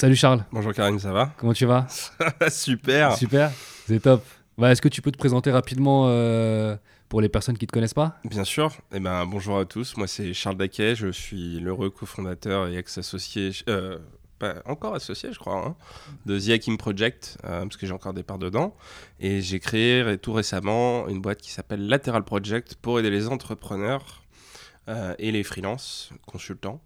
Salut Charles, Bonjour Karim, ça va? Comment tu vas? Super. Super, c'est top. Bah, Est-ce que tu peux te présenter rapidement euh, pour les personnes qui ne te connaissent pas? Bien sûr. Eh ben, bonjour à tous, moi c'est Charles Daquet, je suis l'heureux cofondateur et ex-associé, euh, pas encore associé je crois, hein, de The Hakim Project, euh, parce que j'ai encore des parts dedans. Et j'ai créé ré- tout récemment une boîte qui s'appelle Lateral Project pour aider les entrepreneurs et les freelances, consultants,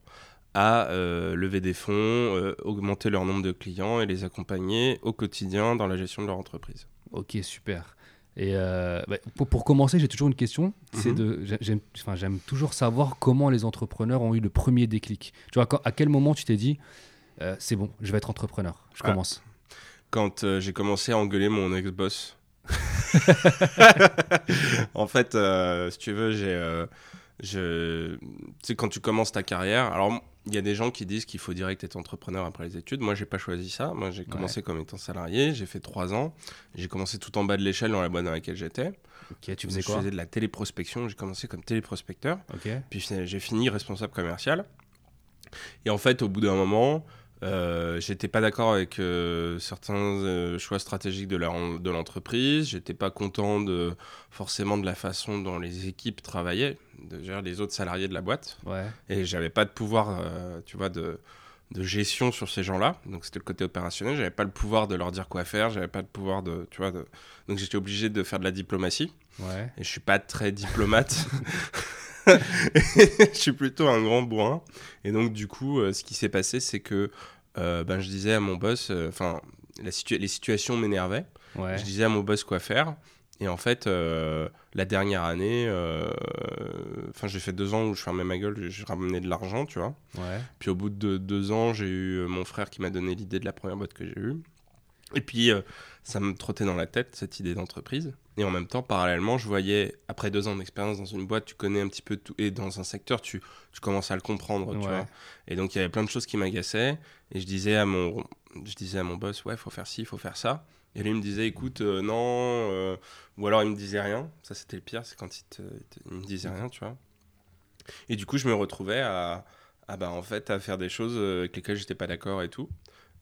à euh, lever des fonds, euh, augmenter leur nombre de clients et les accompagner au quotidien dans la gestion de leur entreprise. Ok, super. Et euh, bah, pour, pour commencer, j'ai toujours une question. C'est Mhm. de, j'ai- j'aime, toujours savoir comment les entrepreneurs ont eu le premier déclic. Tu vois, quand- à quel moment tu t'es dit, c'est bon, je vais être entrepreneur, je Ah. commence? quand j'ai commencé à engueuler mon ex-boss. en fait, si tu veux, j'ai. je... Tu sais, quand tu commences ta carrière, alors il y a des gens qui disent qu'il faut direct être entrepreneur après les études. Moi, j'ai pas choisi ça. Moi, j'ai commencé comme étant salarié. J'ai fait trois ans. J'ai commencé tout en bas de l'échelle dans la boîte dans laquelle j'étais. Ok, tu faisais je quoi faisais de la téléprospection. J'ai commencé comme téléprospecteur. Ok. Puis j'ai fini responsable commercial. Et en fait, au bout d'un moment, euh, j'étais pas d'accord avec euh, certains euh, choix stratégiques de la- de l'entreprise. J'étais pas content de forcément de la façon dont les équipes travaillaient, de gérer les autres salariés de la boîte. Ouais. Et j'avais pas de pouvoir, tu vois, de, de gestion sur ces gens-là. Donc c'était le côté opérationnel. J'avais pas le pouvoir de leur dire quoi faire. J'avais pas le pouvoir de, tu vois, de... donc j'étais obligé de faire de la diplomatie. Ouais. Et je suis pas très diplomate. je suis plutôt un grand bourrin. Et donc, du coup, euh, ce qui s'est passé, c'est que euh, ben, je disais à mon boss, euh, enfin, les situations m'énervaient. Ouais. Je disais à mon boss quoi faire. Et en fait, euh, la dernière année, enfin, j'ai fait deux ans où je fermais ma gueule, je ramenais de l'argent, tu vois. Ouais. Puis au bout de deux, ans, j'ai eu mon frère qui m'a donné l'idée de la première boîte que j'ai eue. Et puis, ça me trottait dans la tête, cette idée d'entreprise. Et en même temps, parallèlement, je voyais, après deux ans d'expérience dans une boîte, tu connais un petit peu tout, et dans un secteur, tu, tu commences à le comprendre, tu vois. Et donc, il y avait plein de choses qui m'agaçaient. Et je disais à mon, je disais à mon boss, ouais, faut faire ci, faut faire ça. Et lui, il me disait, écoute, euh, non. euh, Ou alors, il me disait rien. Ça, c'était le pire, c'est quand il, te, il me disait rien, tu vois. Et du coup, je me retrouvais à, à, bah, en fait, à faire des choses euh, avec lesquelles j'étais pas d'accord et tout.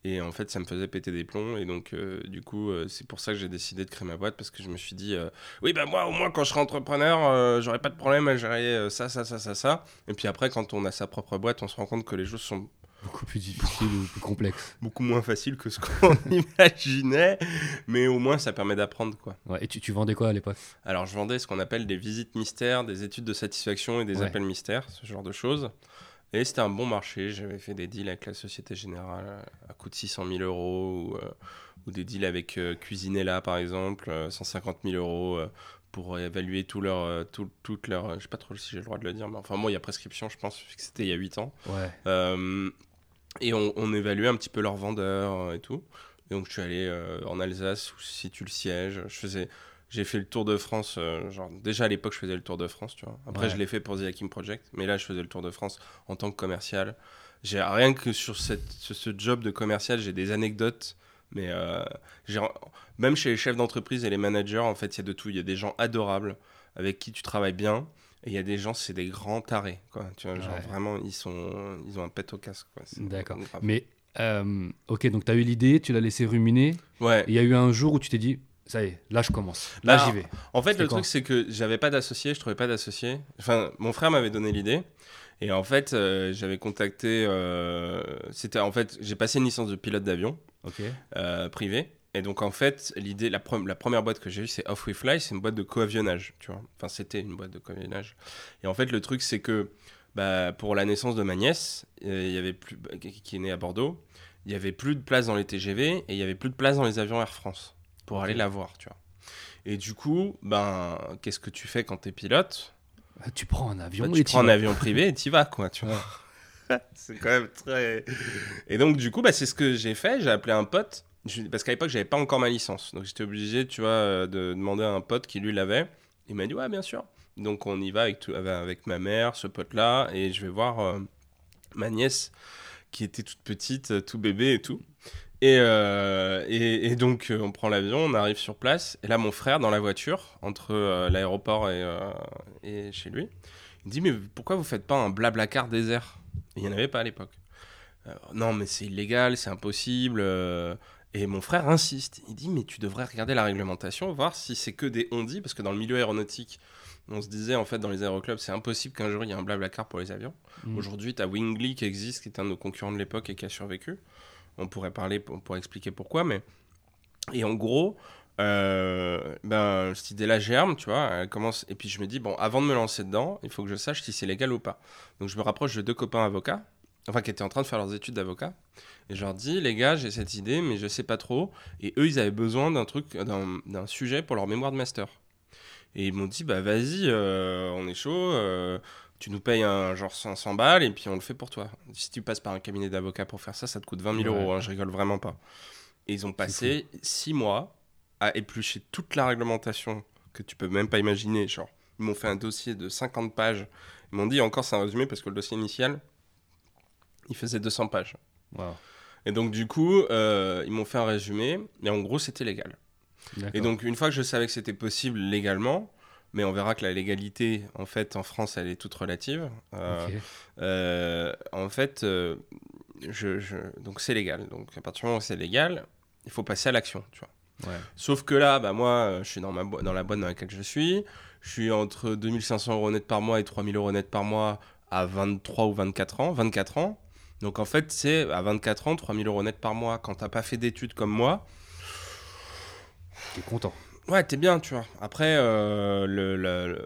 Et en fait, ça me faisait péter des plombs. Et donc, euh, du coup, euh, c'est pour ça que j'ai décidé de créer ma boîte parce que je me suis dit, euh, oui, bah moi, au moins, quand je serai entrepreneur, j'aurai pas de problème à gérer ça, ça, ça, ça, ça. Et puis après, quand on a sa propre boîte, on se rend compte que les choses sont Beaucoup plus difficile ou plus complexe. beaucoup moins faciles que ce qu'on imaginait. Mais au moins, ça permet d'apprendre, quoi. Ouais. Et tu, tu vendais quoi à l'époque? Alors, je vendais ce qu'on appelle des visites mystères, des études de satisfaction et des Ouais. appels mystères, ce genre de choses. Et c'était un bon marché. J'avais fait des deals avec la Société Générale euh, à coût de 600 000 euros ou, euh, ou des deals avec euh, Cuisinella, par exemple, euh, 150 000 euros euh, pour évaluer tout leur, euh, tout, toute leur. Je sais pas trop si j'ai le droit de le dire, mais enfin, moi, il y a prescription, je pense, que c'était il y a 8 ans. Ouais. Euh, et on, on évaluait un petit peu leurs vendeurs euh, et tout. Et donc je suis allé euh, en Alsace où situe le siège. Je faisais, j'ai fait le tour de France. euh, genre déjà à l'époque je faisais le tour de France, tu vois. Après Ouais. je l'ai fait pour The Hakim Project, mais là je faisais le tour de France en tant que commercial. J'ai rien que sur cette, ce, ce job de commercial, j'ai des anecdotes. Mais euh, même chez les chefs d'entreprise et les managers, en fait, il y a de tout. Il y a des gens adorables avec qui tu travailles bien. Et il y a des gens, c'est des grands tarés. Quoi. Tu vois, genre vraiment, ils, sont, ils ont un pet au casque. D'accord. Mais, euh, ok, donc tu as eu l'idée, tu l'as laissé ruminer. Ouais. Il y a eu un jour où tu t'es dit, ça y est, là je commence. Là j'y vais. En fait, le truc, c'est que j'avais pas d'associé, je trouvais pas d'associé. Enfin, mon frère m'avait donné l'idée. Et en fait, euh, j'avais contacté. euh, C'était en fait, j'ai passé une licence de pilote d'avion euh, privé. Et donc, en fait, l'idée, la, pre- la première boîte que j'ai eue, c'est Off We Fly. C'est une boîte de coavionnage, tu vois. Enfin, c'était une boîte de coavionnage. Et en fait, le truc, c'est que bah, pour la naissance de ma nièce, il y avait plus, bah, qui qui est née à Bordeaux, il y avait plus de place dans les TGV et il y avait plus de place dans les avions Air France pour aller la voir, tu vois. Et du coup, ben, qu'est-ce que tu fais quand t'es pilote? Ah, Tu prends un avion Bah, Tu prends un vas. avion privé et t'y vas, quoi, tu vois. c'est quand même très. Et donc, du coup, bah, c'est ce que j'ai fait. J'ai appelé un pote. Parce qu'à l'époque, j'avais pas encore ma licence. Donc, j'étais obligé, tu vois, euh, de demander à un pote qui lui l'avait. Il m'a dit, ouais, bien sûr. Donc, on y va avec, tout- avec- avec ma mère, ce pote-là. Et je vais voir euh, ma nièce qui était toute petite, euh, tout bébé et tout. Et, euh, et, et donc, euh, on prend l'avion, on arrive sur place. Et là, mon frère, dans la voiture, entre euh, l'aéroport et, euh, et chez lui, il me dit Mais pourquoi vous faites pas un blablacar désert? Et Il n'y en avait pas à l'époque. Non, mais c'est illégal, c'est impossible. Et mon frère insiste. Il dit, mais tu devrais regarder la réglementation, voir si c'est que des on-dit, parce que dans le milieu aéronautique, on se disait, en fait, dans les aéroclubs, c'est impossible qu'un jour il y ait un blabla car pour les avions. Mm. Aujourd'hui, tu as Wingly qui existe, qui est un de nos concurrents de l'époque et qui a survécu. On pourrait parler, pourrait expliquer pourquoi, mais. Et en gros, euh, ben, cette idée-là germe, tu vois, elle commence. Et puis je me dis, bon, avant de me lancer dedans, il faut que je sache si c'est légal ou pas. Donc je me rapproche de deux copains avocats, enfin qui étaient en train de faire leurs études d'avocat. Et je leur dis, les gars, j'ai cette idée, mais je sais pas trop. Et eux, ils avaient besoin d'un truc, d'un sujet pour leur mémoire de master. Et ils m'ont dit, bah vas-y, euh, on est chaud, euh, tu nous payes un genre 500 balles et puis on le fait pour toi. Si tu passes par un cabinet d'avocat pour faire ça, ça te coûte 20 000 Ouais. euros, hein, je rigole vraiment pas. Et ils ont passé 6 mois à éplucher toute la réglementation que tu peux même pas imaginer. Genre, ils m'ont fait un dossier de 50 pages. Ils m'ont dit, encore c'est un résumé parce que le dossier initial, il faisait 200 pages. Wow. Et donc du coup, euh, ils m'ont fait un résumé, et en gros c'était légal. Et donc, une fois que je savais que c'était possible légalement, mais on verra que la légalité, en fait, en France, elle est toute relative. euh, euh, en fait, euh, je, je- donc c'est légal. Donc, à partir du moment où c'est légal, il faut passer à l'action, tu vois. Ouais. Sauf que là, bah, moi, je suis dans, ma dans la boîte dans laquelle je suis. Je suis entre 2500 euros net par mois et 3000 euros net par mois à 23 ou 24 ans. 24 ans. Donc, en fait, c'est à 24 ans, 3000 euros net par mois. Quand t'as pas fait d'études comme moi, T'es content. Ouais, t'es bien, tu vois. Après, euh, le-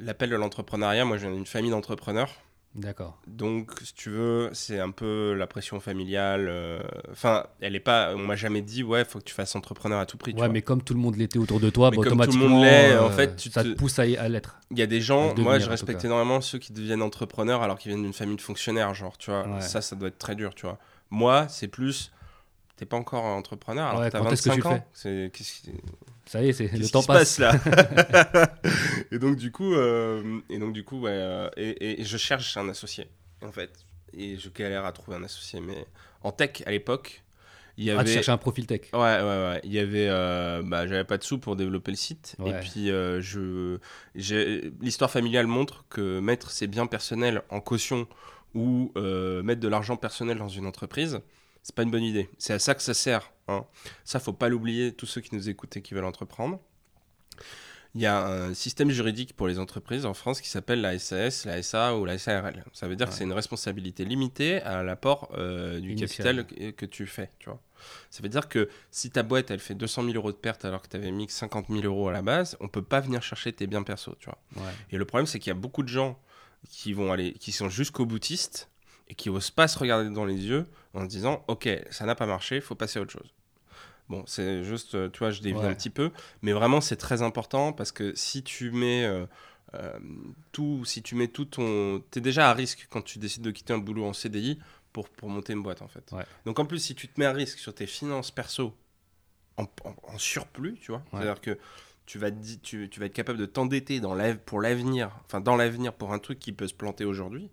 l'appel de l'entrepreneuriat, moi je viens d'une famille d'entrepreneurs. D'accord. Donc, si tu veux, c'est un peu la pression familiale. euh, Enfin, elle est pas. On m'a jamais dit, ouais, faut que tu fasses entrepreneur à tout prix. tu Ouais, vois. mais comme tout le monde l'était autour de toi, Mais bah, comme tout le automatiquement, monde l'est, en euh, fait, tu ça te- te pousse à, y- à l'être. Il y a des gens, devenir, moi en je tout respecte cas. énormément ceux qui deviennent entrepreneurs alors qu'ils viennent d'une famille de fonctionnaires, genre, tu vois. Ouais. Ça, ça doit être très dur, tu vois. Moi, c'est plus. T'es pas encore entrepreneur alors Ouais, t'as quand est-ce que 25 tu le ans. fais C'est qu'est-ce qui- Ça y est, c'est le temps qui se passe. là Et donc du coup, euh, et donc du coup, ouais, euh, et, et- et je cherche un associé en fait, et je galère à trouver un associé. Mais en tech à l'époque, il y Ah, tu avait, cherchais un profil tech. ouais, ouais, ouais, il y avait, euh, bah, j'avais pas de sous pour développer le site, et puis je, j'ai- l'histoire familiale montre que mettre ses biens personnels en caution ou mettre de l'argent personnel dans une entreprise. C'est pas une bonne idée. C'est à ça que ça sert. Hein. Ça, faut pas l'oublier, tous ceux qui nous écoutent et qui veulent entreprendre. Il y a un système juridique pour les entreprises en France qui s'appelle la SAS, la SA ou la SARL. Ça veut dire que c'est une responsabilité limitée à l'apport euh, du Initial. capital que, que tu fais. Tu vois. Ça veut dire que si ta boîte elle fait 200 000 euros de perte alors que tu avais mis que 50 000 euros à la base, on peut pas venir chercher tes biens perso. Tu vois. Ouais. Et le problème, c'est qu'il y a beaucoup de gens qui vont aller, qui sont jusqu'au boutistes et qui osent pas se regarder dans les yeux en se disant, ok, ça n'a pas marché, faut passer à autre chose. Bon, c'est juste, euh, tu vois, je dévie Ouais. un petit peu, mais vraiment, c'est très important parce que si tu mets euh, euh, tout, si tu mets tout ton, t'es déjà à risque quand tu décides de quitter un boulot en CDI pour, pour monter une boîte en fait. Ouais. Donc en plus, si tu te mets à risque sur tes finances perso en, en- en surplus, tu vois, Ouais. c'est-à-dire que tu vas, tu, tu vas être capable de t'endetter dans pour l'avenir, enfin dans l'avenir pour un truc qui peut se planter aujourd'hui.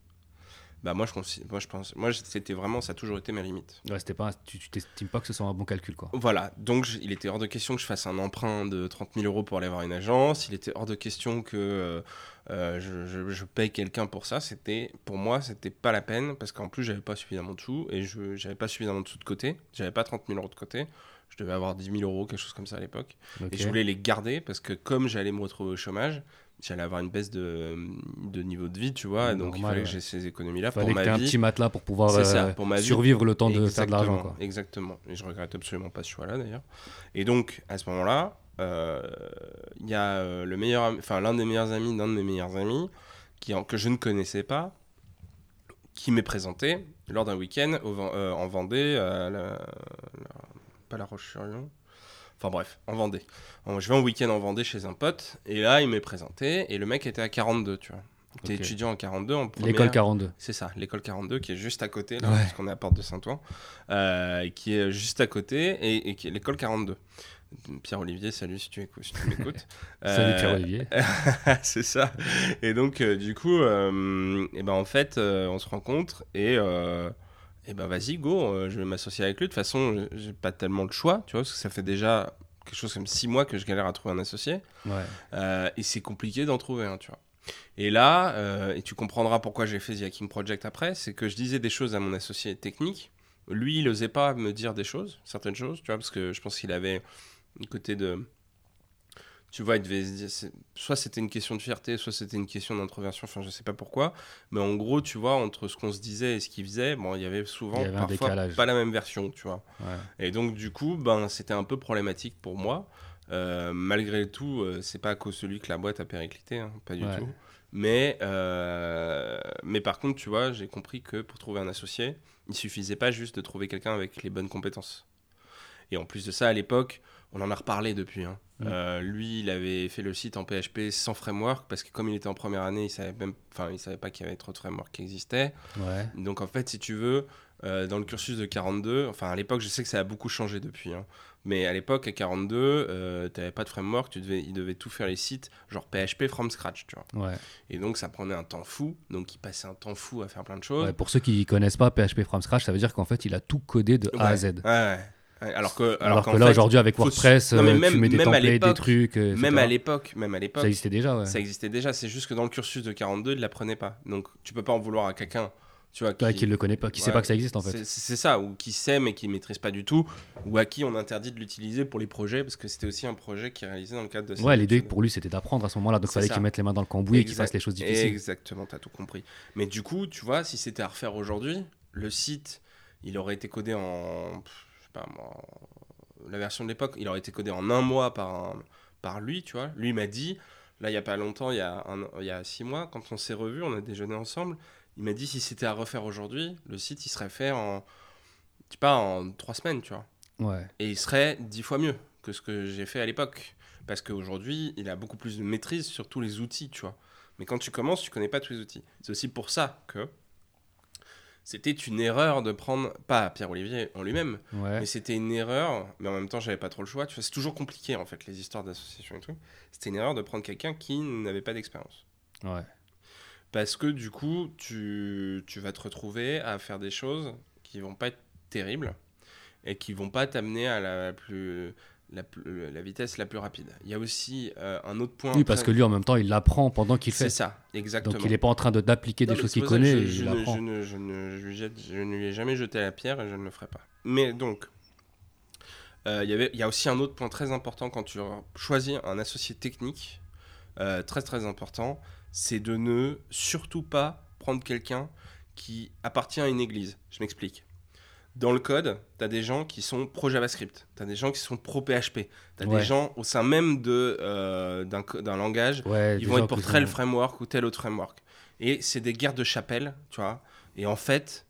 Bah moi je, moi je pense, moi c'était vraiment, ça a toujours été mes limites. Ouais, c'était pas, tu t'estimes pas que ce soit un bon calcul, quoi. Voilà, donc je- il était hors de question que je fasse un emprunt de 30 000 euros pour aller voir une agence. Il était hors de question que euh, euh, je, je- je paye quelqu'un pour ça. C'était, pour moi, c'était pas la peine parce qu'en plus, j'avais pas suffisamment de sous et je j'avais pas suffisamment de sous de côté. J'avais pas 30 000 euros de côté. Je devais avoir 10 000 euros, quelque chose comme ça à l'époque. Et je voulais les garder parce que comme j'allais me retrouver au chômage, j'allais avoir une baisse de, de niveau de vie, tu vois. Donc il fallait ouais. que j'ai ces économies-là Fallait pour que ma t'aies un petit matelas pour pouvoir ça, euh, pour ma vie. survivre le temps de faire de l'argent, Exactement. Et je regrette absolument pas ce choix-là d'ailleurs. Et donc à ce moment-là, euh, il y a euh, le meilleur, ami- enfin l'un des meilleurs amis d'un de mes meilleurs amis qui que je ne connaissais pas, qui m'est présenté lors d'un week-end euh, en Vendée, à la- la- pas la Roche-sur-Yon. Enfin bref, en Vendée. En- Je vais en week-end en Vendée chez un pote, et là il m'est présenté, et le mec était à 42, tu vois. Ok. étudiant en 42 en première. L'école 42. C'est ça, l'école 42 qui est juste à côté, là, Ouais. parce qu'on est à Porte de Saint-Ouen, euh, qui est juste à côté et, et qui est l'école 42. Pierre-Olivier, salut si tu écoutes. Si tu m'écoutes. Salut Euh, Pierre-Olivier. c'est ça. Et donc, euh, du coup, et ben, en fait, on se rencontre et, et ben, vas-y, go, euh, je vais m'associer avec lui. De toute façon, j'ai- pas tellement le choix, tu vois, parce que ça fait déjà quelque chose comme six mois que je galère à trouver un associé. Ouais. Euh, et c'est compliqué d'en trouver un, tu vois. Et là, euh, et tu comprendras pourquoi j'ai fait The Hacking Project après, c'est que je disais des choses à mon associé technique. Lui, il n'osait pas me dire des choses, certaines choses, tu vois, parce que je pense qu'il avait un côté de. Tu vois, il devait se dire. Soit c'était une question de fierté, soit c'était une question d'introversion, enfin, je sais pas pourquoi. Mais en gros, tu vois, entre ce qu'on se disait et ce qu'il faisait, bon, il y avait souvent y avait parfois pas la même version, tu vois. Ouais. Et donc, du coup, ben, c'était un peu problématique pour moi. Euh, malgré tout, euh, c'est pas à cause de lui que la boîte a périclité, hein, pas du Ouais. tout. Mais, euh, mais par contre, tu vois, j'ai compris que pour trouver un associé, il suffisait pas juste de trouver quelqu'un avec les bonnes compétences. Et en plus de ça, à l'époque, on en a reparlé depuis. hein. Mm. Euh, lui, il avait fait le site en PHP sans framework parce que comme il était en première année, il savait même, enfin, il savait pas qu'il y avait trop de frameworks qui existaient. Ouais. Donc en fait, si tu veux, euh, dans le cursus de 42, enfin à l'époque, je sais que ça a beaucoup changé depuis, hein, mais à l'époque, à 42, euh, tu n'avais pas de framework, tu devais, il devait tout faire les sites, genre PHP from scratch, tu vois. Ouais. Et donc ça prenait un temps fou, donc il passait un temps fou à faire plein de choses. Ouais, Pour ceux qui connaissent pas PHP from scratch, ça veut dire qu'en fait, il a tout codé de A à Z. Ouais, Alors que, Alors, que là, aujourd'hui, avec WordPress, Non, mais euh, même- tu mets des même à templates, des trucs. euh, même à l'époque, même à l'époque, Ça existait déjà, ouais. ça existait déjà. C'est juste que dans le cursus de 42, il ne l'apprenait pas. Donc tu peux pas en vouloir à quelqu'un, tu vois, Ouais, qui le connaît pas, qui sait Ouais. pas que ça existe en fait. C'est- ça, ou qui sait mais qui maîtrise pas du tout, ou à qui on interdit de l'utiliser pour les projets, parce que c'était aussi un projet qui est réalisé dans le cadre de Ouais, l'idée pour lui c'était d'apprendre à ce moment-là, donc fallait qu'il mette les mains dans le cambouis et qu'il fasse les choses difficiles. Exactement, t'as tout compris. Mais du coup, tu vois, si c'était à refaire aujourd'hui, le site, il aurait été codé en. Pas moi. La version de l'époque, il aurait été codé en un mois par, un- par lui, tu vois. Lui m'a dit, là, il y a pas longtemps, il y a, un- il y a six mois, quand on s'est revus, on a déjeuné ensemble, il m'a dit si c'était à refaire aujourd'hui, le site, il serait fait en. Je sais pas, en trois semaines, tu vois. Ouais. Et il serait dix fois mieux que ce que j'ai fait à l'époque. Parce qu'aujourd'hui, il a beaucoup plus de maîtrise sur tous les outils, tu vois. Mais quand tu commences, tu connais pas tous les outils. C'est aussi pour ça que c'était une erreur de prendre, pas Pierre-Olivier en lui-même, Ouais. mais c'était une erreur, mais en même temps, j'avais pas trop le choix. Tu vois, c'est toujours compliqué, en fait, les histoires d'association et tout. C'était une erreur de prendre quelqu'un qui n'avait pas d'expérience. Ouais. Parce que du coup, tu, tu vas te retrouver à faire des choses qui vont pas être terribles et qui vont pas t'amener à la, plus, la, plus- la vitesse la plus rapide. Il y a aussi euh, un autre point. Oui, parce que lui en même temps il l'apprend pendant qu'il C'est fait. ça, exactement. Donc il est pas en train de d'appliquer des Non, mais choses c'est qu'il connaît, je, et je il ne, apprend. je, ne, je, ne, je lui jette- je ne lui ai jamais jeté la pierre et je ne le ferai pas. Mais donc, euh, il y avait- il y a aussi un autre point très important quand tu choisis un associé technique, euh, très très important, c'est de ne surtout pas prendre quelqu'un qui appartient à une église. Je m'explique. Dans le code, tu as des gens qui sont pro JavaScript, tu as des gens qui sont pro PHP, tu as Ouais. des gens au sein même de, euh, d'un langage Ouais, ils vont être pour tel framework ou tel autre framework. Et c'est des guerres de chapelle, tu vois. Et en fait,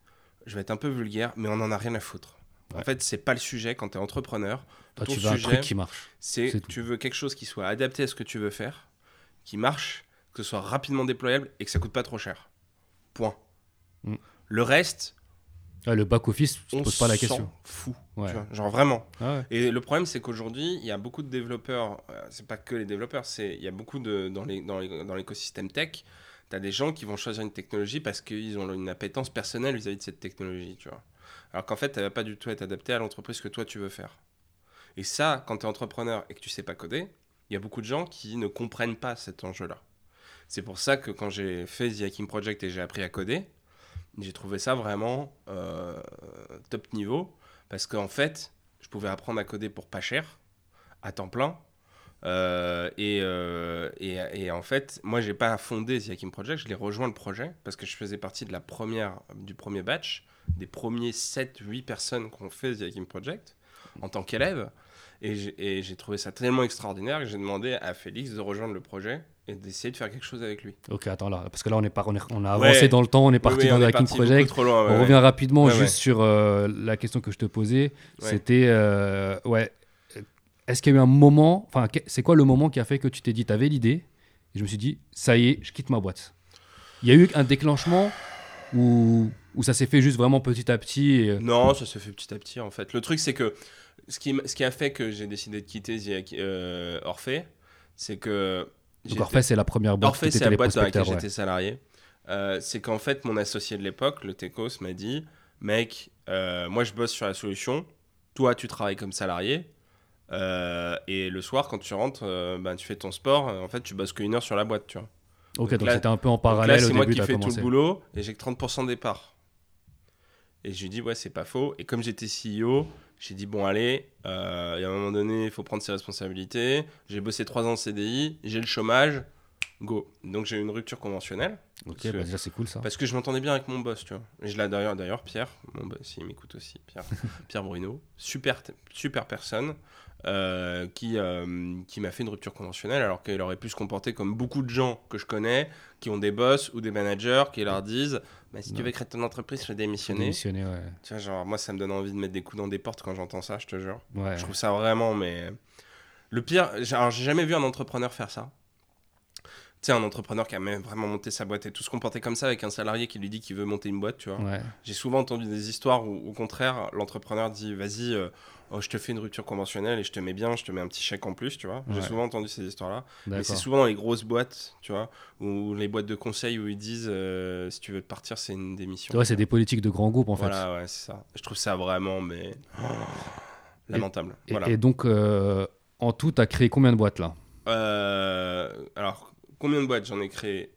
je vais être un peu vulgaire, mais on en a rien à foutre. En fait, c'est pas le sujet quand tu es entrepreneur. Ton tu veux un sujet, truc qui marche. C'est tu veux quelque chose qui soit adapté à ce que tu veux faire, qui marche, que ce soit rapidement déployable et que ça coûte pas trop cher. Point. Mm. Le reste, Ouais, le back office, tu on te poses pas la question. fout. Ouais. tu vois. Genre vraiment. Ah ouais. Et le problème, c'est qu'aujourd'hui, il y a beaucoup de développeurs, euh, c'est pas que les développeurs, c'est il y a beaucoup de dans les dans les- dans l'écosystème tech, tu as des gens qui vont choisir une technologie parce qu'ils ont une appétence personnelle vis-à-vis de cette technologie, tu vois. Alors qu'en fait, elle va pas du tout être adaptée à l'entreprise que toi tu veux faire. Et ça, quand tu es entrepreneur et que tu sais pas coder, il y a beaucoup de gens qui ne comprennent pas cet enjeu-là. C'est pour ça que quand j'ai fait The Hacking Project et j'ai appris à coder, j'ai trouvé ça vraiment euh, top niveau parce qu'en fait, je pouvais apprendre à coder pour pas cher, à temps plein. Euh, et, euh, et, et en fait, moi, j'ai pas fondé The Hacking Project, je l'ai rejoint le projet parce que je faisais partie de la première, du premier batch, des premiers 7-8 personnes qui ont fait The Hacking Project en tant qu'élève. Et j'ai trouvé ça tellement extraordinaire que j'ai demandé à Félix de rejoindre le projet et d'essayer de faire quelque chose avec lui. Ok, attends là, parce que là on, est pas, on, est- on a Ouais. avancé dans le temps, on est parti Oui, oui, dans le Hacking Project. trop loin, ouais, on ouais. revient rapidement juste sur euh, la question que je te posais. C'était, euh, ouais, est-ce qu'il y a eu un moment, enfin, c'est quoi le moment qui a fait que tu t'es dit, tu avais l'idée, et je me suis dit, ça y est, je quitte ma boîte. Il y a eu un déclenchement où, où ça s'est fait juste vraiment petit à petit. et, euh, Non, ça se fait petit à petit en fait. Le truc c'est que ce qui, ce qui a fait que j'ai décidé de quitter euh, Orphée, c'est que... donc Orphée, c'est la première boîte Orphée, c'est la boîte dans laquelle j'étais salarié. Euh, c'est qu'en fait, mon associé de l'époque, le Tecos, m'a dit Mec, euh, moi je bosse sur la solution, toi tu travailles comme salarié, euh, et le soir, quand tu rentres, ben, tu fais ton sport, en fait, tu bosses qu'une heure sur la boîte, tu vois. Ok, Donc c'était un peu en Donc là, parallèle c'est moi qui fais tout le boulot et j'ai que 30% de départ. Et je lui dis, ouais, c'est pas faux. Et comme j'étais CEO, j'ai dit, bon, allez, euh, et à un moment donné, il faut prendre ses responsabilités. J'ai bossé 3 ans en CDI, j'ai le chômage, go. Donc j'ai eu une rupture conventionnelle. Ok, que- bah déjà c'est cool ça. Parce que je m'entendais bien avec mon boss, tu vois. Et je l'ai d'ailleurs, d'ailleurs, Pierre, mon boss, il m'écoute aussi, Pierre, Pierre Bruno, super, super personne, euh, qui, euh, qui m'a fait une rupture conventionnelle, alors qu'il aurait pu se comporter comme beaucoup de gens que je connais, qui ont des boss ou des managers, qui leur disent bah, si tu veux créer ton entreprise, je vais démissionner. Démissionner, ouais. Tu vois, genre, moi, ça me donne envie de mettre des coups dans des portes quand j'entends ça, je te jure. Ouais. Je trouve ça vraiment, mais. Le pire, alors, j'ai jamais vu un entrepreneur faire ça. Tu sais, un entrepreneur qui a même vraiment monté sa boîte et tout se comporter comme ça avec un salarié qui lui dit qu'il veut monter une boîte, tu vois. Ouais. J'ai souvent entendu des histoires où, au contraire, l'entrepreneur dit Vas-y, euh, oh, je te fais une rupture conventionnelle et je te mets bien, je te mets un petit chèque en plus, tu vois. J'ai souvent entendu ces histoires-là. Mais c'est souvent dans les grosses boîtes, tu vois, ou les boîtes de conseil où ils disent euh, Si tu veux partir, c'est une démission. Ouais, c'est des politiques de grands groupes en fait. Voilà, ouais, c'est ça. Je trouve ça vraiment, mais. lamentable. Et, voilà. et donc, euh, en tout, t'as créé combien de boîtes là? Euh, alors, combien de boîtes? J'en ai créé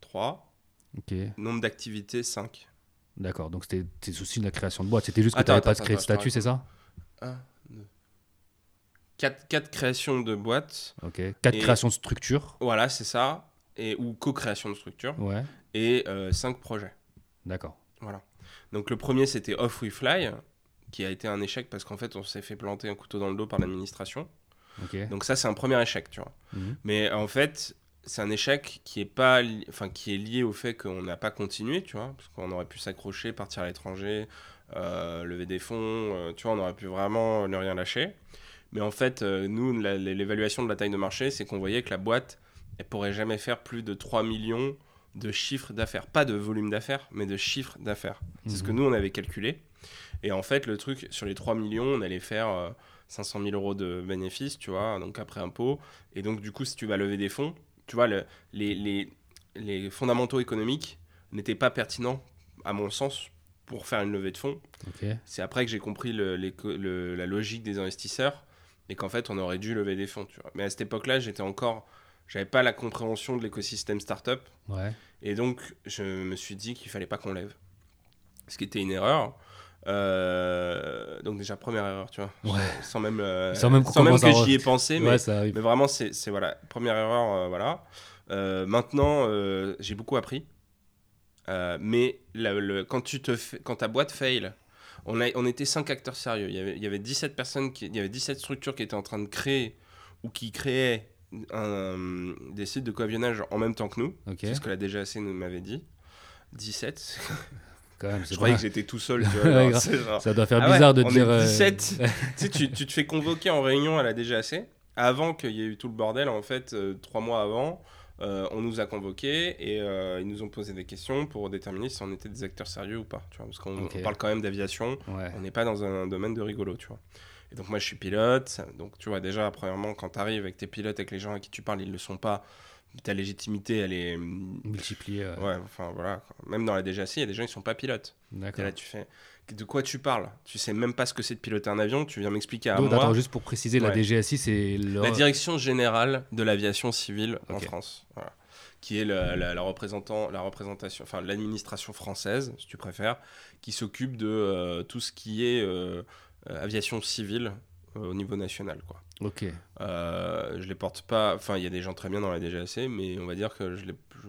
3. Ok, Nombre d'activités 5. d'accord. Donc c'était tes soucis de la création de boîte. C'était juste que Attends, t'avais pas créé de te statut, c'est ça? 1, 2. 4, 4 créations de boîtes. Ok. Quatre Et- créations de structures. Voilà, c'est ça. Et, ou co-création de structure. Ouais. Et 5 projets. D'accord. Voilà. Donc le premier, c'était Off We Fly, qui a été un échec parce qu'en fait, on s'est fait planter un couteau dans le dos par l'administration. Donc ça, c'est un premier échec, tu vois. Mhm. Mais en fait, c'est un échec qui est, pas li- enfin, qui est lié au fait qu'on n'a pas continué, tu vois, parce qu'on aurait pu s'accrocher, partir à l'étranger, euh, lever des fonds, euh, tu vois, on aurait pu vraiment ne rien lâcher. Mais en fait, euh, nous, l'évaluation de la taille de marché, c'est qu'on voyait que la boîte, elle pourrait jamais faire plus de 3 millions de chiffres d'affaires. Pas de volume d'affaires, mais de chiffres d'affaires. C'est ce que Mhm. nous, on avait calculé. Et en fait, le truc, sur les 3 millions, on allait faire euh, 500 000 euros de bénéfices, tu vois, donc après impôt. Et donc, du coup, si tu vas lever des fonds, tu vois, le- les, les, les fondamentaux économiques n'étaient pas pertinents, à mon sens, pour faire une levée de fonds. C'est après que j'ai compris le- l'éco- le- la logique des investisseurs et qu'en fait, on aurait dû lever des fonds. Tu vois. Mais à cette époque-là, j'étais encore. J'avais pas la compréhension de l'écosystème startup. Ouais. Et donc, je me suis dit qu'il fallait pas qu'on lève. Ce qui était une erreur. Euh, donc, déjà, première erreur, tu vois. Ouais. Sans même, euh, Sans même qu'on commence que j'y ai pensé. Mais Ouais, vraiment, c'est voilà, première erreur, euh, voilà. Euh, maintenant, euh, j'ai beaucoup appris. Euh, mais le- quand, tu te fais- quand ta boîte fail, on, a, on était 5 acteurs sérieux. Il y, avait, il y avait 17 personnes, qui, il y avait 17 structures qui étaient en train de créer ou qui créaient un- des sites de coavionnage en même temps que nous. Ok. C'est ce que la DGAC nous m'avait dit. 17. Quand même, Je croyais pas- que j'étais tout seul. Tu vois, Ouais, genre, grave. c'est genre- Ça doit faire Ah ouais, bizarre de on dire. est euh, 17. tu sais, tu, tu te fais convoquer en réunion à la DGAC. Avant qu'il y ait eu tout le bordel, en fait, euh, trois mois avant, euh, on nous a convoqués et euh, ils nous ont posé des questions pour déterminer si on était des acteurs sérieux ou pas. Tu vois, parce qu'on parle quand même d'aviation, Ouais. on n'est pas dans un domaine de rigolo, tu vois. Et donc moi je suis pilote, donc tu vois déjà premièrement quand tu arrives avec tes pilotes, avec les gens à qui tu parles, ils le sont pas, ta légitimité elle est... Multiplier. euh, Ouais, enfin voilà, même dans la DGAC, il y a des gens qui sont pas pilotes. Et D'accord. là tu fais, de quoi tu parles Tu sais même pas ce que c'est de piloter un avion, tu viens m'expliquer à Donc, moi. attends, juste pour préciser, la. DGSI, c'est le. La direction générale de l'aviation civile en. France, voilà. qui est la, la représentant, la représentation, enfin l'administration française, si tu préfères, qui s'occupe de euh, tout ce qui est euh, euh, aviation civile euh, au niveau national, quoi. Ok. Je les porte pas, enfin il y a des gens très bien dans la DGAC, mais on va dire que je les, je-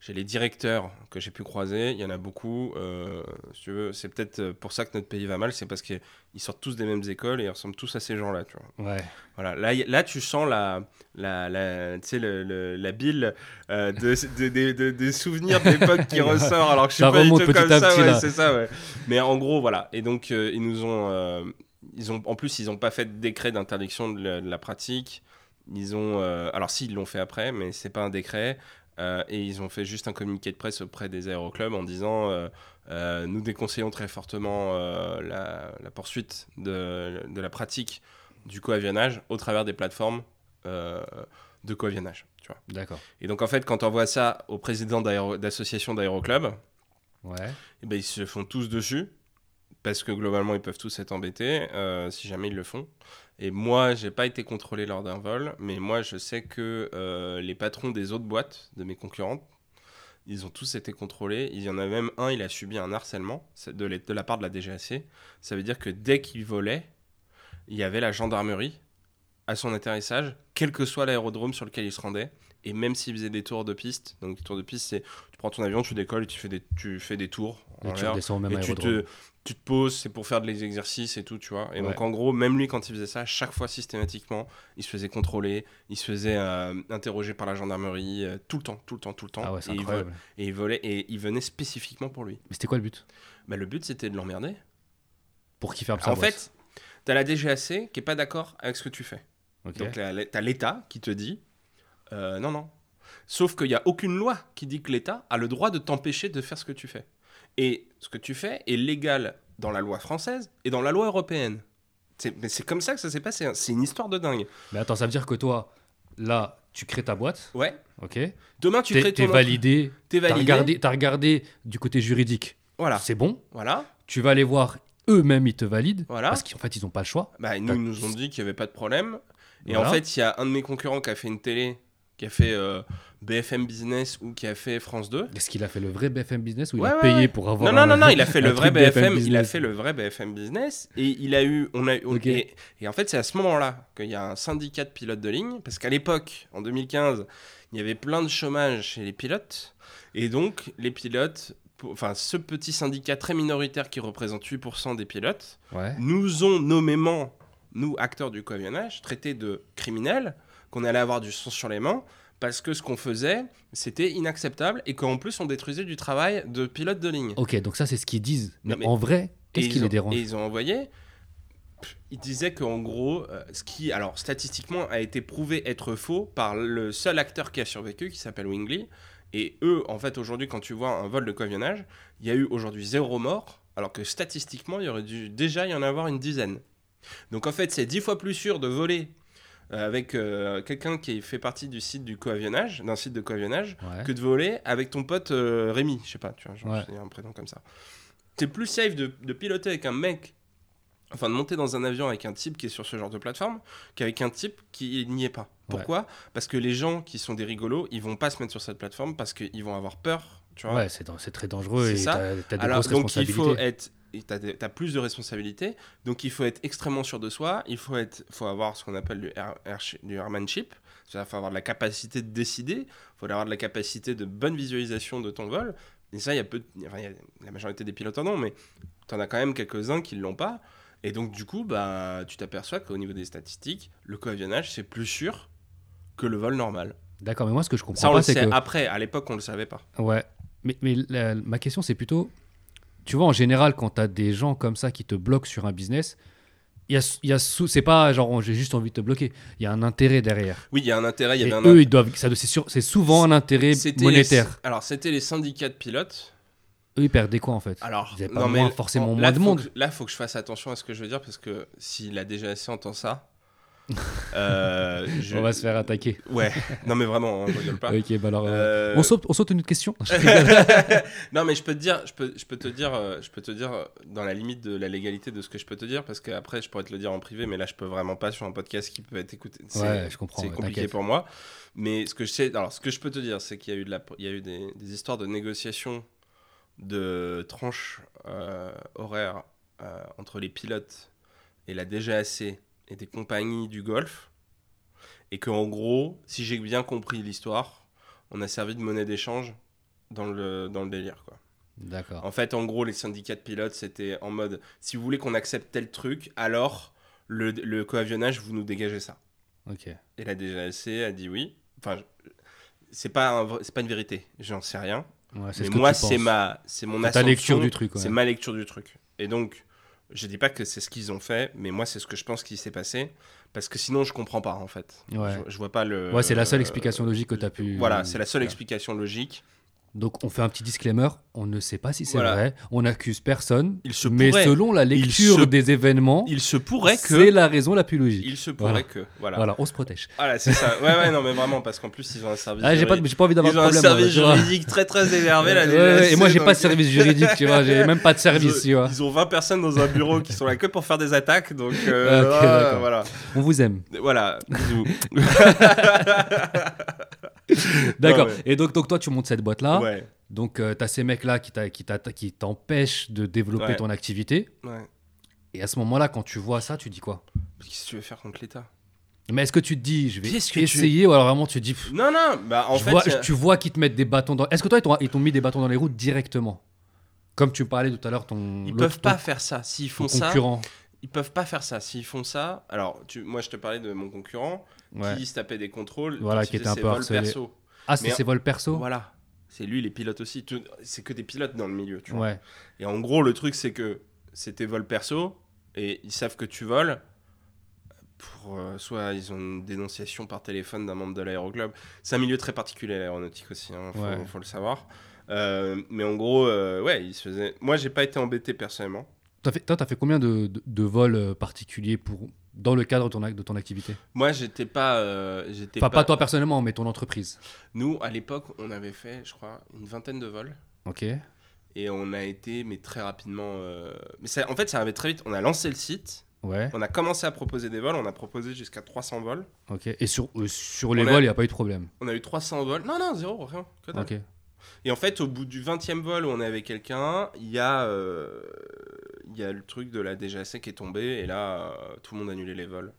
j'ai les directeurs que j'ai pu croiser, il y en a beaucoup. euh, si tu veux, c'est peut-être pour ça que notre pays va mal, c'est parce qu'ils sortent tous des mêmes écoles et ils ressemblent tous à ces gens-là, tu vois. Ouais. Voilà, là, là tu sens la, la, la, le, le- la bile euh, de, de- de- de- des souvenirs de l'époque qui ressort, alors que je suis Ça pas du tout comme à ça, ouais, c'est ça, ouais. Mais en gros, voilà. Et donc, euh, ils nous ont, euh, ils ont, en plus, ils n'ont pas fait de décret d'interdiction de, la- pratique. Ils ont, euh, alors si, ils l'ont fait après, mais c'est pas un décret. Euh, et ils ont fait juste un communiqué de presse auprès des aéroclubs en disant euh, euh, nous déconseillons très fortement la, la poursuite de, de la pratique du coavionnage au travers des plateformes de coavionnage. Tu vois. D'accord. Et donc en fait, quand on voit ça au président d'aéro- d'association d'aéroclubs, Ouais. eh ben, ils se font tous dessus. parce que globalement, ils peuvent tous être embêtés si jamais ils le font. Et moi, j'ai pas été contrôlé lors d'un vol, mais moi, je sais que euh, les patrons des autres boîtes, de mes concurrentes, ils ont tous été contrôlés. Il y en a même un, il a subi un harcèlement de la part de la DGAC. Ça veut dire que dès qu'il volait, il y avait la gendarmerie à son atterrissage, quel que soit l'aérodrome sur lequel il se rendait. Et même s'il faisait des tours de piste, donc tours de piste, c'est tu prends ton avion, tu décolles et tu fais des, tu fais des tours. en Et tu redescends au même Et tu te, tu te poses, c'est pour faire des exercices et tout, tu vois. Et Ouais. donc, en gros, même lui, quand il faisait ça, chaque fois systématiquement, il se faisait contrôler, il se faisait euh, interroger par la gendarmerie, euh, tout le temps, tout le temps, tout le temps. Ah ouais, c'est et, il incroyable. vo- et il volait, et il venait spécifiquement pour lui. Mais c'était quoi le but? Bah, le but, c'était de l'emmerder. Pour qu'il ferme sa En fait, t'as la DGAC qui est pas d'accord avec ce que tu fais. Ok. Donc, t'as l'État qui te dit euh, non, non. Sauf qu'il n'y a aucune loi qui dit que l'État a le droit de t'empêcher de faire ce que tu fais. Et ce que tu fais est légal dans la loi française et dans la loi européenne. Mais c'est comme ça que ça s'est passé. hein. C'est une histoire de dingue. Mais attends, ça veut dire que toi, là, tu crées ta boîte, Ouais. ok Demain, tu crées ton t'es validé, T'es t'as validé. regardé, t'as regardé du côté juridique, Voilà. c'est bon. Voilà. Tu vas aller voir eux-mêmes, ils te valident, Voilà. parce qu'en fait, ils n'ont pas le choix. Bah, nous, ils nous ont dit qu'il n'y avait pas de problème. Et Voilà. en fait, il y a un de mes concurrents qui a fait une télé, qui a fait euh, BFM Business ou qui a fait France 2. Est-ce qu'il a fait le vrai BFM Business ou il a ouais, payé ouais. pour avoir Non, non, un- non, non, il a fait le vrai BFM, il a Business? fait le vrai BFM Business et il a eu, on a, on- et, et en fait c'est à ce moment-là qu'il y a un syndicat de pilotes de ligne parce qu'à l'époque, en 2015, il y avait plein de chômage chez les pilotes et donc les pilotes, enfin ce petit syndicat très minoritaire qui représente 8% des pilotes, Ouais. nous ont nommément, nous acteurs du coavionnage, traités de criminels, qu'on allait avoir du sang sur les mains parce que ce qu'on faisait, c'était inacceptable et qu'en plus on détruisait du travail de pilotes de ligne. Ok, donc ça, c'est ce qu'ils disent. Mais, en vrai, qu'est-ce qui les dérange Et ils ont envoyé. Ils disaient qu'en gros, euh, ce qui, alors statistiquement, a été prouvé être faux par le seul acteur qui a survécu, qui s'appelle Wingley. Et eux, en fait, aujourd'hui, quand tu vois un vol de coavionnage, il y a eu aujourd'hui zéro mort, alors que statistiquement, il y aurait dû déjà y en avoir une dizaine. Donc en fait, c'est dix fois plus sûr de voler avec euh, quelqu'un qui fait partie du site du coavionnage, d'un site de coavionnage, Ouais. que de voler avec ton pote euh, Rémi, je sais pas, tu vois, genre, Ouais. un prénom comme ça. C'est plus safe de, de piloter avec un mec, enfin de monter dans un avion avec un type qui est sur ce genre de plateforme, qu'avec un type qui n'y est pas. Pourquoi? Parce que les gens qui sont des rigolos, ils vont pas se mettre sur cette plateforme parce qu'ils vont avoir peur, tu vois. Ouais, c'est très dangereux et ça. des Alors, grosses donc il faut être. Des- t'as plus de responsabilités, donc il faut être extrêmement sûr de soi. Il faut être, faut avoir ce qu'on appelle du, air, air- du airmanship, c'est-à-dire faut avoir de la capacité de décider, faut avoir de la capacité de bonne visualisation de ton vol. Et ça, il y a peu, enfin, il y a- la majorité des pilotes en ont, mais t'en as quand même quelques-uns qui l'ont pas. Et donc du coup, bah, tu t'aperçois qu'au niveau des statistiques, le coavionnage c'est plus sûr que le vol normal. D'accord, mais moi, ce que je comprends Ça, on pas, le c'est que. après. À l'époque, on le savait pas. Ouais. Mais, mais la- ma question, c'est plutôt. Tu vois, en général, quand tu as des gens comme ça qui te bloquent sur un business, il y a, y a sous- c'est pas genre j'ai juste envie de te bloquer. Il y a un intérêt derrière. Oui, il y a un intérêt. Y Et avait un eux, ils doivent. ça- C'est souvent un intérêt monétaire. les- alors, c'était les syndicats de pilotes. Eux, ils perdaient quoi en fait? Alors, Ils avaient pas moins- forcément là, moins de monde. que- là, faut que je fasse attention à ce que je veux dire parce que si la DGAC entend ça, euh, je- On va se faire attaquer. Ouais, non, mais vraiment, hein, je rigole pas. Ok, bah alors. euh, Euh, On, saute, on saute une autre question non, mais je peux te dire, je peux, je peux te dire, je peux te dire dans la limite de la légalité de ce que je peux te dire parce qu'après, je pourrais te le dire en privé, mais là, je peux vraiment pas sur un podcast qui peut être écouté. Ouais, je comprends, C'est ouais, compliqué pour moi. Mais ce que je sais, alors ce que je peux te dire, c'est qu'il y a eu, de la, il y a eu des, des histoires de négociations de tranches euh, horaires euh, entre les pilotes et la DGAC et des compagnies du Golfe. Et qu'en gros, si j'ai bien compris l'histoire, on a servi de monnaie d'échange dans le, dans le délire. Quoi. D'accord. En fait, en gros, les syndicats de pilotes, c'était en mode si vous voulez qu'on accepte tel truc, alors le, le coavionnage, vous nous dégagez ça. Ok. Et la DGAC a dit oui. Enfin, c'est pas, un vrai- c'est pas une vérité, j'en sais rien. Ouais, c'est Mais ce que moi, c'est ma, c'est mon assumption, lecture du truc. ouais. C'est ma lecture du truc. Et donc, je dis pas que c'est ce qu'ils ont fait, mais moi, c'est ce que je pense qui s'est passé. Parce que sinon, je comprends pas, en fait. Ouais. Je, je vois pas le. Ouais, c'est la seule explication logique que tu as pu. Voilà, c'est la seule explication logique. Donc on fait un petit disclaimer, on ne sait pas si c'est Voilà. vrai, on n'accuse personne, Il se mais pourrait, selon la lecture se- des événements, il se pourrait c'est que. la raison la plus logique. Il se pourrait Voilà. que. Voilà. Voilà, on se protège. Voilà, c'est ça. Ouais, ouais, non, mais vraiment, parce qu'en plus, ils ont un service. Ah, j'ai pas, juridique. j'ai pas envie d'avoir Ils de ont un problème. service moi, tu vois. juridique très très énervé là. Ouais, et moi c'est- j'ai pas de donc- service juridique, tu vois, j'ai même pas de service, tu Ils ont, vois. ils ont 20 personnes dans un bureau qui sont là que pour faire des attaques, donc euh, ah, voilà. On vous aime. Voilà, bisous. D'accord. ouais. Et donc, donc toi tu montes cette boîte là. Ouais, Donc tu as ces mecs là qui t'empêchent de développer ton activité. Et à ce moment-là, quand tu vois ça, tu dis quoi? Qu'est-ce que tu veux faire contre l'État? Mais est-ce que tu te dis, je vais que tu- essayer ou alors vraiment tu te dis, pff, Non, non, bah en je fait, vois- a- tu vois qu'ils te mettent des bâtons dans. Est-ce que toi ils t'ont- mis des bâtons dans les roues directement? Comme tu parlais tout à l'heure, ton ils peuvent ton- pas faire ça. S'ils font ça, concurrent. ils peuvent pas faire ça. S'ils font ça, alors tu, moi je te parlais de mon concurrent Ouais. qui se tapait des contrôles, Voilà, qui était un ses peu vols harcelé. perso. Ah, c'est ses vols perso? Voilà, c'est lui les pilotes aussi. C'est que des pilotes dans le milieu, tu vois. Ouais. Et en gros, le truc, c'est que c'est tes vols perso et ils savent que tu voles. Pour, euh, soit ils ont une dénonciation par téléphone d'un membre de l'aéroclub. C'est un milieu très particulier, l'aéronautique aussi, hein, faut, Ouais. faut le savoir. Euh, mais en gros, euh, ouais, ils se faisaient. Moi, j'ai pas été embêté personnellement. T'as fait, toi, t'as fait combien de, de- de vols particuliers pour, dans le cadre de ton, ac- de ton activité Moi, j'étais pas. euh, j'étais Enfin, pas toi personnellement, mais ton entreprise. Nous, à l'époque, on avait fait, je crois, une vingtaine de vols. Ok. Et on a été, mais très rapidement. euh, Mais ça, en fait, ça arrivait très vite. On a lancé le site. Ouais. On a commencé à proposer des vols. On a proposé jusqu'à 300 vols. Ok. Et sur, euh, sur les On vols, il n'y a pas eu de problème. On a eu 300 vols. Non, non, zéro, rien. que dalle. Ok. Et en fait, au bout du 20e vol où on est avec quelqu'un, il y, a, euh, il y a le truc de la DGAC qui est tombé. Et là, euh, tout le monde a annulé les vols.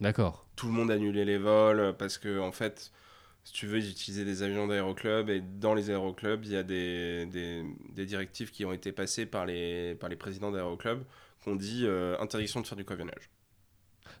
D'accord. Tout le monde a annulé les vols parce que, en fait, si tu veux, ils utilisaient des avions d'aéroclub. Et dans les aéroclubs, il y a des, des, des directives qui ont été passées par les, par les présidents d'aéroclubs qu'on dit euh, interdiction de faire du covionnage.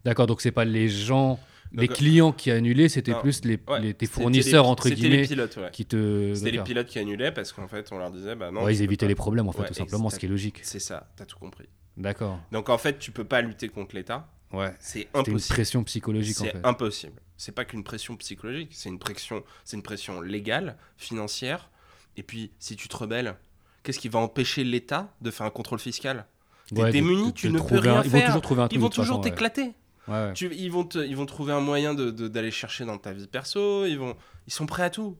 D'accord. Donc, c'est pas les gens, les Donc, clients qui annulaient, c'était plus les, Ouais, les- tes fournisseurs, les- entre guillemets, les pilotes, ouais. qui te. C'était les pilotes qui annulaient parce qu'en fait, on leur disait, bah non. Ouais, ils évitaient pas. les problèmes, en fait, tout simplement, ce qui est logique. C'est ça, t'as tout compris. D'accord. Donc en fait, tu peux pas lutter contre l'État. Ouais. C'est C'était une impossible. pression psychologique, en C'est fait. impossible. C'est pas qu'une pression psychologique, c'est une pression, c'est une pression légale, financière. Et puis, si tu te rebelles, qu'est-ce qui va empêcher l'État de faire un contrôle fiscal? T'es Ouais, démuni, de- tu de ne peux un- rien Ils vont faire. toujours trouver un truc. Ils vont toujours t'éclater. Ouais, ouais. Tu- ils, vont te- ils vont trouver un moyen de- de- d'aller chercher dans ta vie perso. Ils, vont, ils sont prêts à tout.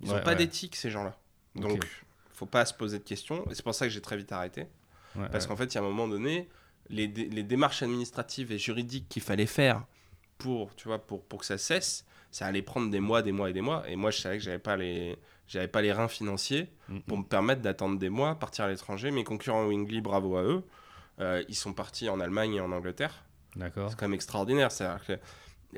Ils n'ont Ouais, pas d'éthique, ces gens-là. Donc, Ok. faut pas se poser de questions. Et c'est pour ça que j'ai très vite arrêté. Parce qu'en fait, il y a un moment donné, les, dé- les démarches administratives et juridiques qu'il fallait faire pour, tu vois, pour, pour que ça cesse, ça allait prendre des mois, des mois et des mois. Et moi, je savais que j'avais pas les, j'avais pas les reins financiers pour me permettre d'attendre des mois, partir à l'étranger. Mes concurrents Wingly, bravo à eux. Euh, ils sont partis en Allemagne et en Angleterre. D'accord. C'est quand même extraordinaire. C'est-à-dire que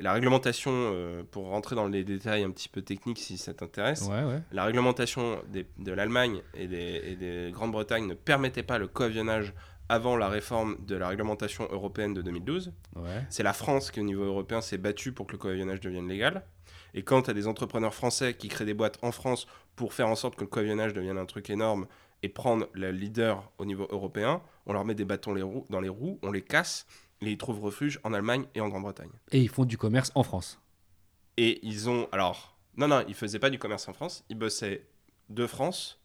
la réglementation, euh, pour rentrer dans les détails un petit peu techniques si ça t'intéresse, Ouais, ouais. la réglementation des- de l'Allemagne et des, et des Grande-Bretagne ne permettait pas le coavionnage avant la réforme de la réglementation européenne de 2012. Ouais. C'est la France qui, au niveau européen, s'est battue pour que le coavionnage devienne légal. Et quand tu as des entrepreneurs français qui créent des boîtes en France pour faire en sorte que le coavionnage devienne un truc énorme et prendre le leader au niveau européen, on leur met des bâtons les roues- dans les roues, on les casse, et ils trouvent refuge en Allemagne et en Grande-Bretagne. Et ils font du commerce en France. Et ils ont. Alors, non, non, ils faisaient pas du commerce en France. Ils bossaient de France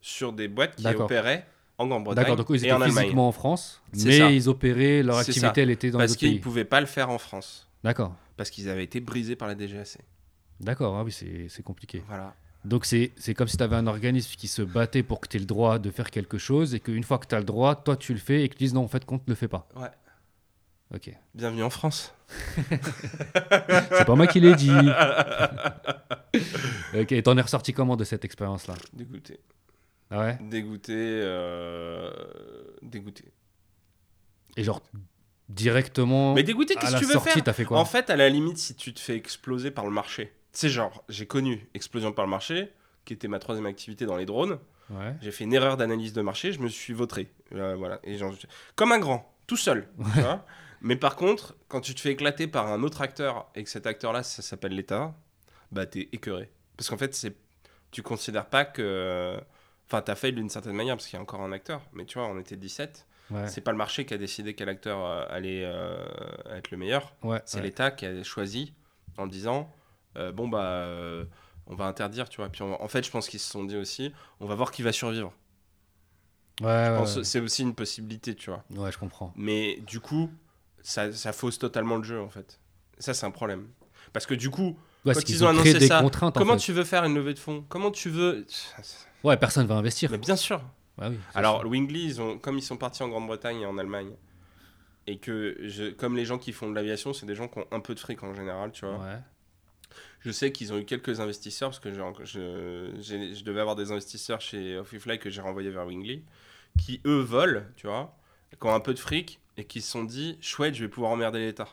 sur des boîtes qui opéraient en Grande-Bretagne D'accord, donc ils en étaient Allemagne. physiquement en France, mais ça. ils opéraient, leur activité, ça. elle était dans les Parce autres qu'ils ne pouvaient pas le faire en France. D'accord. Parce qu'ils avaient été brisés par la DGAC. D'accord, ah oui, c'est compliqué. Voilà. Donc c'est comme si tu avais un organisme qui se battait pour que tu aies le droit de faire quelque chose et qu'une fois que tu as le droit, toi tu le fais et que tu dises non, en fait, qu'on ne le fait pas. Ouais. Ok. Bienvenue en France. C'est pas moi qui l'ai dit. ok, et t'en es ressorti comment de cette expérience-là? Dégoûté. Ah ouais? Dégoûté. euh, Dégoûté. Et genre, directement, Mais dégoûté, qu'est-ce que tu veux sortie, faire fait quoi? En fait, à la limite, si tu te fais exploser par le marché. C'est genre, j'ai connu explosion par le marché, qui était ma troisième activité dans les drones. Ouais. J'ai fait une erreur d'analyse de marché, je me suis vautré. Euh, voilà. Et genre, comme un grand, tout seul. tu vois. Mais par contre, quand tu te fais éclater par un autre acteur et que cet acteur-là, ça s'appelle l'État, bah t'es écœuré. Parce qu'en fait, c'est, tu considères pas que. Enfin, t'as fait d'une certaine manière, parce qu'il y a encore un acteur. Mais tu vois, on était 17. Ouais. C'est pas le marché qui a décidé quel acteur euh, allait euh, être le meilleur. C'est l'État qui a choisi en disant euh, bon, bah. euh, on va interdire, tu vois. Puis on en fait, je pense qu'ils se sont dit aussi, on va voir qui va survivre. Ouais, ouais. C'est aussi une possibilité, tu vois. Ouais, je comprends. Mais du coup, ça, ça fausse totalement le jeu, en fait. Ça, c'est un problème. Parce que du coup, Ouais, Quand ils ont annoncé des ça, comment fait. tu veux faire une levée de fonds? Comment tu veux. Ouais, personne va investir. Mais bien sûr. Ouais, oui, c'est Alors, Wingly, ils ont, comme ils sont partis en Grande-Bretagne et en Allemagne, et que je, comme les gens qui font de l'aviation, c'est des gens qui ont un peu de fric en général, tu vois. Ouais. Je sais qu'ils ont eu quelques investisseurs, parce que je, devais avoir des investisseurs chez Ofifly que j'ai renvoyés vers Wingly, qui eux volent, tu vois, qui ont un peu de fric, et qui se sont dit, chouette, je vais pouvoir emmerder l'État.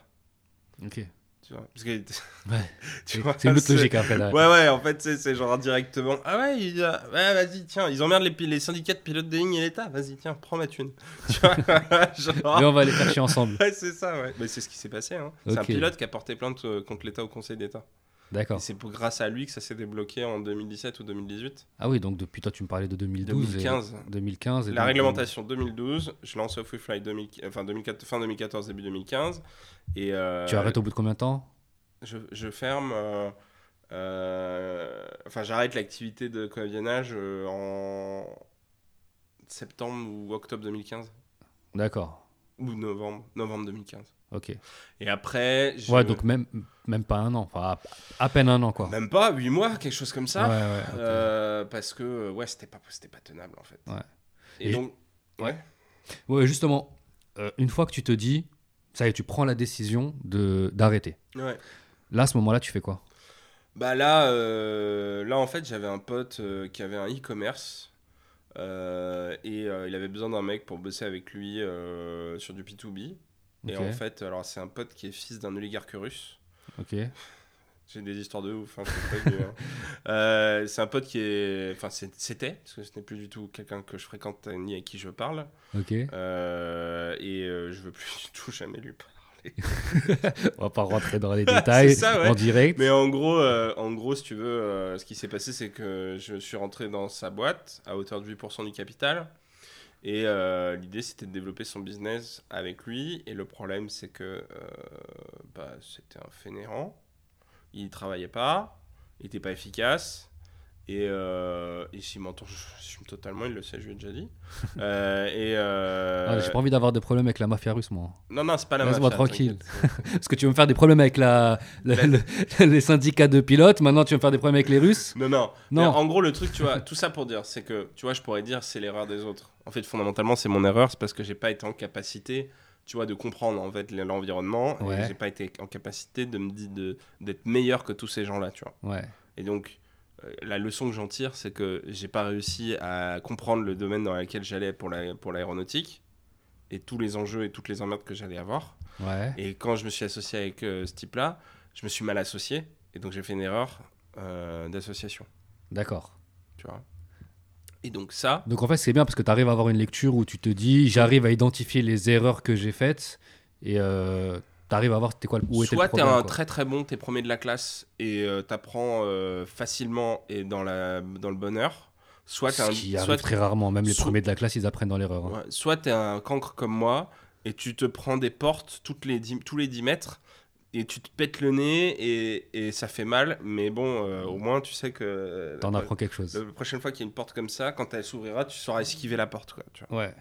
Ok. Tu vois, parce que, Ouais. tu C'est vois, c'est une autre logique après. derrière. Ouais, ouais, en fait, c'est c'est genre directement. Ah ouais, il a- ouais vas-y, tiens, ils emmerdent les, les syndicats de pilotes de ligne et l'État. Vas-y, tiens, prends ma thune. Tu vois, genre. Mais on va les chercher ensemble. Ouais, c'est ça, ouais. Mais c'est ce qui s'est passé. Hein. C'est un pilote qui a porté plainte euh, contre l'État au Conseil d'État. D'accord. c'est grâce à lui que ça s'est débloqué en 2017 ou 2018. Ah oui, donc depuis toi, tu me parlais de 2012. et- 2015. 2015. et La donc- réglementation 2012, je lance Off Fly 2000, enfin 2004 fin 2014, début 2015. Et euh, Tu arrêtes au bout de combien de temps je, je ferme. euh, euh, enfin, j'arrête l'activité de coavionnage euh, en septembre ou octobre 2015. D'accord. Ou novembre, novembre 2015. Ok. Et après. je- Ouais, donc même, même pas un an. Enfin, à, peine un an, quoi. Même pas, 8 mois, quelque chose comme ça. Ouais, ouais. Euh, parce que, ouais, c'était pas, c'était pas tenable en fait. Ouais. Et, Et- donc. Ouais. Ouais, justement, euh, une fois que tu te dis, ça y est, tu prends la décision de d'arrêter. Ouais. Là, à ce moment-là, tu fais quoi? Bah là, euh, là en fait, j'avais un pote qui avait un e-commerce euh, et euh, il avait besoin d'un mec pour bosser avec lui euh, sur du P2B. Et en fait, alors c'est un pote qui est fils d'un oligarque russe. Ok. J'ai des histoires de ouf. hein, c'est hein. Euh, c'est un pote qui est, enfin c'était, parce que ce n'est plus du tout quelqu'un que je fréquente ni avec qui je parle. Ok. Euh, et euh, je veux plus du tout jamais lui parler. On va pas rentrer dans les détails ça, ouais. en direct. Mais en gros, euh, en gros, si tu veux, ce qui s'est passé, c'est que je suis rentré dans sa boîte à hauteur de 8% du capital. Et euh, l'idée, c'était de développer son business avec lui. Et le problème, c'est que euh, bah, c'était un fainéant. Il travaillait pas, il n'était pas efficace. Et, euh, et s'il m'entend, je j'assume totalement, il le sait, je lui ai déjà dit. Euh, et euh, Ah, J'ai pas envie d'avoir des problèmes avec la mafia russe, moi. Non, non, c'est pas la Laisse-moi mafia, tranquille. t'inquiète. Parce que tu veux me faire des problèmes avec la, le- les syndicats de pilotes. Maintenant, tu veux me faire des problèmes avec les Russes. Non, non. Non. Mais en gros, le truc, tu vois, tout ça pour dire, c'est que, tu vois, je pourrais dire, c'est l'erreur des autres. En fait, fondamentalement, c'est mon erreur, c'est parce que j'ai pas été en capacité, tu vois, de comprendre, en fait, l'environnement. Ouais. Et j'ai pas été en capacité de me dire de- d'être meilleur que tous ces gens-là, tu vois. Ouais. Et donc, la leçon que j'en tire, c'est que j'ai pas réussi à comprendre le domaine dans lequel j'allais pour la- pour l'aéronautique et tous les enjeux et toutes les emmerdes que j'allais avoir. Ouais. Et quand je me suis associé avec euh, ce type-là, je me suis mal associé et donc j'ai fait une erreur euh, d'association, D'accord. tu vois? Et donc ça, Donc en fait, c'est bien parce que tu arrives à avoir une lecture où tu te dis, j'arrive à identifier les erreurs que j'ai faites et arrives à voir c'était quoi, où était le soit t'es problème. un quoi. très très bon, t'es premier de la classe et euh, t'apprends euh, facilement et dans, la, dans le bonheur, soit t'es Ce un, qui soit arrive très rarement. Même les soit- premiers de la classe, ils apprennent dans l'erreur. hein. Ouais, soit t'es un cancre comme moi et tu te prends des portes toutes les tous les 10 mètres et tu te pètes le nez et, et ça fait mal, mais bon, euh, au moins tu sais que euh, T'en apprends quelque chose. la prochaine fois qu'il y a une porte comme ça, quand elle s'ouvrira, tu sauras esquiver la porte. Quoi, tu vois. Ouais.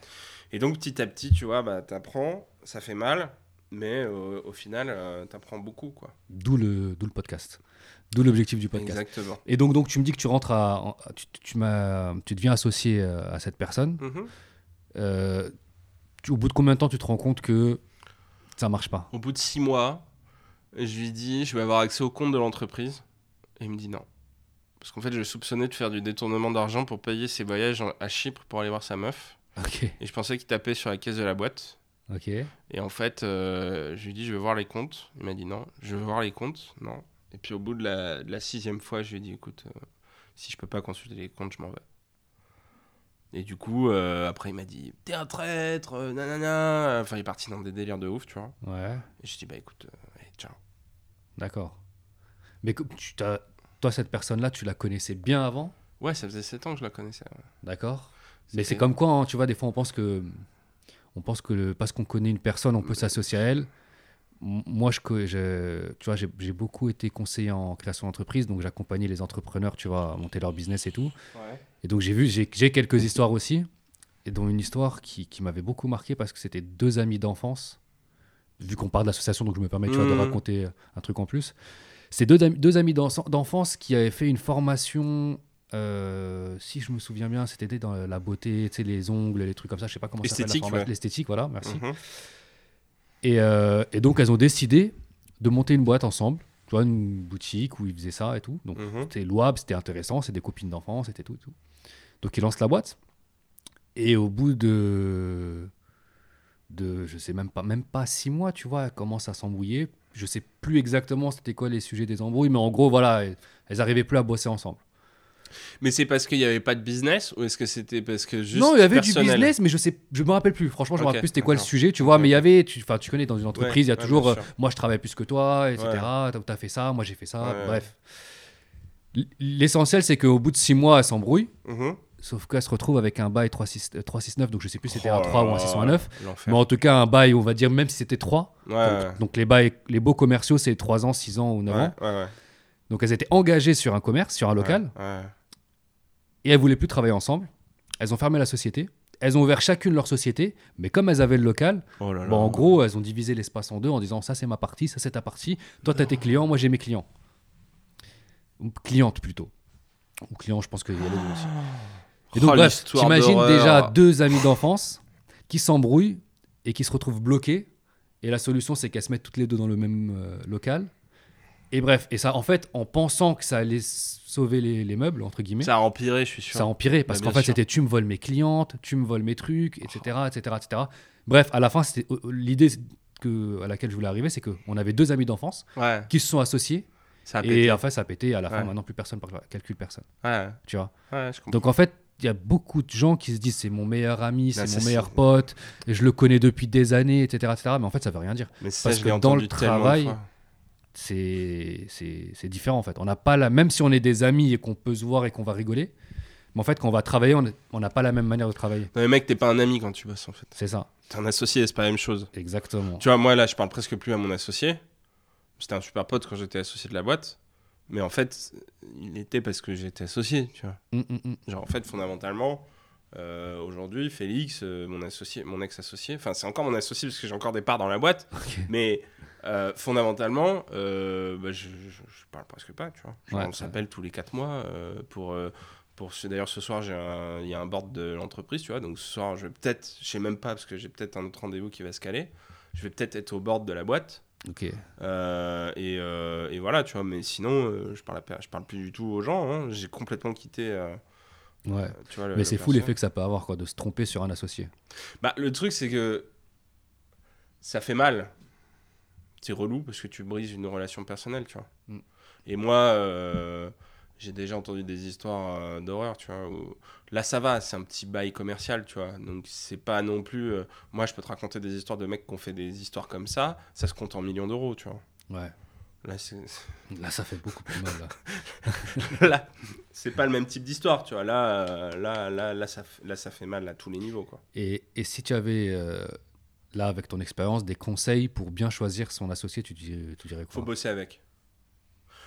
Et donc petit à petit, tu vois, bah, t'apprends, ça fait mal, mais euh, au final, euh, t'apprends beaucoup. Quoi. D'où le, d'où le podcast. D'où l'objectif du podcast. Exactement. Et donc, donc, tu me dis que tu rentres à. tu, tu, m'as- tu deviens associé euh, à cette personne. Mhm. Euh, tu- au bout de combien de temps tu te rends compte que ça marche pas? Au bout de six mois, je lui dis, je vais avoir accès au compte de l'entreprise. Et il me dit non. Parce qu'en fait, je le soupçonnais de faire du détournement d'argent pour payer ses voyages à Chypre pour aller voir sa meuf. Et je pensais qu'il tapait sur la caisse de la boîte. Ok. Et en fait, euh, je lui dis, je veux voir les comptes. Il m'a dit non. Je veux voir les comptes. Non. Et puis au bout de la, de la sixième fois, je lui ai dit, écoute, euh, si je peux pas consulter les comptes, je m'en vais. Et du coup, euh, après, il m'a dit, t'es un traître, nanana. Enfin, il est parti dans des délires de ouf, tu vois. Ouais. Et je dis, bah écoute, allez, ciao. D'accord. Mais tu t'as- toi, cette personne-là, tu la connaissais bien avant? Ouais, ça faisait 7 ans que je la connaissais. ouais. D'accord. Mais c'est comme quoi, hein, tu vois, des fois, on pense que, on pense que le- parce qu'on connaît une personne, on peut s'associer à elle. moi, je, tu vois, j'ai beaucoup été conseiller en création d'entreprise, donc j'accompagnais les entrepreneurs, tu vois, à monter leur business et tout. Et donc j'ai vu, j'ai quelques histoires aussi, et dont une histoire qui, qui m'avait beaucoup marqué parce que c'était deux amis d'enfance. Vu qu'on parle d'association, donc je me permets tu vois, de Mhm. raconter un truc en plus. C'est deux, amis- deux amis d'enfance d'enfance qui avaient fait une formation, euh, si je me souviens bien, c'était dans la beauté, tu sais, les ongles, les trucs comme ça, je sais pas comment ça s'appelle. la ouais. L'esthétique, voilà, merci. Mhm. Et, euh, et donc, elles ont décidé de monter une boîte ensemble. Tu vois, une boutique où ils faisaient ça et tout. Donc, Mhm. c'était louable, c'était intéressant, c'est des copines d'enfance, c'était tout, tout. Donc, ils lancent la boîte. Et au bout de, de je sais même pas, même pas six mois, tu vois, elles commencent à s'embrouiller. Je sais plus exactement c'était quoi les sujets des embrouilles, mais en gros, voilà, elles, elles arrivaient plus à bosser ensemble. Mais c'est parce qu'il n'y avait pas de business ou est-ce que c'était parce que juste non, il y avait personnel du business, mais je sais, je me rappelle plus. Franchement, je me rappelle plus c'était quoi le sujet, tu vois. Mais il y avait, tu, tu connais dans une entreprise, il y a toujours, euh, moi je travaille plus que toi, etc. Ouais. T'as as fait ça, moi j'ai fait ça. Bref. L'essentiel, c'est qu'au bout de six mois, elles s'embrouillent. Mhm. Sauf qu'elles se retrouvent avec un bail 3-6 euh, 3-6-9, donc je sais plus si c'était un Oh 3 ou un là 6 ou là, un 9. L'enfer. Mais en tout cas, un bail, on va dire, même si c'était 3. Ouais, Donc, donc les bails, les beaux commerciaux, c'est 3 ans, 6 ans ou 9 ouais, ans. Donc elles étaient engagées sur un commerce, sur un local, Ouais, et elles voulaient plus travailler ensemble. Elles ont fermé la société. Elles ont ouvert chacune leur société, mais comme elles avaient le local, Oh là là. Bon, en gros, elles ont divisé l'espace en deux en disant ça c'est ma partie, ça c'est ta partie. Toi t'as tes clients, moi j'ai mes clients. Ou clientes plutôt. Ou clients, je pense qu'il y a les deux aussi. Et donc Oh, bref, t'imagines déjà deux amis d'enfance qui s'embrouillent et qui se retrouvent bloqués. Et la solution c'est qu'elles se mettent toutes les deux dans le même euh, local. Et bref, et ça en fait, en pensant que ça allait sauver les, les meubles, entre guillemets, Ça a empiré, je suis sûr. ça a empiré parce qu'en fait c'était tu me voles mes clientes, tu me voles mes trucs, etc. etc., etc. Bref, à la fin, c'était euh, l'idée que, à laquelle je voulais arriver, c'est qu'on avait deux amis d'enfance Ouais, qui se sont associés ça a et pété. en fait ça a pété. À la fin, Ouais. maintenant plus personne par- calcule personne. Ouais, Tu vois? je. Donc en fait, il y a beaucoup de gens qui se disent c'est mon meilleur ami, c'est mon meilleur pote, et je le connais depuis des années, etc., etc. Mais en fait, ça veut rien dire. Mais ça, parce je que dans le travail, fois. C'est différent en fait. On n'a pas la même si on est des amis et qu'on peut se voir et qu'on va rigoler. Mais en fait, quand on va travailler, on n'a pas la même manière de travailler. Non, mais mec, t'es pas un ami quand tu bosses en fait. C'est ça, T'es un associé, c'est pas la même chose. exactement. Tu vois, moi là, je parle presque plus à mon associé. C'était un super pote quand j'étais associé de la boîte. Mais en fait, il était parce que j'étais associé, tu vois. Mm, mm, mm. Genre, en fait, fondamentalement, euh, aujourd'hui, Félix, euh, mon associé, mon ex-associé, enfin, c'est encore mon associé parce que j'ai encore des parts dans la boîte, mais euh, fondamentalement, euh, bah, je, je, je parle presque pas, tu vois. Genre, Ouais, on s'appelle tous les quatre mois euh, pour. pour ce, d'ailleurs, ce soir, il y a un board de l'entreprise, tu vois. Donc, ce soir, je vais peut-être, je sais même pas, parce que j'ai peut-être un autre rendez-vous qui va se caler. Je vais peut-être être au board de la boîte. Ok. Et, et voilà, tu vois. Mais sinon, je parle, à per- je parle plus du tout aux gens. hein. J'ai complètement quitté. Ouais. tu vois, le- Mais c'est fou l'effet que ça peut avoir quoi, de se tromper sur un associé. Bah, le truc, c'est que ça fait mal. C'est relou parce que tu brises une relation personnelle, tu vois. Mm. Et moi, euh, j'ai déjà entendu des histoires euh, d'horreur, tu vois. où- Là, ça va, c'est un petit bail commercial, tu vois. Donc, c'est pas non plus. euh, Moi, je peux te raconter des histoires de mecs qui ont fait des histoires comme ça. Ça se compte en millions d'euros, tu vois. Ouais. Là, ça fait beaucoup plus mal. Là. là, c'est pas le même type d'histoire, tu vois. Là, là, là, là, ça, là, ça fait mal à tous les niveaux, quoi. Et, et si tu avais, là, avec ton expérience, des conseils pour bien choisir son associé, tu, tu dirais Faut quoi bosser avec.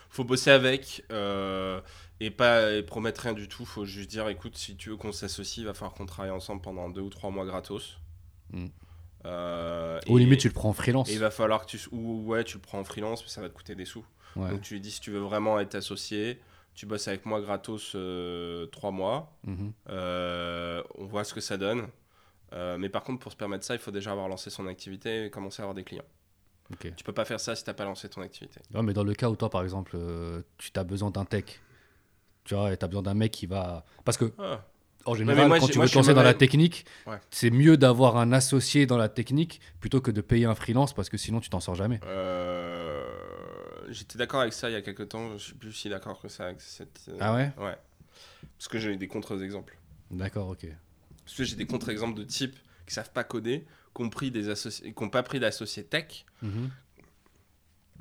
Faut bosser avec euh, et pas et promettre rien du tout. Faut juste dire, écoute, si tu veux qu'on s'associe, il va falloir qu'on travaille ensemble pendant deux ou trois mois gratos. Mm. Euh, Au et- limite, tu le prends en freelance. Et il va falloir que tu ou ouais, tu le prends en freelance, mais ça va te coûter des sous. Ouais. Donc tu lui dis si tu veux vraiment être associé, tu bosses avec moi gratos euh, trois mois. Mhm. Euh, on voit ce que ça donne. Euh, mais par contre, pour se permettre ça, il faut déjà avoir lancé son activité et commencer à avoir des clients. Ok. Tu peux pas faire ça si t'as pas lancé ton activité. Ouais, mais dans le cas où toi, par exemple, euh, tu as besoin d'un tech, tu vois, et tu as besoin d'un mec qui va. Parce que, Ah. en général, moi, quand tu moi, veux te lancer dans la technique, Ouais. c'est mieux d'avoir un associé dans la technique plutôt que de payer un freelance parce que sinon, tu t'en sors jamais. Euh, J'étais d'accord avec ça il y a quelques temps. Je suis plus si d'accord que ça avec cette. Ah ouais? Ouais. Parce que j'ai des contre-exemples. D'accord, ok. Parce que j'ai des contre-exemples de types qui savent pas coder, qui n'ont pas pris d'associés tech, Mhm.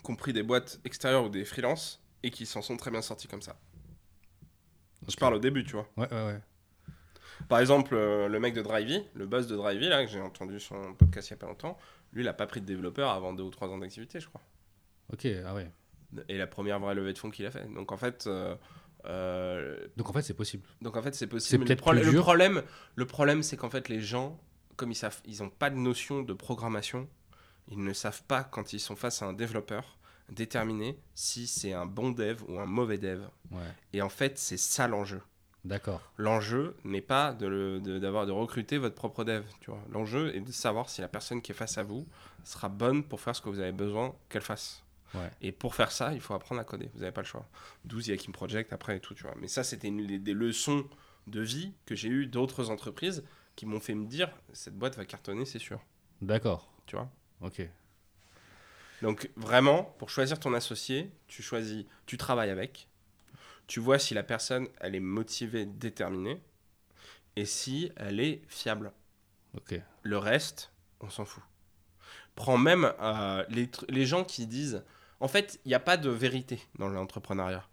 compris des boîtes extérieures ou des freelances et qui s'en sont très bien sortis comme ça. Je parle au début, tu vois. Ouais, ouais, ouais. Par exemple, euh, le mec de Drivey, le boss de Drivey, là, que j'ai entendu son podcast il y a pas longtemps, lui, il a pas pris de développeur avant deux ou trois ans d'activité, je crois. Ok, ah ouais. Et la première vraie levée de fonds qu'il a fait. Donc en fait, euh, euh, Donc en fait, c'est possible. donc en fait, c'est C'est possible. peut-être le, problème- plus le problème, le problème, c'est qu'en fait, les gens, comme ils savent, ils ont pas de notion de programmation. Ils ne savent pas quand ils sont face à un développeur déterminer si c'est un bon dev ou un mauvais dev. Ouais. Et en fait, c'est ça l'enjeu. D'accord. L'enjeu n'est pas de- d'avoir de recruter votre propre dev. Tu vois. L'enjeu est de savoir si la personne qui est face à vous sera bonne pour faire ce que vous avez besoin qu'elle fasse. Ouais. Et pour faire ça, il faut apprendre à coder. Vous n'avez pas le choix. 12, il y a Kim Project après et tout. Tu vois. Mais ça, c'était une- des- leçons de vie que j'ai eues d'autres entreprises qui m'ont fait me dire cette boîte va cartonner, c'est sûr. D'accord. Tu vois? Ok. Donc vraiment, pour choisir ton associé, tu choisis, tu travailles avec, tu vois si la personne elle est motivée, déterminée, et si elle est fiable. Ok. Le reste, on s'en fout. Prends même euh, les, les gens qui disent, en fait, il n'y a pas de vérité dans l'entrepreneuriat.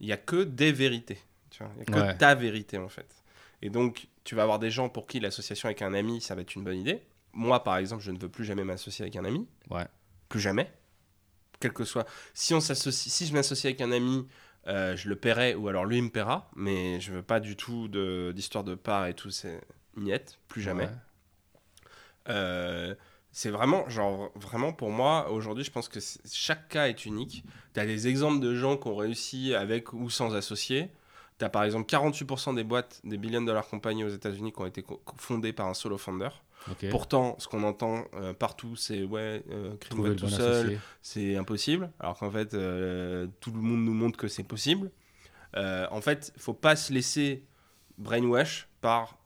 Il n'y a que des vérités. Il n'y a que Ouais. ta vérité en fait. Et donc, tu vas avoir des gens pour qui l'association avec un ami, ça va être une bonne idée. Moi, par exemple, je ne veux plus jamais m'associer avec un ami Ouais. plus jamais. Quel que soit. Si, on s'associe, si je m'associe avec un ami, euh, je le paierai ou alors lui il me paiera. Mais je veux pas du tout de- d'histoire de, part et tout. C'est niette, plus jamais. Ouais. Euh, c'est vraiment, genre, vraiment pour moi, aujourd'hui, je pense que chaque cas est unique. Tu as des exemples de gens qui ont réussi avec ou sans associés. Tu as par exemple 48% des boîtes, des billion dollar compagnies aux États-Unis qui ont été fondées par un solo founder. Pourtant, ce qu'on entend euh, partout, c'est ouais, euh, trouver tout bon seul, c'est impossible. Alors qu'en fait, euh, tout le monde nous montre que c'est possible. Euh, en fait, faut pas se laisser brainwash par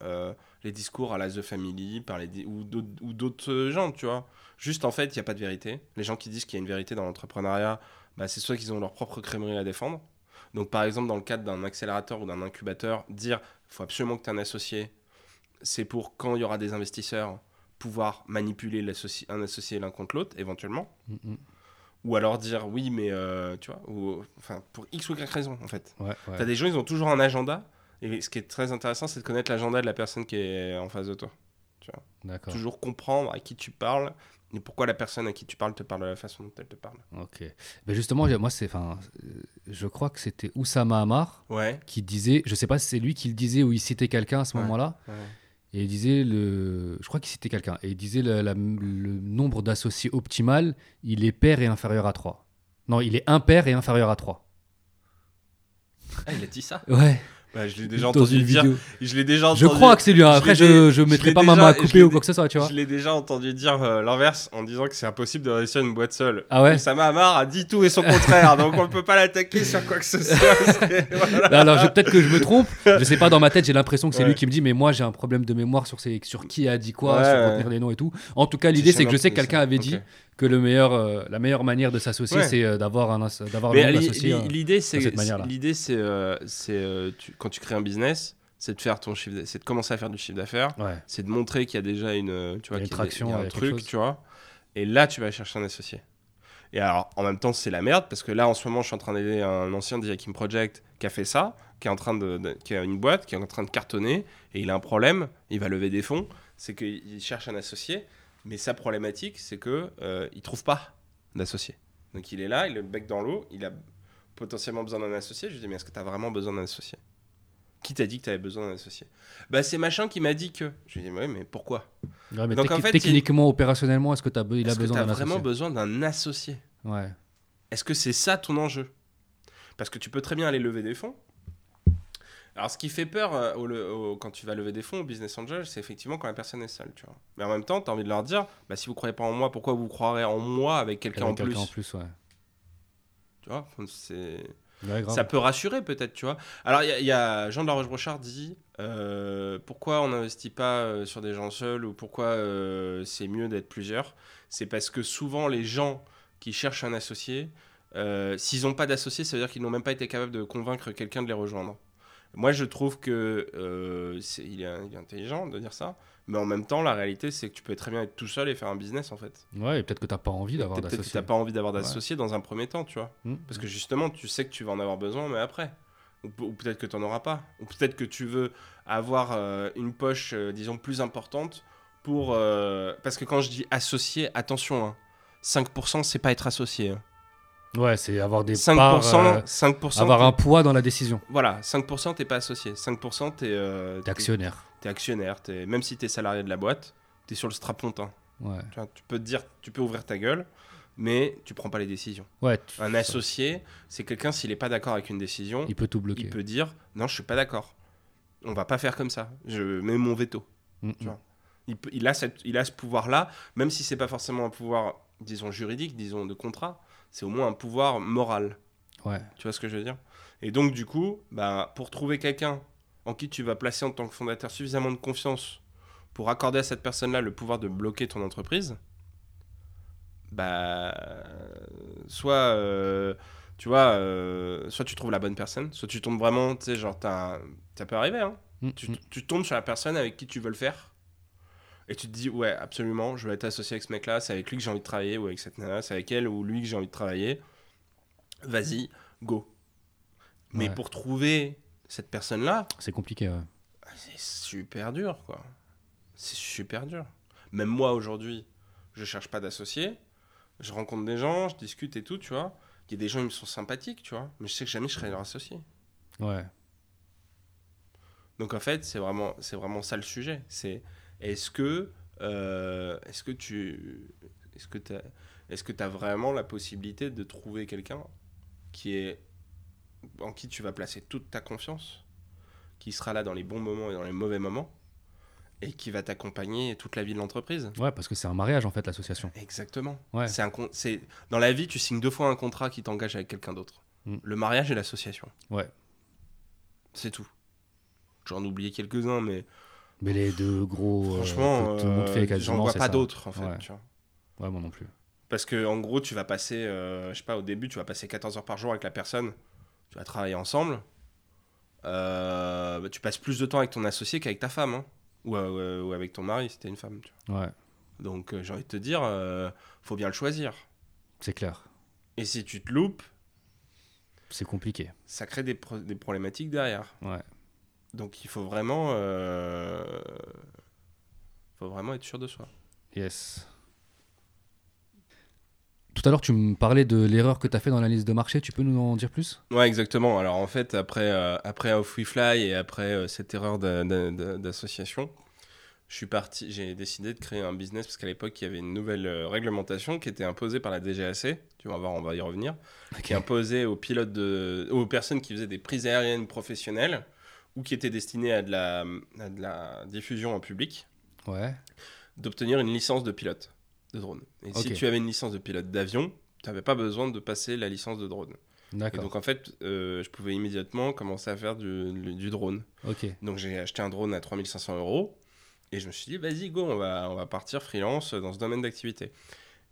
les discours à la The Family, par les ou d'autres gens, tu vois. Juste en fait, il n'y a pas de vérité. Les gens qui disent qu'il y a une vérité dans l'entrepreneuriat, bah, c'est soit qu'ils ont leur propre crèmerie à défendre. Donc par exemple, dans le cadre d'un accélérateur ou d'un incubateur, dire il faut absolument que tu aies un associé, c'est pour quand il y aura des investisseurs, pouvoir manipuler l'associé- un associé l'un contre l'autre, éventuellement. Mm. Ou alors dire oui, mais euh, tu vois, ou, enfin, pour X ou Y raison, en fait. Ouais, ouais. T'as des gens, ils ont toujours un agenda. Et ce qui est très intéressant, c'est de connaître l'agenda de la personne qui est en face de toi. Toujours comprendre à qui tu parles et pourquoi la personne à qui tu parles te parle de la façon dont elle te parle. Ok. Mais justement, moi, c'est, enfin, euh, je crois que c'était Oussama Hamar Ouais. qui disait, je sais pas si c'est lui qui le disait ou il citait quelqu'un à ce Ouais. moment-là, et il disait le, je crois qu'il citait quelqu'un, et il disait le, la- le nombre d'associés optimal, il est pair et inférieur à 3. Non, il est impair et inférieur à 3. Ah, il a dit ça? Ouais. Bah, Je l'ai déjà Dans entendu une dire. vidéo. Je l'ai déjà Je entendu. crois que c'est lui. hein. Après, je, je mettrai pas ma main à couper ou quoi que ce soit, tu vois. Je l'ai déjà entendu dire euh, l'inverse en disant que c'est impossible de réussir une boîte seule. Ah ouais Oussama Hamar a dit tout et son contraire, donc on ne peut pas l'attaquer sur quoi que ce soit. Voilà. Non, Alors, peut-être que je me trompe. Je sais pas, dans ma tête, j'ai l'impression que c'est Ouais. lui qui me dit, mais moi, j'ai un problème de mémoire sur, ces, sur qui a dit quoi, Ouais, sur retenir les noms et tout. En tout cas, l'idée, c'est que je sais que quelqu'un avait dit. Que le meilleur, euh, la meilleure manière de s'associer, Ouais. c'est euh, d'avoir un, d'avoir l'i- euh. l'idée, c'est l'idée, c'est quand tu crées un business, c'est de faire ton chiffre, c'est de commencer à faire du chiffre d'affaires, Ouais. c'est de montrer qu'il y a déjà une, tu vois, Il y a une qu'il traction, il y a il y un truc, chose. tu vois. Et là, tu vas chercher un associé. Et alors, en même temps, c'est la merde parce que là, en ce moment, je suis en train d'aider un ancien d'Yakim Project qui a fait ça, qui est en train de, de- qui a une boîte, qui est en train de cartonner, et il a un problème. Il va lever des fonds, c'est qu'il cherche un associé, mais sa problématique, c'est que euh, il trouve pas d'associé. Donc il est là, il a le bec dans l'eau, il a potentiellement besoin d'un associé. Je lui dis mais est-ce que tu as vraiment besoin d'un associé? Qui t'a dit que tu avais besoin d'un associé? Bah c'est machin qui m'a dit que. Je lui dis ouais mais pourquoi? Ouais, mais Donc, techni- en fait, techniquement, opérationnellement, est-ce que as, il a besoin tu as d'un vraiment besoin d'un associé? Ouais. Est-ce que c'est ça ton enjeu? Parce que tu peux très bien aller lever des fonds. Alors, ce qui fait peur euh, au le- au- quand tu vas lever des fonds au business angel, c'est effectivement quand la personne est seule, tu vois. Mais en même temps, tu as envie de leur dire, bah, si vous croyez pas en moi, pourquoi vous croirez en moi avec quelqu'un en en plus, ouais. Tu vois, c'est... Ouais. Ça peut rassurer peut-être, tu vois. Alors, il y, a- il y a Jean de la Roche-Brochard dit euh, pourquoi on n'investit pas euh, sur des gens seuls ou pourquoi euh, c'est mieux d'être plusieurs? C'est parce que souvent, les gens qui cherchent un associé, s'ils n'ont pas d'associé, ça veut dire qu'ils n'ont même pas été capables de convaincre quelqu'un de les rejoindre. Moi, je trouve que euh, il, est, il est intelligent de dire ça, mais en même temps, la réalité, c'est que tu peux très bien être tout seul et faire un business en fait. Ouais, et peut-être que t'as pas envie d'avoir Peut-être que tu d'associé. n'as pas envie d'avoir Ouais. d'associé dans un premier temps, tu vois. Hmm. Parce que justement, tu sais que tu vas en avoir besoin, mais après. Ou, pe- ou peut-être que tu n'en auras pas. Ou peut-être que tu veux avoir euh, une poche, euh, disons, plus importante pour... Parce que quand je dis associé, attention, hein, 5% c'est pas être associé. hein. Ouais, c'est avoir des 5%, parts, euh, 5% avoir un poids dans la décision. Voilà, 5% t'es pas associé. 5% t'es euh, T'es actionnaire. t'es actionnaire. t'es- Même si t'es salarié de la boîte, t'es sur le strapontin. Ouais. Tu, vois, tu peux te dire, tu peux ouvrir ta gueule, mais tu prends pas les décisions. Ouais. tu- Un associé, c'est quelqu'un, s'il est pas d'accord avec une décision, Il peut tout bloquer. il peut dire non, je suis pas d'accord. On va pas faire comme ça. Je mets mon veto. Mm, tu vois. Il, il a, cette- il a ce pouvoir-là, même si c'est pas forcément un pouvoir, disons, juridique, disons, de contrat, c'est au moins un pouvoir moral. Ouais. Tu vois ce que je veux dire? Et donc, du coup, bah, pour trouver quelqu'un en qui tu vas placer en tant que fondateur suffisamment de confiance pour accorder à cette personne-là le pouvoir de bloquer ton entreprise, bah, soit, euh, tu vois, euh, soit tu trouves la bonne personne, soit tu tombes vraiment, tu sais, genre, un- ça peut arriver, hein. Mm, Tu, mm. tu tombes sur la personne avec qui tu veux le faire. Et tu te dis, ouais, absolument, je veux être associé avec ce mec-là, c'est avec lui que j'ai envie de travailler, ou avec cette nana, c'est avec elle ou lui que j'ai envie de travailler. Vas-y, go. Mais Ouais. pour trouver cette personne-là, C'est compliqué. Ouais. c'est super dur, quoi. C'est super dur. Même moi, aujourd'hui, je cherche pas d'associé. Je rencontre des gens, je discute et tout, tu vois. Il y a des gens, ils me sont sympathiques, tu vois. Mais je sais que jamais je serai leur associé. Ouais. Donc en fait, c'est vraiment, c'est vraiment ça le sujet. C'est est-ce que, euh, est-ce que tu, est-ce que t'as, est-ce que t'as vraiment la possibilité de trouver quelqu'un qui est, en qui tu vas placer toute ta confiance, qui sera là dans les bons moments et dans les mauvais moments, et qui va t'accompagner toute la vie de l'entreprise? Ouais, parce que c'est un mariage en fait, l'association. Exactement. Ouais. C'est un, c'est dans la vie, tu signes deux fois un contrat qui t'engage avec quelqu'un d'autre. Mm. Le mariage et l'association. Ouais. C'est tout. J'en ai oublié quelques-uns, mais Mais les deux gros. euh, Franchement, tout le monde euh, fait j'en quasiment. vois pas d'autres en fait. Ouais. tu vois. Ouais, moi non plus. Parce que en gros, tu vas passer, euh, je sais pas, au début, tu vas passer 14 heures par jour avec la personne, tu vas travailler ensemble. Euh, bah, tu passes plus de temps avec ton associé qu'avec ta femme, hein. ou, euh, ou avec ton mari si t'es une femme. tu vois. Ouais, Donc euh, j'ai envie de te dire, euh, faut bien le choisir. c'est clair. Et si tu te loupes, C'est compliqué. ça crée des, pro- des problématiques derrière. Ouais. Donc il faut vraiment, euh, faut vraiment être sûr de soi. Yes. Tout à l'heure, tu me parlais de l'erreur que tu as fait dans la liste de marché. Tu peux nous en dire plus? Ouais, exactement. Alors en fait, après, euh, après Off We Fly et après euh, cette erreur d'a- d'a- d'a- d'association, je suis parti, j'ai décidé de créer un business parce qu'à l'époque, il y avait une nouvelle euh, réglementation qui était imposée par la DGAC. Tu vas voir, on va y revenir. Qui imposait aux pilotes de, aux personnes qui faisaient des prises aériennes professionnelles ou qui étaient destinées à de la, à de la diffusion en public Ouais. d'obtenir une licence de pilote de drone. Et si tu avais une licence de pilote d'avion, tu n'avais pas besoin de passer la licence de drone. Et donc en fait, euh, je pouvais immédiatement commencer à faire du, du drone. Donc j'ai acheté un drone à 3500 euros et je me suis dit, vas-y, go, on va, on va partir freelance dans ce domaine d'activité.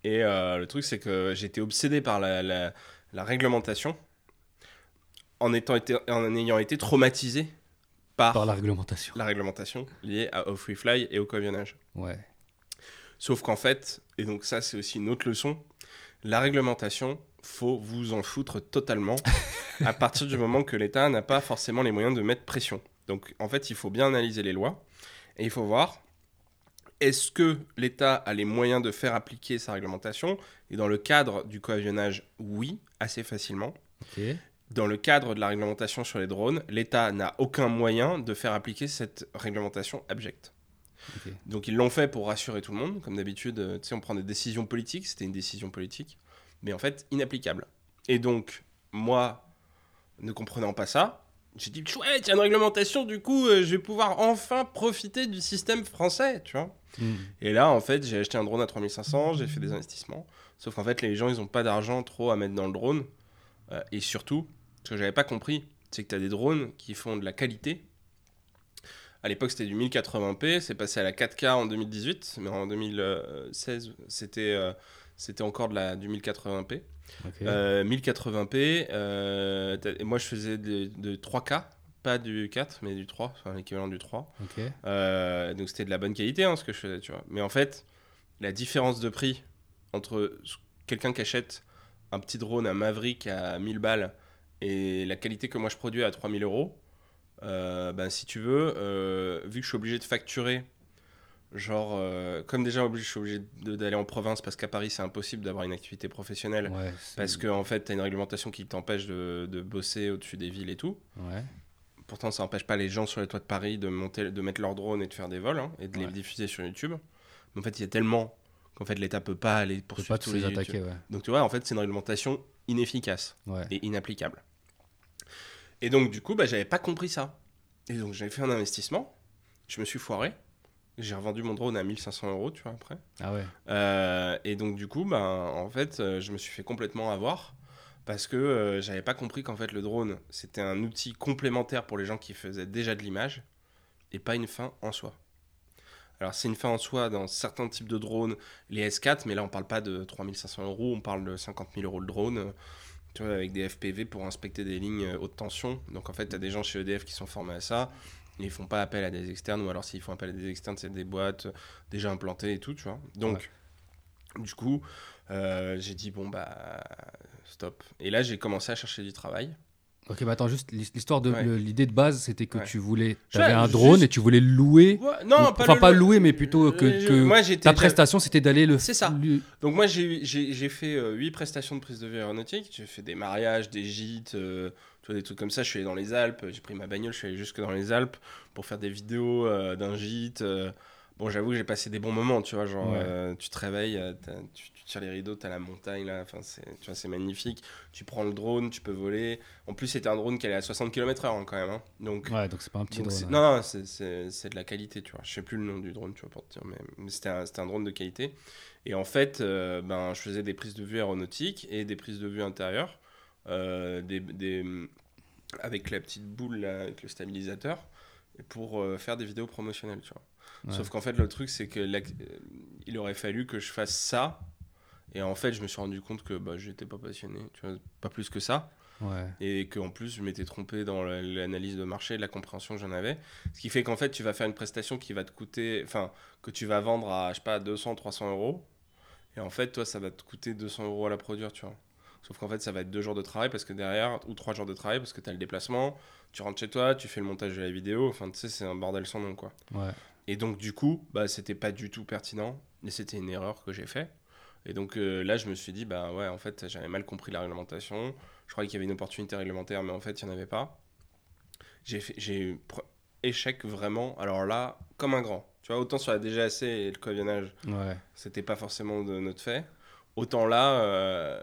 Et euh, le truc, c'est que j'étais obsédé par la, la- la réglementation en, étant été, en ayant été traumatisé par, Par la réglementation. la réglementation liée à Off Free Fly et au coavionnage. Ouais. Sauf qu'en fait, et donc ça c'est aussi une autre leçon, la réglementation, faut vous en foutre totalement à partir du moment que l'État n'a pas forcément les moyens de mettre pression. Donc en fait, il faut bien analyser les lois et il faut voir est-ce que l'État a les moyens de faire appliquer sa réglementation? Et dans le cadre du coavionnage, oui, assez facilement. Ok. Dans le cadre de la réglementation sur les drones, l'État n'a aucun moyen de faire appliquer cette réglementation abjecte. Donc ils l'ont fait pour rassurer tout le monde, comme d'habitude, euh, tu sais, on prend des décisions politiques, c'était une décision politique, mais en fait inapplicable. Et donc, moi, ne comprenant pas ça, j'ai dit, chouette, il y a une réglementation, du coup, euh, je vais pouvoir enfin profiter du système français, tu vois. Hmm. Et là, en fait, j'ai acheté un drone à 3500, j'ai fait des investissements, sauf qu'en fait, les gens, ils n'ont pas d'argent trop à mettre dans le drone, Euh, et surtout, ce que j'avais pas compris, c'est que tu as des drones qui font de la qualité, à l'époque, c'était du 1080p, c'est passé à la 4K en 2018, mais en 2016, c'était euh, c'était encore de la, du 1080p. Ok. Euh, 1080p, euh, t'as- et moi je faisais de, de 3K, pas du 4, mais du 3, enfin l'équivalent du 3. ok. Euh, donc c'était de la bonne qualité hein, ce que je faisais, tu vois. Mais en fait, la différence de prix entre quelqu'un qui achète un petit drone, un Maverick à 1000 balles, Et la qualité que moi je produis à 3000 euros, euh, ben, si tu veux, euh, vu que je suis obligé de facturer, genre, euh, comme déjà obligé, je suis obligé d'aller en province parce qu'à Paris c'est impossible d'avoir une activité professionnelle. Ouais, Parce qu'en en fait, tu as une réglementation qui t'empêche de, de bosser au-dessus des villes et tout. Ouais. Pourtant, ça n'empêche pas les gens sur les toits de Paris de, monter, de mettre leur drone et de faire des vols hein, et de les diffuser sur YouTube. Mais en fait, il y a tellement qu'en fait, l'État peut pas aller poursuivre pas tous les les attaquer, ouais. Donc tu vois, en fait, c'est une réglementation inefficace Ouais. et inapplicable. Et donc, du coup, bah, j'avais pas compris ça. Et donc, j'avais fait un investissement. Je me suis foiré. J'ai revendu mon drone à 1500 euros, tu vois, après. Ah ouais. Euh, et donc, du coup, bah, en fait, euh, je me suis fait complètement avoir. Parce que euh, j'avais pas compris qu'en fait, le drone, c'était un outil complémentaire pour les gens qui faisaient déjà de l'image et pas une fin en soi. Alors, c'est une fin en soi dans certains types de drones, les S4, mais là, on parle pas de 3500 euros, on parle de 50 000 euros le drone, tu vois, avec des FPV pour inspecter des lignes euh, haute tension. Donc, en fait, tu as des gens chez EDF qui sont formés à ça, et ils font pas appel à des externes, ou alors s'ils font appel à des externes, c'est des boîtes euh, déjà implantées et tout, tu vois. Donc, du coup, euh, j'ai dit, bon, bah, stop. Et là, j'ai commencé à chercher du travail. Ok, mais attends, juste l'his- l'histoire de Ouais. l'idée de base, c'était que Ouais. tu voulais. Je- Tu avais un juste- drone et tu voulais le louer. Ouais, non, Ou- enfin, le pas louer, mais plutôt que- Euh, je- que moi, Ta prestation, c'était d'aller le. C'est ça. lui- Donc moi j'ai fait euh, huit prestations de prise de vue aéronautique, j'ai fait des mariages, des gîtes, euh, tu vois, des trucs comme ça, je suis allé dans les Alpes, j'ai pris ma bagnole, je suis allé jusque dans les Alpes pour faire des vidéos euh, d'un gîte. Bon j'avoue que j'ai passé des bons moments, tu vois, genre tu te réveilles, tu tires les rideaux, t'as la montagne là, enfin c'est tu vois, c'est magnifique, tu prends le drone, tu peux voler. En plus c'était un drone qui allait à 60 km h quand même, hein. donc Ouais, donc c'est pas un petit drone. c'est- hein. Non, non, c'est- de la qualité, tu vois. Je sais plus le nom du drone, tu vois, pour te dire, mais, mais c'était un, un drone de qualité. Et en fait, euh, ben, je faisais des prises de vue aéronautiques et des prises de vue intérieures, euh, des, des- avec la petite boule, là, avec le stabilisateur, pour euh, faire des vidéos promotionnelles, tu vois. Ouais. Sauf qu'en fait, le truc, c'est que la- il aurait fallu que je fasse ça. Et en fait, je me suis rendu compte que bah, j'étais pas passionné, tu vois, pas plus que ça Ouais. et qu'en plus je m'étais trompé dans la- l'analyse de marché, la compréhension que j'en avais. Ce qui fait qu'en fait tu vas faire une prestation qui va te coûter, enfin que tu vas vendre à je sais pas 200, 300 euros, et en fait toi ça va te coûter 200 euros à la produire, tu vois. Sauf qu'en fait ça va être deux jours de travail parce que derrière, ou trois jours de travail parce que tu as le déplacement, tu rentres chez toi, tu fais le montage de la vidéo, enfin tu sais c'est un bordel sans nom quoi. Ouais. Et donc, du coup, bah, c'était pas du tout pertinent. Et c'était une erreur que j'ai fait. Et donc euh, là, je me suis dit, bah ouais, en fait, j'avais mal compris la réglementation. Je croyais qu'il y avait une opportunité réglementaire, mais en fait, il n'y en avait pas. J'ai eu échec vraiment. Alors là, comme un grand. Tu vois, autant sur la DGAC et le coavionnage, Ouais. c'était pas forcément de notre fait. Autant là, euh,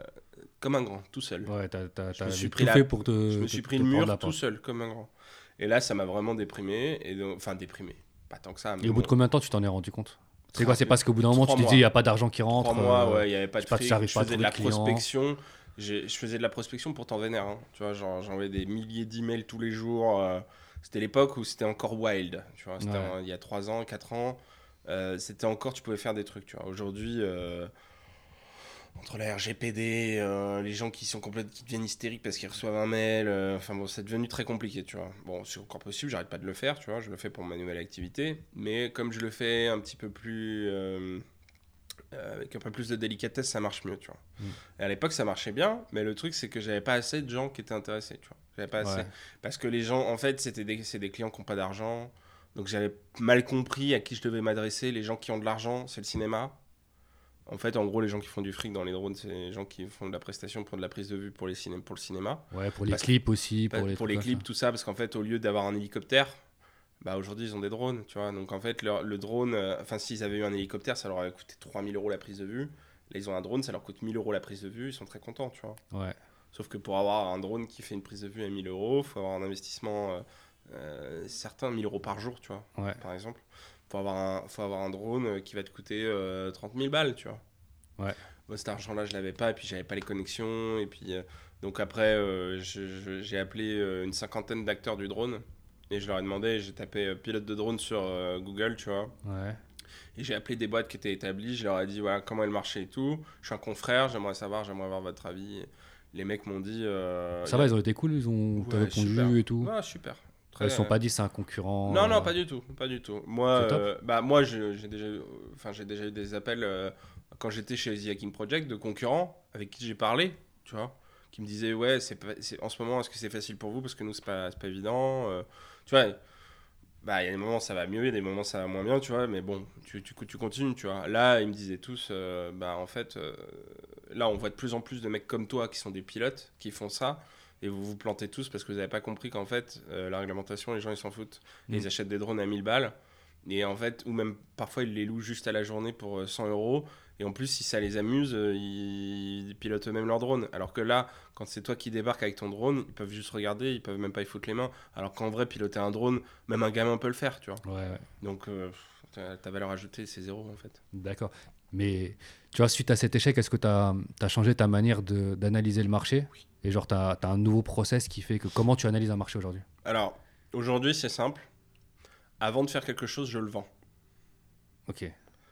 comme un grand, tout seul. Ouais, t'as t'as- Je me suis pris la- pour te. je me te- suis pris le mur tout seul, comme un grand. Et là, ça m'a vraiment déprimé. Et donc, enfin, déprimé. Pas tant que ça. mais Et au bout de combien de temps tu t'en es rendu compte? C'est quoi C'est parce qu'au bout d'un moment, tu te mois. dis, il n'y a pas d'argent qui rentre. Trois mois, euh, ouais, il n'y avait pas de arrives Je faisais de la prospection. Je faisais de la prospection pour t'en vénère. hein. Tu vois, j'envoyais des milliers d'emails tous les jours. euh, C'était l'époque où c'était encore wild. Tu vois, c'était Ouais. il y a 3 ans, 4 ans. euh, c'était encore, tu pouvais faire des trucs. Tu vois, aujourd'hui. euh, entre la RGPD, euh, les gens qui sont complètement qui deviennent hystériques parce qu'ils reçoivent un mail, euh, enfin bon, c'est devenu très compliqué, tu vois. Bon, c'est encore possible, j'arrête pas de le faire, tu vois, je le fais pour ma nouvelle activité, mais comme je le fais un petit peu plus euh, avec un peu plus de délicatesse, ça marche mieux, tu vois. Mm. Et à l'époque, ça marchait bien, mais le truc c'est que j'avais pas assez de gens qui étaient intéressés, tu vois. J'avais pas assez parce que les gens, en fait, c'était des, c'est des clients qui n'ont pas d'argent. Donc j'avais mal compris à qui je devais m'adresser. Les gens qui ont de l'argent, c'est le cinéma. En fait, en gros, les gens qui font du fric dans les drones, c'est les gens qui font de la prestation pour de la prise de vue pour, les ciné- pour le cinéma. Ouais, pour les Parce- clips aussi. Pour Pour, les, pour les clips, ça. tout ça, parce qu'en fait, au lieu d'avoir un hélicoptère, bah aujourd'hui, ils ont des drones, tu vois. Donc en fait, leur- le drone, euh, enfin, s'ils avaient eu un hélicoptère, ça leur aurait coûté 3000 euros la prise de vue. Là, ils ont un drone, ça leur coûte 1000 euros la prise de vue, ils sont très contents, tu vois. Ouais. Sauf que pour avoir un drone qui fait une prise de vue à 1000 euros, il faut avoir un investissement euh, euh, certain, 1000 euros par jour, tu vois, Ouais. par exemple. Faut avoir un, faut avoir un drone euh, qui va te coûter euh, 30 000 balles, tu vois. Ouais. Bon, cet argent-là, je l'avais pas, et puis j'avais pas les connexions, et puis... euh, donc après, euh, j'ai appelé euh, une cinquantaine d'acteurs du drone, et je leur ai demandé, j'ai tapé euh, pilote de drone sur euh, Google, tu vois. Ouais. Et j'ai appelé des boîtes qui étaient établies, je leur ai dit voilà comment est le marché et tout. Je suis un confrère, j'aimerais savoir, j'aimerais avoir votre avis. Les mecs m'ont dit. euh, Ça va, ils ont été cool, ils ont Ouais, répondu super. et tout. Ouais, super. Ils Très, se sont pas dit c'est un concurrent. Non, non, euh, pas du tout, pas du tout. Moi, euh, bah moi, j'ai déjà, enfin, j'ai déjà eu des appels euh, quand j'étais chez The Hacking Project de concurrents avec qui j'ai parlé, tu vois, qui me disaient ouais, c'est en ce moment, est-ce que c'est facile pour vous? Parce que nous c'est pas, c'est pas évident. euh, tu vois, bah il y a des moments ça va mieux, il y a des moments ça va moins bien, tu vois, mais bon, tu, tu, tu continues, tu vois. Là, ils me disaient tous, euh, bah en fait, euh, là on voit de plus en plus de mecs comme toi qui sont des pilotes qui font ça. Et vous vous plantez tous parce que vous n'avez pas compris qu'en fait, euh, la réglementation, les gens ils s'en foutent. Mm. Ils achètent des drones à 1000 balles. Et en fait, ou même parfois ils les louent juste à la journée pour euh, 100 euros. Et en plus, si ça les amuse, euh, ils pilotent eux-mêmes leur drone. Alors que là, quand c'est toi qui débarques avec ton drone, ils peuvent juste regarder, ils peuvent même pas y foutre les mains. Alors qu'en vrai, piloter un drone, même un gamin peut le faire, tu vois. Ouais, ouais. Donc, euh, ta, valeur ajoutée, c'est zéro en fait. D'accord. Mais tu vois, suite à cet échec, est-ce que tu as, changé ta manière d'analyser le marché? Et genre, tu as, un nouveau process qui fait que comment tu analyses un marché aujourd'hui Alors, aujourd'hui, c'est simple. Avant de faire quelque chose, je le vends. Ok.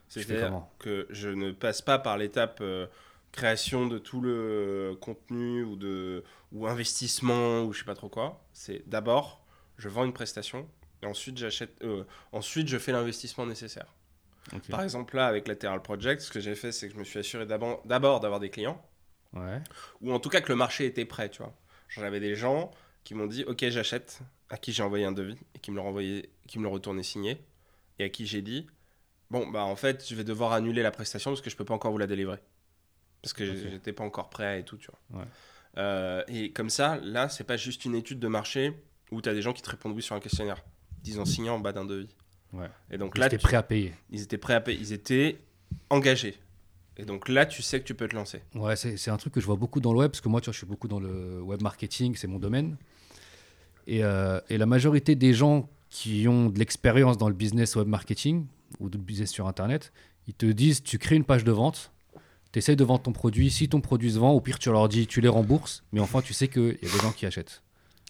C'est-à-dire que je ne passe pas par l'étape euh, création de tout le contenu ou, de, ou investissement ou je sais pas trop quoi. C'est d'abord, je vends une prestation et ensuite, j'achète, euh, ensuite je fais l'investissement nécessaire. Par exemple, là, avec Lateral Project, ce que j'ai fait, c'est que je me suis assuré d'abord d'avoir des clients Ouais. ou en tout cas que le marché était prêt, tu vois. J'en avais des gens qui m'ont dit OK, j'achète, à qui j'ai envoyé un devis et qui me l'ont renvoyé, qui me l'ont retourné signé et à qui j'ai dit bon bah en fait, je vais devoir annuler la prestation parce que je peux pas encore vous la délivrer. Parce que Ok. j'étais pas encore prêt et tout, tu vois. Ouais. Euh, et comme ça, là, c'est pas juste une étude de marché où tu as des gens qui te répondent oui sur un questionnaire, disant signé en bas d'un devis. Ouais. Et donc Là, là, tu tu- prêt à payer. ils étaient prêts à payer, ils étaient engagés. Et donc là, tu sais que tu peux te lancer. Ouais, c'est un truc que je vois beaucoup dans le web, parce que moi, tu vois, je suis beaucoup dans le web marketing, c'est mon domaine. Et, euh, et la majorité des gens qui ont de l'expérience dans le business web marketing ou de business sur Internet, ils te disent, tu crées une page de vente, tu essaies de vendre ton produit, si ton produit se vend, au pire, tu leur dis, tu les rembourses, mais enfin, tu sais qu'il y a des gens qui achètent.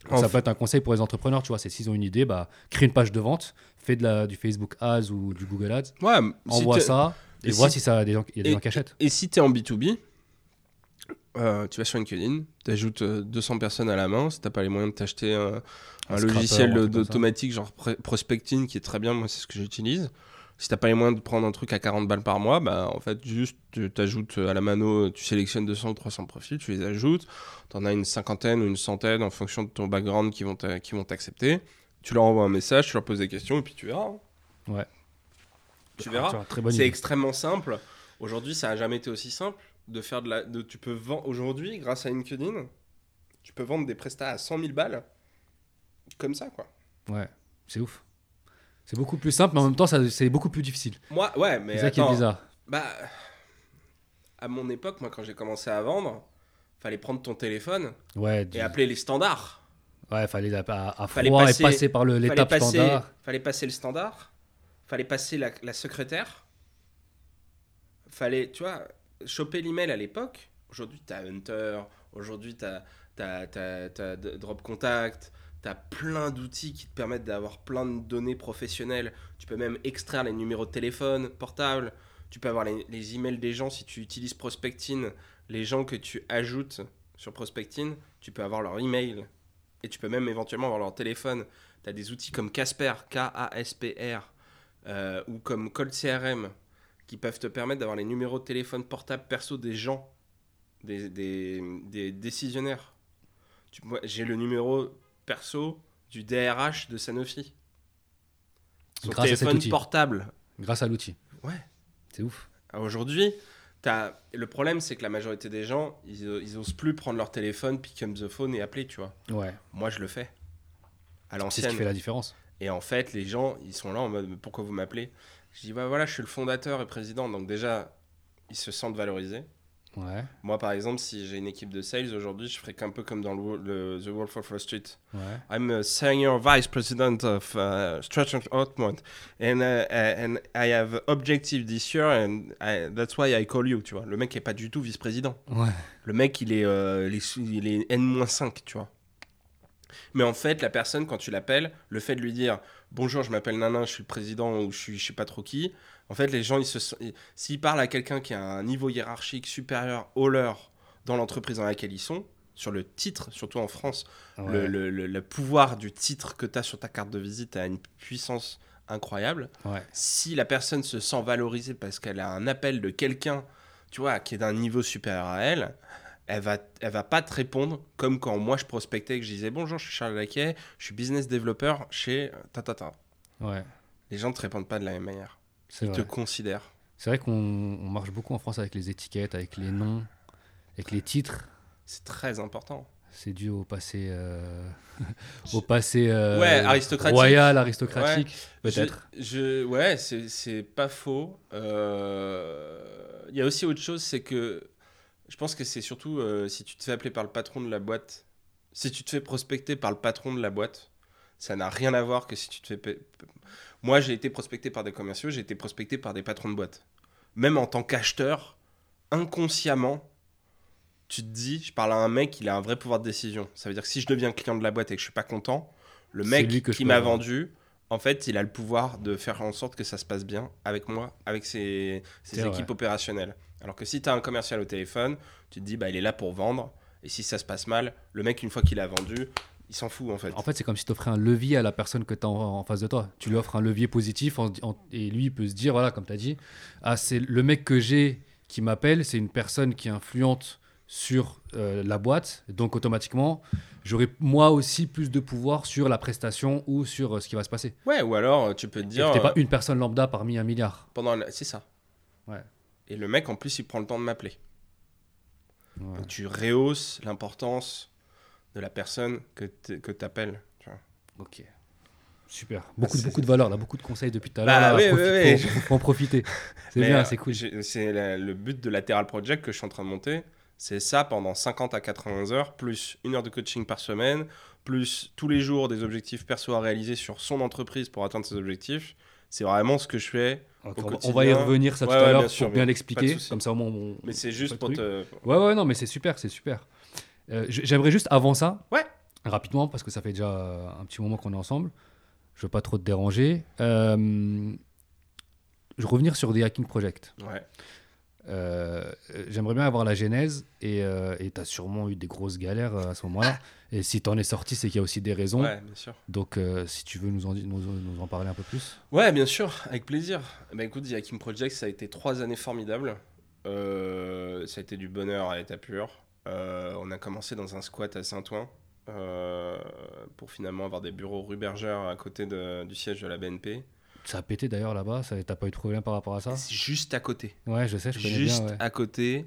Donc, ça peut être un conseil pour les entrepreneurs, tu vois, c'est s'ils ont une idée, bah, crée une page de vente, fais de la, du Facebook Ads ou du Google Ads, Ouais, envoie ça, et, et si- si ça a des y a des et- gens qui achètent. Et si tu es en B2B, euh, tu vas sur LinkedIn, tu ajoutes 200 personnes à la main. Si tu pas les moyens de t'acheter un, un Un scrapper logiciel d'automatique genre Prospecting qui est très bien, moi c'est ce que j'utilise. Si t'as pas les moyens de prendre un truc à 40 balles par mois, bah en fait juste tu t'ajoutes à la mano, tu sélectionnes 200 ou 300 profils, tu les ajoutes, tu en as une cinquantaine ou une centaine en fonction de ton background qui vont t'a- qui vont t'accepter. Tu leur envoies un message, tu leur poses des questions et puis tu verras. hein. Ouais. Tu verras. C'est extrêmement simple. Aujourd'hui, ça n'a jamais été aussi simple de faire de la. De, tu peux vendre aujourd'hui, grâce à LinkedIn, tu peux vendre des prestats à 100 000 balles. Comme ça, quoi. Ouais, c'est ouf. C'est beaucoup plus simple, mais en même temps, ça- c'est beaucoup plus difficile. Moi, ouais, mais. C'est ça qui est bizarre. Bah. À mon époque, moi, quand j'ai commencé à vendre, fallait prendre ton téléphone Ouais, du- et appeler les standards. ouais, fallait la- à, à Fallait froid passer- et passer par l'étape standard. fallait passer le standard. Fallait passer la, secrétaire. Fallait, tu vois, choper l'email à l'époque. Aujourd'hui, tu as Hunter. Aujourd'hui, tu as, Drop Contact. Tu as plein d'outils qui te permettent d'avoir plein de données professionnelles. Tu peux même extraire les numéros de téléphone portable. Tu peux avoir les, les emails des gens si tu utilises Prospectin. Les gens que tu ajoutes sur Prospectin, tu peux avoir leur email. Et tu peux même éventuellement avoir leur téléphone. Tu as des outils comme Casper, K-A-S-P-R, euh, ou comme Cold CRM, qui peuvent te permettre d'avoir les numéros de téléphone portable perso des gens, des, des, des décisionnaires. J'ai le numéro perso du DRH de Sanofi. Son Grâce à cet téléphone outil. portable. Grâce à l'outil. Ouais. C'est ouf. Aujourd'hui, t'as- le problème, c'est que la majorité des gens, ils, ils osent plus prendre leur téléphone, pick up the phone et appeler, tu vois. Ouais. Moi, je le fais. À C'est ce qui fait la différence. Et en fait, les gens, ils sont là en mode pourquoi vous m'appelez? Je dis bah voilà, je suis le fondateur et président, donc déjà, ils se sentent valorisés. Ouais. Moi, par exemple, si j'ai une équipe de sales aujourd'hui, je ferai qu'un peu comme dans le, The Wolf of Wall Street. Ouais. I'm a senior vice president of uh, Strategic Outmont, and uh, uh, and I have objective this year, and I- that's why I call you. Tu vois, le mec est pas du tout vice-président. Ouais. Le mec, il est, euh, il est, il est N-5, tu vois. Mais en fait, la personne, quand tu l'appelles, le fait de lui dire Bonjour, je m'appelle Nanin, je suis le président ou je suis je sais pas trop qui, en fait, les gens, ils se, s'ils parlent à quelqu'un qui a un niveau hiérarchique supérieur au leur dans l'entreprise dans laquelle ils sont, sur le titre, surtout en France, le, le- le- le pouvoir du titre que tu as sur ta carte de visite a une puissance incroyable. Ouais. Si la personne se sent valorisée parce qu'elle a un appel de quelqu'un, tu vois, qui est d'un niveau supérieur à elle, elle va, elle va pas te répondre comme quand moi je prospectais et que je disais bonjour, je suis Charles Laquet, je suis business développeur chez ta ta ta. Ouais, Les gens te répondent pas de la même manière. Ils te considèrent. C'est vrai qu'on on marche beaucoup en France avec les étiquettes, avec les noms, avec les titres. C'est très important. C'est dû au passé, euh, au passé euh, Ouais, aristocratique. royal, aristocratique, Je- peut-être. Je, ouais, c'est c'est pas faux. Euh, Il y a aussi autre chose, c'est que je pense que c'est surtout euh, si tu te fais appeler par le patron de la boîte, si tu te fais prospecter par le patron de la boîte, ça n'a rien à voir que si tu te fais. Moi, j'ai été prospecté par des commerciaux, j'ai été prospecté par des patrons de boîte. Même en tant qu'acheteur, inconsciemment, tu te dis, je parle à un mec, il a un vrai pouvoir de décision. Ça veut dire que si je deviens client de la boîte et que je suis pas content, le mec lui que je qui m'a vendu, en fait, il a le pouvoir de faire en sorte que ça se passe bien avec moi, avec ses, équipes opérationnelles. Alors que si tu as un commercial au téléphone, tu te dis, bah, il est là pour vendre. Et si ça se passe mal, le mec, une fois qu'il a vendu, il s'en fout en fait. En fait, c'est comme si tu offrais un levier à la personne que tu as en, en face de toi. Tu lui offres un levier positif en- en- et lui, il peut se dire, voilà, comme tu as dit, ah, c'est le mec que j'ai qui m'appelle, c'est une personne qui est influente sur euh, la boîte. Donc, automatiquement, j'aurai moi aussi plus de pouvoir sur la prestation ou sur euh, ce qui va se passer. Ouais, ou alors euh, tu peux te Tu dire. n'es pas une personne lambda parmi un milliard. pendant la- C'est ça. Ouais. Et le mec, en plus, il prend le temps de m'appeler. Ouais. Donc, tu rehausses l'importance de la personne que tu appelles. Ok. Super. Beaucoup, beaucoup de valeur, là, beaucoup de conseils depuis tout à l'heure. Bah là, oui, oui, oui. Faut, en profiter. C'est bien, euh, c'est cool. C'est le but de Lateral Project que je suis en train de monter. C'est ça pendant 50 à 80 heures, plus une heure de coaching par semaine, plus tous les jours des objectifs perso à réaliser sur son entreprise pour atteindre ses objectifs. C'est vraiment ce que je fais. On, va, y revenir ça Ouais, tout ouais, à l'heure sûr, pour bien l'expliquer. Comme ça, au moins, on- Mais c'est juste pour te. Ouais, ouais, non, mais c'est super, c'est super. Euh, J'aimerais juste avant ça, Ouais. rapidement, parce que ça fait déjà un petit moment qu'on est ensemble. Je veux pas trop te déranger. Euh, je revenir sur des Hacking Project. Ouais. Euh, euh, J'aimerais bien avoir la genèse et tu as sûrement eu des grosses galères euh, à ce moment-là. Et si tu en es sorti, c'est qu'il y a aussi des raisons. ouais, bien sûr. Donc, euh, si tu veux nous en, di- nous, nous en parler un peu plus. Ouais, bien sûr, avec plaisir. Ben, écoute, The Hakim Project, ça a été trois années formidables. Euh, ça a été du bonheur à l'état pur. Euh, on a commencé dans un squat à Saint-Ouen euh, pour finalement avoir des bureaux rue Bergère à côté de- du siège de la BNP. Ça a pété d'ailleurs là-bas. T'as pas eu de problème par rapport à ça C'est juste à côté. Ouais, je sais, je connais Juste bien. ouais. à côté.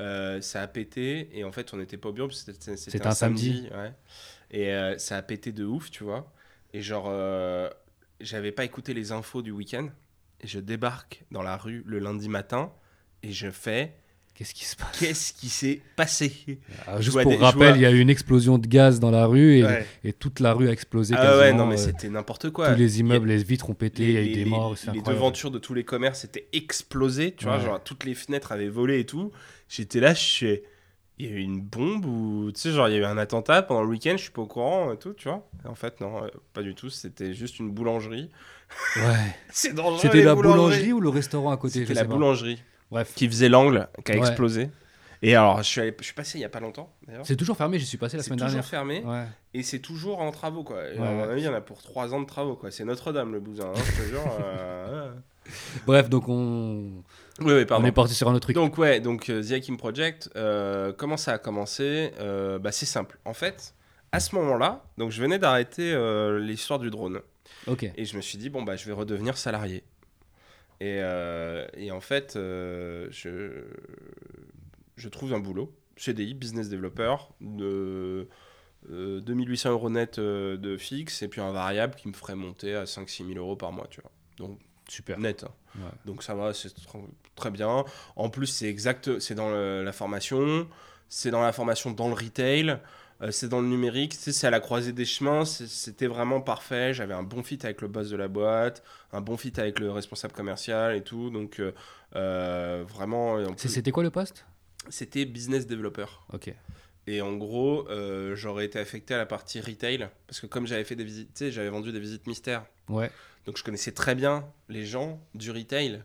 Euh, ça a pété et en fait on n'était pas au bureau C'était un, un samedi. ouais. et euh, ça a pété de ouf tu vois et genre euh, j'avais pas écouté les infos du week-end et je débarque dans la rue le lundi matin et je fais Qu'est-ce qui se passe qu'est-ce qui s'est passé Ah, Juste pour des- rappel, vois- il y a eu une explosion de gaz dans la rue et, Ouais. et toute la rue a explosé. ah ouais non mais euh, c'était n'importe quoi Tous les immeubles, les vitres ont pété, il y a eu les, des les- morts. les incroyable. devantures de tous les commerces étaient explosées, tu vois, genre toutes les fenêtres avaient volé et tout. J'étais là, je suis. Il y a eu une bombe ou. Tu sais, genre, il y a eu un attentat pendant le week-end, je suis pas au courant et tout, tu vois. En fait, non, euh, pas du tout, c'était juste une boulangerie. Ouais. C'est dangereux. C'était les la boulangerie ou le restaurant à côté C'était la pas. boulangerie Bref, qui faisait l'angle, qui a Ouais. explosé. Et alors, je suis, allé- je suis passé il y a pas longtemps, c'est toujours fermé. J'y suis passé la C'est semaine toujours dernière. fermé Ouais. et c'est toujours en travaux, quoi. Ouais, à mon avis, il y en a pour 3 ans de travaux, quoi. C'est Notre-Dame, le bousin, hein, je te jure. euh. Bref, donc on, Oui, oui, on pardon. est parti sur un autre truc. Donc ouais, donc euh, The Hakim Project, euh, comment ça a commencé Euh, bah, C'est simple. En fait, à ce moment-là, donc je venais d'arrêter l'histoire du drone. ok. Et je me suis dit, bon, bah, je vais redevenir salarié. Et, euh, et en fait, euh, je, je trouve un boulot, CDI, business developer, de euh, 2800 euros net euh, de fixe, et puis un variable qui me ferait monter à 5-6 000 euros par mois, tu vois. Donc, Super. net. hein. Ouais. Donc ça va, c'est tr- très bien. En plus, c'est exact, c'est dans le- la formation, c'est dans la formation dans le retail, euh, c'est dans le numérique, c'est à la croisée des chemins, c'était vraiment parfait. J'avais un bon fit avec le boss de la boîte, un bon fit avec le responsable commercial et tout. Donc euh, euh, vraiment, plus, C'était quoi le poste? C'était business developer. Ok. Et en gros, euh, j'aurais été affecté à la partie retail parce que comme j'avais fait des visites, j'avais vendu des visites mystères. Ouais. Donc je connaissais très bien les gens du retail.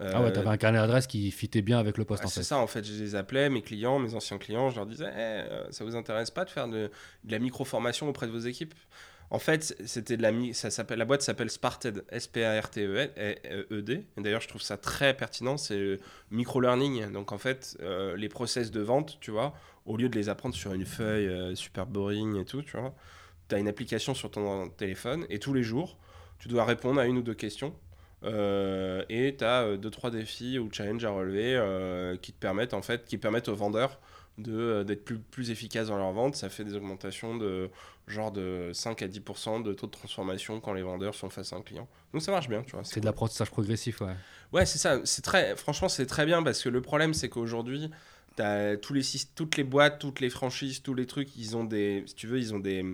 Ah ouais, Euh, t'avais un carnet d'adresse qui fitait bien avec le poste en c'est ça, en fait, je les appelais, mes clients, mes anciens clients, je leur disais, Eh, euh, ça vous intéresse pas de faire de, de la micro-formation auprès de vos équipes? En fait, c'était de la ça s'appelle la boîte s'appelle Sparted, S P A R T E E D. Et d'ailleurs, je trouve ça très pertinent, c'est le micro learning. Donc en fait, euh, les process de vente, tu vois, au lieu de les apprendre sur une feuille euh, super boring et tout, tu vois, tu as une application sur ton téléphone et tous les jours, tu dois répondre à une ou deux questions. Euh, et tu as deux trois défis ou challenges à relever euh, qui te permettent en fait qui permettent aux vendeurs de euh, d'être plus, plus efficaces dans leur vente ça fait des augmentations de genre de 5 à 10% de taux de transformation quand les vendeurs sont face à un client donc ça marche bien tu vois C'est de l'apprentissage progressif, ouais. Ouais, c'est ça. C'est très, franchement, c'est très bien parce que le problème, c'est qu'aujourd'hui, tous les, toutes les boîtes, toutes les franchises, tous les trucs, ils ont des, si tu veux, ils ont des,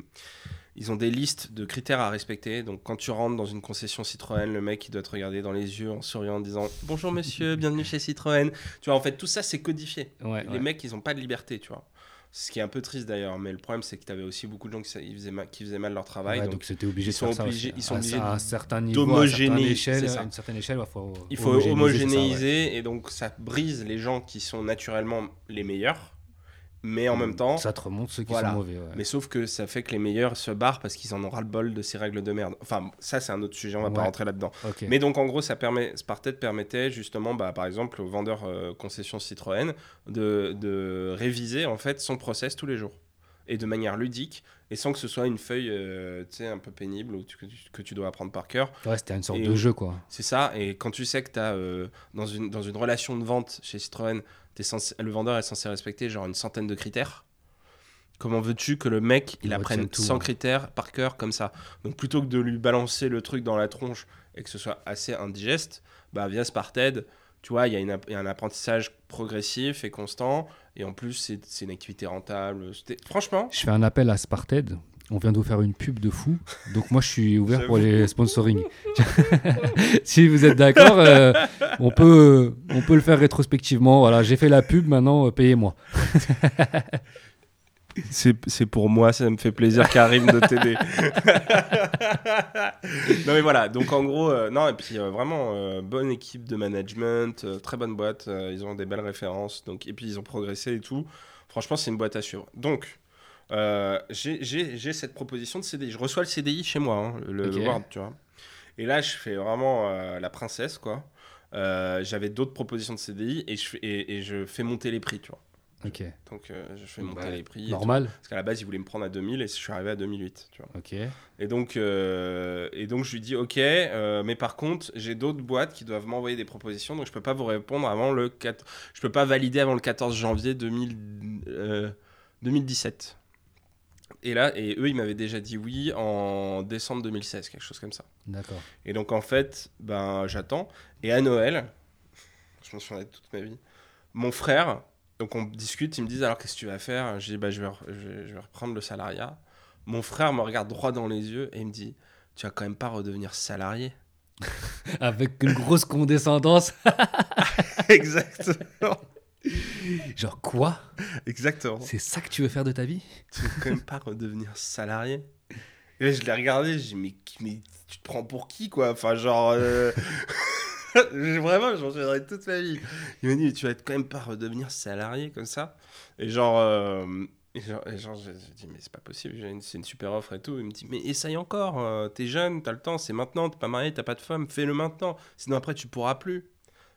ils ont des listes de critères à respecter. Donc, quand tu rentres dans une concession Citroën, le mec, il doit te regarder dans les yeux en souriant, en disant Bonjour monsieur, bienvenue chez Citroën. Tu vois, en fait, tout ça, c'est codifié. Ouais, Les ouais. mecs, ils ont pas de liberté, tu vois. Ce qui est un peu triste d'ailleurs, mais le problème, c'est que tu avais aussi beaucoup de gens qui, faisaient, mal, qui faisaient mal leur travail. Ouais, donc, donc c'était obligé ils de sont faire ça obligés- ils sont À- obligés à un certain niveau, à une d'homogénéiser, certaine échelle, c'est ça. à une certaine échelle, il faut, Il faut homogénéiser ça, ouais. homogénéiser et donc ça brise les gens qui sont naturellement les meilleurs, mais en même temps, Ça te remonte ceux qui Voilà. sont mauvais. ouais. mais sauf que ça fait que les meilleurs se barrent parce qu'ils en ont ras le bol de ces règles de merde. Enfin, ça c'est un autre sujet, on va pas rentrer là-dedans. Mais donc en gros, ça permet, Spartet permettait justement, bah, par exemple, aux vendeurs euh, concession Citroën de, de réviser en fait son process tous les jours et de manière ludique et sans que ce soit une feuille, euh, un peu pénible ou tu- que, tu, dois apprendre par cœur. Ouais, c'était une sorte Et- de jeu, quoi. C'est ça, et quand tu sais que tu as dans, une, dans une relation de vente chez Citroën, censé- le vendeur est censé respecter genre une centaine de critères, comment veux-tu que le mec il Il apprenne tout, 100 hein. critères par cœur comme ça? Donc plutôt que de lui balancer le truc dans la tronche et que ce soit assez indigeste, bah via Sparted, tu vois, il y, a y un apprentissage progressif et constant, et en plus c'est une activité rentable. Franchement, Je fais un appel à Sparted. On vient de vous faire une pub de fou. Donc moi, je suis ouvert pour les sponsoring. si vous êtes d'accord, euh, on, peut, on peut le faire rétrospectivement. Voilà, j'ai fait la pub, maintenant, euh, payez-moi. C'est pour moi, ça me fait plaisir, Karim, de t'aider. non, mais voilà, donc en gros, euh, non, et puis euh, vraiment, euh, bonne équipe de management, très bonne boîte, ils ont des belles références, donc, et puis ils ont progressé et tout. Franchement, c'est une boîte à suivre. Donc, j'ai- cette proposition de CDI. Je reçois le CDI chez moi, hein, le. Word, tu vois. Et là, je fais vraiment la princesse, quoi. J'avais d'autres propositions de CDI et je, et je fais monter les prix, tu vois. Ok. Donc, euh, je fais monter Bah, les prix. tout. Normal. Parce qu'à la base, il voulait me prendre à 2000 et je suis arrivé à 2008. Tu vois. Ok. Et, donc, euh, et donc, je lui dis Ok, euh, mais par contre, j'ai d'autres boîtes qui doivent m'envoyer des propositions, donc je peux pas vous répondre avant le 4... Je peux pas valider avant le 14 janvier 2000, euh, 2017. Et là, et eux, ils m'avaient déjà dit oui en décembre 2016, quelque chose comme ça. D'accord. Et donc, en fait, ben, j'attends. Et à Noël, je m'en souviendrai toute ma vie, mon frère, donc on discute, ils me disent alors qu'est-ce que tu vas faire? Je dis bah, je, vais, je, vais, je vais reprendre le salariat. Mon frère me regarde droit dans les yeux et il me dit Tu vas quand même pas redevenir salarié Avec une grosse condescendance. Exactement. Genre, quoi? Exactement. C'est ça que tu veux faire de ta vie? Tu veux quand même pas redevenir salarié? Et là, je l'ai regardé, je dis mais, mais tu te prends pour qui quoi? Enfin, genre. euh, Vraiment, j'en souviendrai toute ma vie. Il m'a dit, mais tu vas quand même pas redevenir salarié comme ça Et genre. euh, et genre, et genre, j'ai dit, mais c'est pas possible, c'est une super offre et tout. Il me dit, mais essaye encore, euh, t'es jeune, t'as le temps, c'est maintenant, t'es pas marié, t'as pas de femme, fais-le maintenant. Sinon après, tu pourras plus.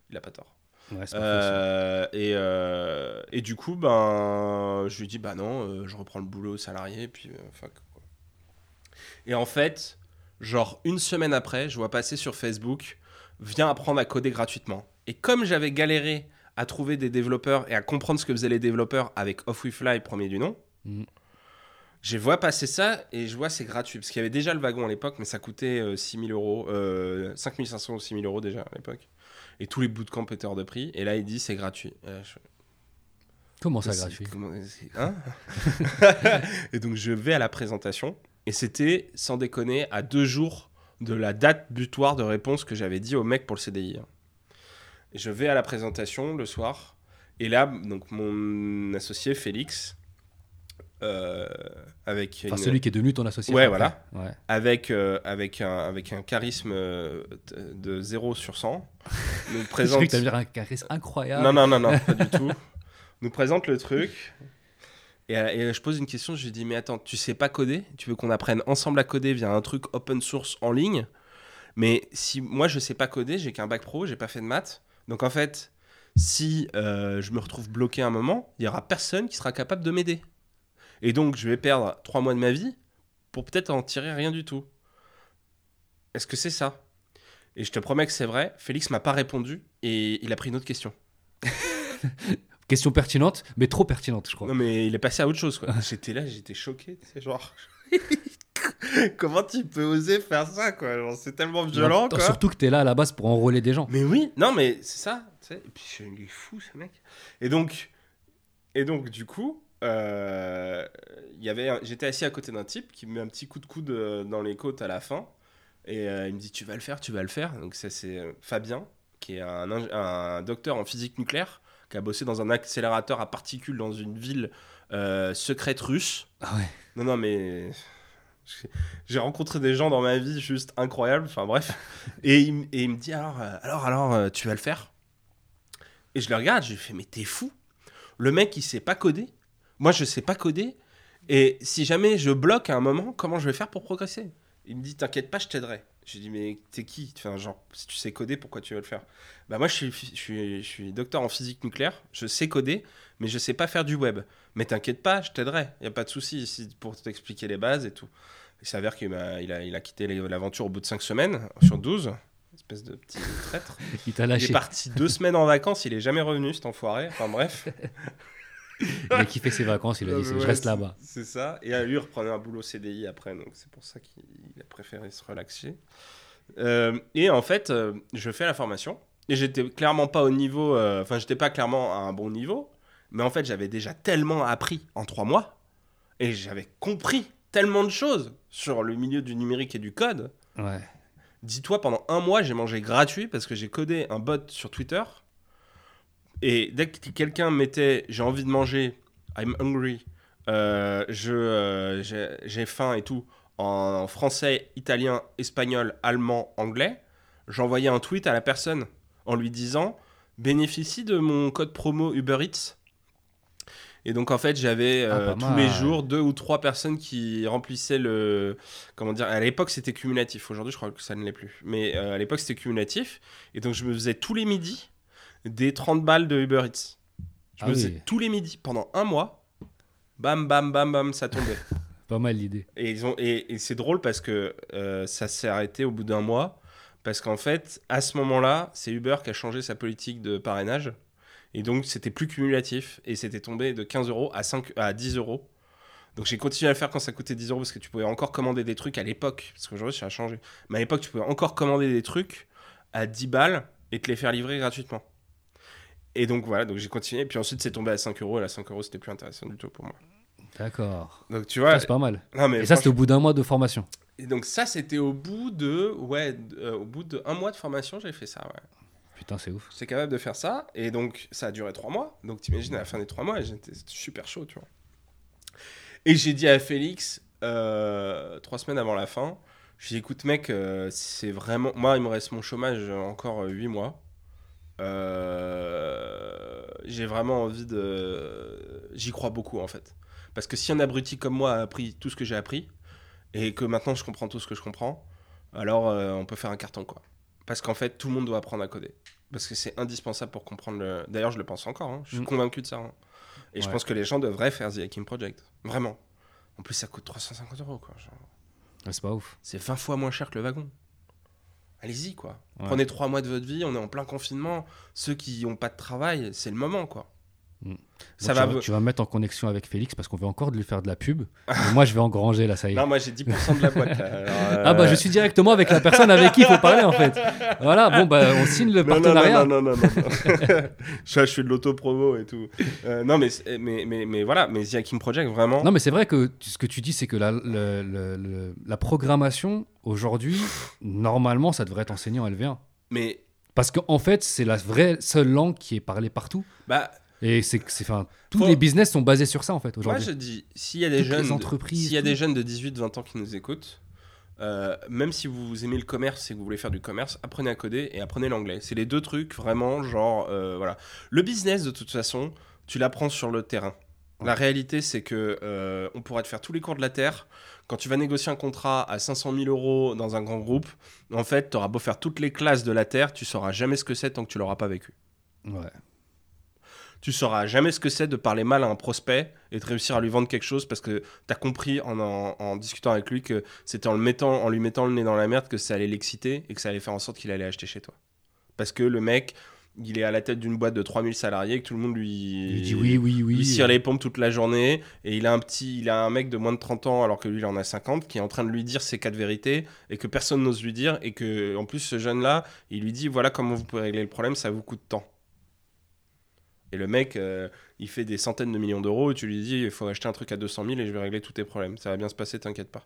Il a pas tort. Ouais. Euh, et, euh, et du coup, ben, je lui dis, bah non, euh, je reprends le boulot salarié, puis euh, fuck. quoi. Et en fait, genre une semaine après, je vois passer sur Facebook, viens apprendre à coder gratuitement. Et comme j'avais galéré à trouver des développeurs et à comprendre ce que faisaient les développeurs avec Off We Fly, premier du nom, Mhm. je vois passer ça et je vois c'est gratuit. Parce qu'il y avait déjà le wagon à l'époque, mais ça coûtait euh, 6000 euros, euh, 5500 ou 6000 euros déjà à l'époque. Et tous les bootcamps étaient hors de prix. Et là, il dit c'est gratuit. Je- Comment ça, gratuit? comment- hein? Et donc, je vais à la présentation. Et c'était, sans déconner, à deux jours de la date butoir de réponse que j'avais dit au mec pour le CDI. hein. Je vais à la présentation le soir. Et là, donc, mon associé Félix, euh, avec Enfin, une- celui qui est devenu ton associé. Ouais, voilà. Ouais. avec, euh, avec, un, avec un charisme euh, de- de 0 sur 100, nous présente... que un charisme incroyable. Non, non, non, non, pas du tout. Nous présente le truc. Et, euh, et je pose une question, je lui dis, mais attends, tu sais pas coder? Tu veux qu'on apprenne ensemble à coder via un truc open source en ligne? Mais si moi je sais pas coder, j'ai qu'un bac pro, j'ai pas fait de maths. Donc en fait, si euh, je me retrouve bloqué un moment, il y aura personne qui sera capable de m'aider. Et donc je vais perdre trois mois de ma vie pour peut-être en tirer rien du tout. Est-ce que c'est ça? Et je te promets que c'est vrai. Félix m'a pas répondu et il a pris une autre question. Question pertinente, mais trop pertinente, je crois. Non, mais il est passé à autre chose. quoi. j'étais là, j'étais choqué. C'est genre. Comment tu peux oser faire ça, quoi? Genre, C'est tellement violent, quoi. Surtout que t'es là à la base pour enrôler des gens. Mais oui, non, mais c'est ça. tu sais. Et puis, il est fou, ce mec. Et donc, et donc du coup, euh, y avait, un- j'étais assis à côté d'un type qui me met un petit coup de coude euh, dans les côtes à la fin. Et euh, il me dit, tu vas le faire, tu vas le faire. Donc, ça, c'est Fabien, qui est un docteur en physique nucléaire, qui a bossé dans un accélérateur à particules dans une ville euh, secrète russe. Ah ouais. Non, non, mais. j'ai- rencontré des gens dans ma vie juste incroyables. Enfin, bref. Et il, m- et il me dit alors, euh, alors, alors, euh, tu vas le faire? Et je le regarde, je lui fais, mais t'es fou Le mec, il sait pas coder. Moi, je sais pas coder. Et si jamais je bloque à un moment, comment je vais faire pour progresser? Il me dit, t'inquiète pas, je t'aiderai. J'ai dit, mais t'es qui? Enfin, genre, si tu sais coder, pourquoi tu veux le faire? Bah, moi, je suis, je, suis, je suis docteur en physique nucléaire. Je sais coder, mais je sais pas faire du web. Mais t'inquiète pas, je t'aiderai. Il a pas de souci ici pour t'expliquer les bases et tout. Il s'avère qu'il m'a- il a, il a quitté l'aventure au bout de 5 semaines sur 12. Espèce de petit traître. Il t'a Il est parti deux semaines en vacances, il est jamais revenu, cet enfoiré. Enfin bref. Il a kiffé ses vacances, il a dit je reste là-bas. C'est ça. Et euh, lui, il reprenait un boulot CDI après, donc c'est pour ça qu'il a préféré se relaxer. Euh, et en fait, euh, je fais la formation. Et j'étais clairement pas au niveau. euh, Enfin, j'étais pas clairement à un bon niveau. Mais en fait, j'avais déjà tellement appris en trois mois. Et j'avais compris tellement de choses sur le milieu du numérique et du code. Ouais. Dis-toi, pendant un mois, j'ai mangé gratuit parce que j'ai codé un bot sur Twitter. Et dès que quelqu'un mettait j'ai envie de manger, I'm hungry, euh, je, euh, j'ai faim et tout, en français, italien, espagnol, allemand, anglais, j'envoyais un tweet à la personne en lui disant bénéficie de mon code promo Uber Eats. Et donc en fait j'avais Ah, euh, tous les jours deux ou trois personnes qui remplissaient le comment dire à l'époque c'était cumulatif. Aujourd'hui je crois que ça ne l'est plus. Mais euh, à l'époque c'était cumulatif. Et donc je me faisais tous les midis des 30 balles de Uber Eats je Ah me faisais oui. tous les midis pendant un mois bam bam bam bam ça tombait Pas mal l'idée. et, ils ont, et, et c'est drôle parce que euh, ça s'est arrêté au bout d'un mois. Parce qu'en fait, à ce moment-là, c'est Uber qui a changé sa politique de parrainage. Et donc, c'était plus cumulatif. Et c'était tombé de 15 euros à, 5, à 10 euros. Donc, j'ai continué à le faire quand ça coûtait 10 euros parce que tu pouvais encore commander des trucs à l'époque. Parce qu'aujourd'hui, ça a changé. Mais à l'époque, tu pouvais encore commander des trucs à 10 balles et te les faire livrer gratuitement. Et donc, voilà. Donc, j'ai continué. Puis ensuite, c'est tombé à 5 euros. Et à 5 euros, c'était plus intéressant du tout pour moi. D'accord. Donc, tu vois. C'est pas mal. non, mais Et ça, c'était au bout d'un mois de formation. et donc ça, c'était au bout de, ouais, euh, au bout de un mois de formation, j'ai fait ça. Ouais. Putain, c'est ouf. J'étais capable de faire ça, et donc ça a duré trois mois. Donc t'imagines à la fin des trois mois, j'étais super chaud, tu vois. Et j'ai dit à Félix euh, trois semaines avant la fin, je lui ai dit, écoute mec, euh, c'est vraiment, moi il me reste mon chômage encore euh, huit mois. Euh, j'ai vraiment envie de, j'y crois beaucoup en fait, parce que si un abruti comme moi a appris tout ce que j'ai appris et que maintenant je comprends tout ce que je comprends, alors euh, on peut faire un carton quoi. Parce qu'en fait, tout le monde doit apprendre à coder. Parce que c'est indispensable pour comprendre le. D'ailleurs, je le pense encore, hein. je suis Mm. convaincu de ça. hein. Et je pense que les gens devraient faire The Hacking Project. Vraiment. En plus, ça coûte 350 euros, quoi. Genre, c'est pas ouf. C'est 20 fois moins cher que le wagon. Allez-y, quoi. Ouais. Prenez trois mois de votre vie, on est en plein confinement. Ceux qui n'ont pas de travail, c'est le moment, quoi. Mm. Ça Donc, va. tu, vas me mettre en connexion avec Félix parce qu'on veut encore de lui faire de la pub. Et moi, je vais engranger là, ça y est. Non, moi j'ai 10% de la boîte. là. Alors, Ah bah euh, je suis directement avec la personne avec qui il faut parler en fait. Voilà, bon bah on signe le Non, partenariat. Non, non, non, non. non. je, je fais de l'auto-promo et tout. Euh, non, mais, c'est- mais, mais, mais voilà, mais The Hacking Project, vraiment. Non mais c'est vrai que ce que tu dis c'est que la, le- le- le- la programmation aujourd'hui, normalement ça devrait être enseigné en LV1. Mais, Parce qu'en fait c'est la vraie seule langue qui est parlée partout. bah, Et c'est enfin tous Faut- les business sont basés sur ça en fait moi aujourd'hui. je dis, s'il y a des Toutes jeunes. entreprises, S'il y a des jeunes de 18-20 ans qui nous écoutent, euh, même si vous aimez le commerce et que vous voulez faire du commerce, apprenez à coder et apprenez l'anglais. C'est les deux trucs vraiment, genre, euh, voilà. Le business, de toute façon, tu l'apprends sur le terrain. La réalité, c'est que euh, on pourrait te faire tous les cours de la Terre. Quand tu vas négocier un contrat à 500 000 euros dans un grand groupe, en fait, tu auras beau faire toutes les classes de la Terre, tu sauras jamais ce que c'est tant que tu l'auras pas vécu. Ouais. Tu sauras jamais ce que c'est de parler mal à un prospect et de réussir à lui vendre quelque chose parce que tu as compris en, en, en discutant avec lui que c'était en, le mettant, en lui mettant le nez dans la merde que ça allait l'exciter et que ça allait faire en sorte qu'il allait acheter chez toi. Parce que le mec, il est à la tête d'une boîte de 3000 salariés, que tout le monde lui, dit oui, oui, oui. lui cire les pompes toute la journée et il a un petit il a un mec de moins de 30 ans alors que lui il en a 50 qui est en train de lui dire ses quatre vérités et que personne n'ose lui dire et que en plus ce jeune là il lui dit voilà comment vous pouvez régler le problème ça vous coûte tant et le mec euh, il fait des centaines de millions d'euros et tu lui dis il faut acheter un truc à 200 000 et je vais régler tous tes problèmes ça va bien se passer t'inquiète pas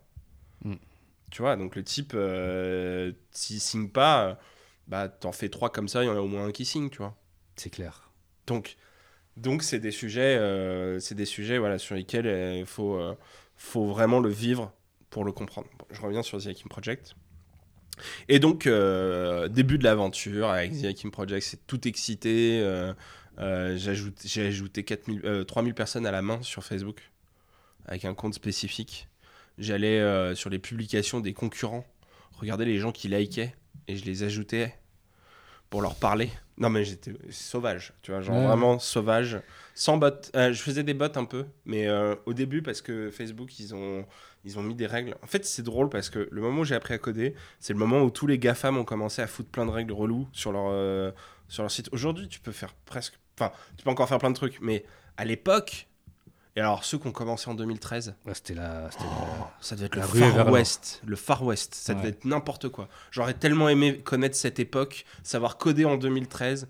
Mm. tu vois donc le type euh, s'il signe pas euh, bah t'en fais trois comme ça il y en a au moins un qui signe tu vois C'est clair. donc, donc c'est des sujets, euh, c'est des sujets voilà, sur lesquels il faut, faut vraiment le vivre pour le comprendre. Bon, je reviens sur The Hakim Project. Et donc, euh, début de l'aventure avec The Hakim Project, c'est tout excité. euh, euh, J'ai ajouté 4000, euh, 3000 personnes à la main sur Facebook avec un compte spécifique. J'allais euh, sur les publications des concurrents, regarder les gens qui likaient et je les ajoutais pour leur parler. Non, mais j'étais sauvage, tu vois, genre Ouais. vraiment sauvage, sans bot. Euh, je faisais des bots un peu, mais euh, au début, parce que Facebook, ils ont, ils ont mis des règles. En fait, c'est drôle parce que le moment où j'ai appris à coder, c'est le moment où tous les GAFAM ont commencé à foutre plein de règles reloues sur leur, sur leur site. Aujourd'hui, tu peux faire presque. Enfin, tu peux encore faire plein de trucs, mais à l'époque. Et alors, ceux qui ont commencé en 2013, Ouais, c'était la. la- ça devait être La le Far. West. Le Far West. Ça devait être n'importe quoi. J'aurais tellement aimé connaître cette époque, savoir coder en 2013.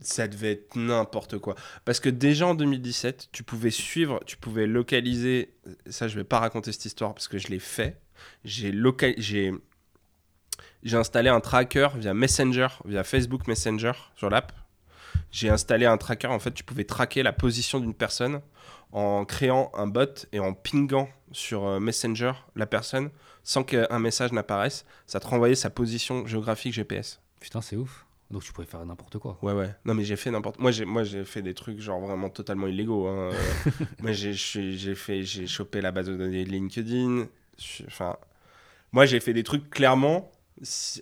Ça devait être n'importe quoi. Parce que déjà en 2017, tu pouvais suivre, tu pouvais localiser. Ça, je vais pas raconter cette histoire parce que je l'ai fait. J'ai local... j'ai installé un tracker via Messenger, via Facebook Messenger sur l'app. J'ai installé un tracker. En fait, tu pouvais traquer la position d'une personne en créant un bot et en pingant sur euh, Messenger la personne sans qu'un message n'apparaisse. Ça te renvoyait sa position géographique GPS. Putain, c'est ouf. Donc tu pourrais faire n'importe quoi. Ouais, ouais. Non, mais j'ai fait n'importe. Moi, j'ai, moi, j'ai fait des trucs genre vraiment totalement illégaux. hein. Moi, j'ai, j'ai j'ai fait, j'ai chopé la base de données de LinkedIn. Enfin, moi, j'ai fait des trucs clairement.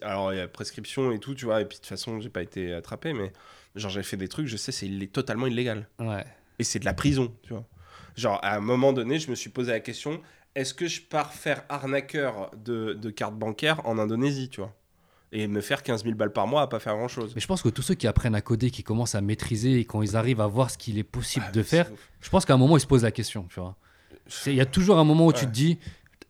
Alors, il y a prescription et tout, tu vois. Et puis de toute façon, j'ai pas été attrapé, mais genre, j'ai fait des trucs. Je sais, c'est illé- totalement illégal. Ouais. Et c'est de la prison, tu vois. Genre, à un moment donné, je me suis posé la question est-ce que je pars faire arnaqueur de, de carte bancaire en Indonésie, tu vois? Et me faire 15 000 balles par mois à pas faire grand chose. Mais je pense que tous ceux qui apprennent à coder, qui commencent à maîtriser et quand ils arrivent à voir ce qu'il est possible de faire, je pense qu'à un moment ils se posent la question. Tu vois. Il y a toujours un moment où tu te dis,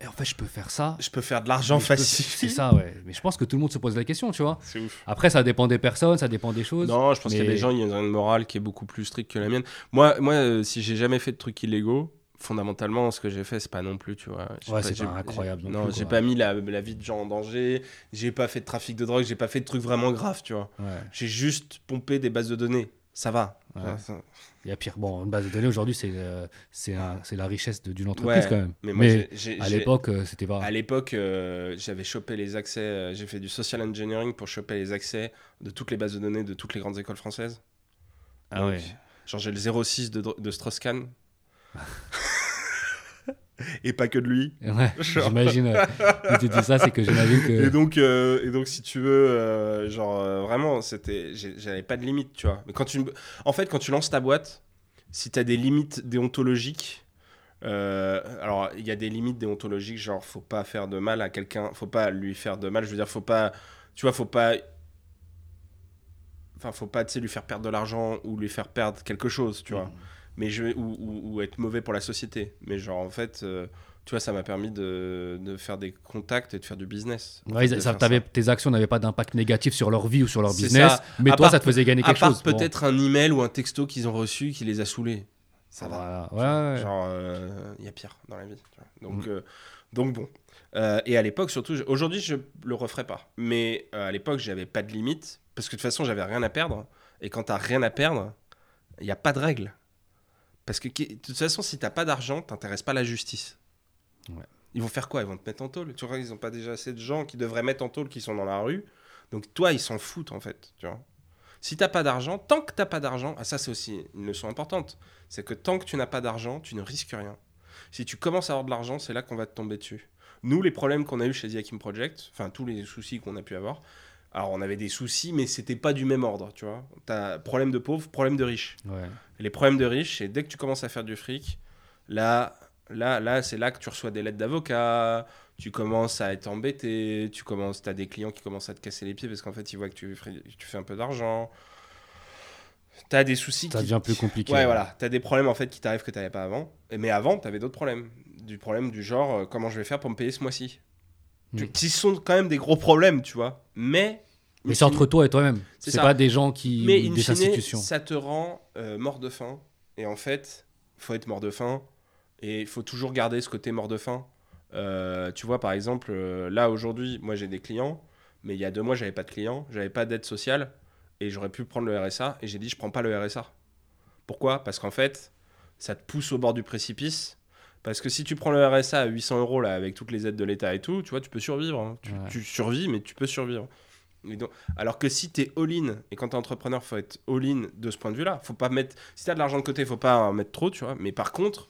Eh, en fait, je peux faire ça. Je peux faire de l'argent peux- facile. C'est ça, ouais. Mais je pense que tout le monde se pose la question, tu vois. C'est ouf. Après, ça dépend des personnes, ça dépend des choses. Non, je pense qu'il y a des gens, il y a une morale qui est beaucoup plus stricte que la mienne. Moi, moi euh, si j'ai jamais fait de trucs illégaux, fondamentalement, ce que j'ai fait, c'est pas non plus, tu vois. J'ai Ouais, c'est pas incroyable non j'ai pas mis la, la vie de gens en danger, j'ai pas fait de trafic de drogue, j'ai pas fait de trucs vraiment graves, tu vois. Ouais. J'ai juste pompé des bases de données. Ça va. Ouais. Ça- ça- Il y a pire. Bon, une base de données aujourd'hui, c'est euh, c'est un- c'est la richesse d'une entreprise Ouais, quand même. Mais Mais, moi, à l'époque, euh, c'était pas. À l'époque, euh, j'avais chopé les accès, euh, j'ai fait du social engineering pour choper les accès de toutes les bases de données de toutes les grandes écoles françaises. Ah ouais. Genre j'ai le 06 de, de Strauss-Kahn. et pas que de lui. Ouais, j'imagine. euh, tu dis ça, c'est que j'imagine que. Et donc, euh, et donc, si tu veux, euh, genre euh, vraiment, c'était, j'avais pas de limite, tu vois. Mais quand tu, en fait, quand tu lances ta boîte, si tu as des limites déontologiques, alors il y a des limites déontologiques, genre faut pas faire de mal à quelqu'un, faut pas lui faire de mal. Je veux dire, faut pas, tu vois, faut pas, enfin, faut pas, tu sais, lui faire perdre de l'argent ou lui faire perdre quelque chose, tu vois Mhm. Mais je ou, ou- ou être mauvais pour la société mais genre en fait euh, tu vois ça m'a permis de, de faire des contacts et de faire du business Ouais, fait, ça, t'avais- tes actions n'avaient pas d'impact négatif sur leur vie ou sur leur business, ça. mais À toi, part- ça te faisait gagner quelque part chose. Bon. peut-être un email ou un texto qu'ils ont reçu qui les a saoulés ça va Voilà. Ouais, ouais. genre il y a pire dans la vie donc Mm. euh, donc bon Euh, et à l'époque surtout aujourd'hui je le referais pas mais euh, à l'époque j'avais pas de limite parce que de toute façon j'avais rien à perdre et quand t'as rien à perdre il n'y a pas de règle parce que de toute façon si t'as pas d'argent t'intéresses pas à la justice Ouais. ils vont faire quoi? Ils vont te mettre en tôle? Tu vois ils ont pas déjà assez de gens qui devraient mettre en tôle qui sont dans la rue donc toi ils s'en foutent en fait tu vois Si t'as pas d'argent, tant que t'as pas d'argent, ah ça c'est aussi une leçon importante, c'est que tant que tu n'as pas d'argent, tu ne risques rien. Si tu commences à avoir de l'argent, c'est là qu'on va te tomber dessus. Nous, les problèmes qu'on a eu chez The Hakim Project, enfin tous les soucis qu'on a pu avoir, alors on avait des soucis, mais c'était pas du même ordre, tu vois. T'as problème de pauvre, problème de riche. Ouais. Les problèmes de riches, c'est dès que tu commences à faire du fric, là, là, là, c'est là que tu reçois des lettres d'avocat, tu commences à être embêté, tu commences, as des clients qui commencent à te casser les pieds parce qu'en fait ils voient que tu, fais- tu fais un peu d'argent. T'as des soucis Ça qui devient plus compliqué. Ouais, voilà. T'as des problèmes en fait qui t'arrivent que t'avais pas avant. Mais avant, t'avais d'autres problèmes. Du problème du genre, euh, comment je vais faire pour me payer ce mois-ci? Mm. Qui sont quand même des gros problèmes, tu vois. Mais. Mais c'est entre toi et toi-même. C'est pas des gens qui. Mais in des fine, institutions. ça te rend euh, mort de faim. Et en fait, faut être mort de faim. Et il faut toujours garder ce côté mort de faim. Euh, tu vois, par exemple, euh, là aujourd'hui, moi j'ai des clients, mais il y a deux mois, j'avais pas de clients, j'avais pas d'aide sociale, et j'aurais pu prendre le RSA, et j'ai dit, je prends pas le RSA. Pourquoi? Parce qu'en fait, ça te pousse au bord du précipice. Parce que si tu prends le RSA à 800 euros, là, avec toutes les aides de l'État et tout, tu vois, tu peux survivre. hein. Tu, Ouais. tu survis, mais tu peux survivre. Donc- alors que si tu es all-in, et quand tu es entrepreneur, faut être all-in de ce point de vue-là. Faut pas mettre, si tu as de l'argent de côté, faut pas en mettre trop, tu vois. Mais par contre,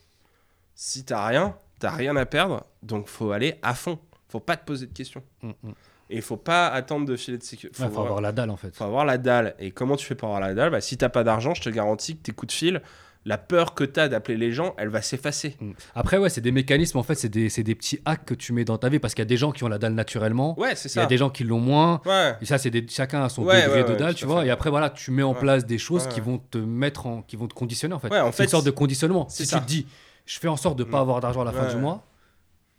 si tu rien, tu rien à perdre, donc faut aller à fond. Faut pas te poser de questions. Mm, mm. Et il faut pas attendre de filer de sécurité. Ouais, faut avoir la dalle en fait. faut avoir la dalle. Et comment tu fais pour avoir la dalle? Bah, Si t'as pas d'argent, je te garantis que tes coups de fil, la peur que tu as d'appeler les gens, elle va s'effacer. Mm. Après, ouais, c'est des mécanismes, en fait, c'est des, des petits hacks que tu mets dans ta vie parce qu'il y a des gens qui ont la dalle naturellement, Ouais, c'est il y a ça. des gens qui l'ont moins. Ouais. Et ça, c'est des, chacun a son Ouais, degré ouais, de dalle, tu vois. Et après, voilà, tu mets en place des choses qui vont te mettre en, qui vont te conditionner, en fait. Ouais, en c'est fait, une sorte de conditionnement. Si ça. tu te dis, je fais en sorte de pas Mm. avoir d'argent à la fin du mois,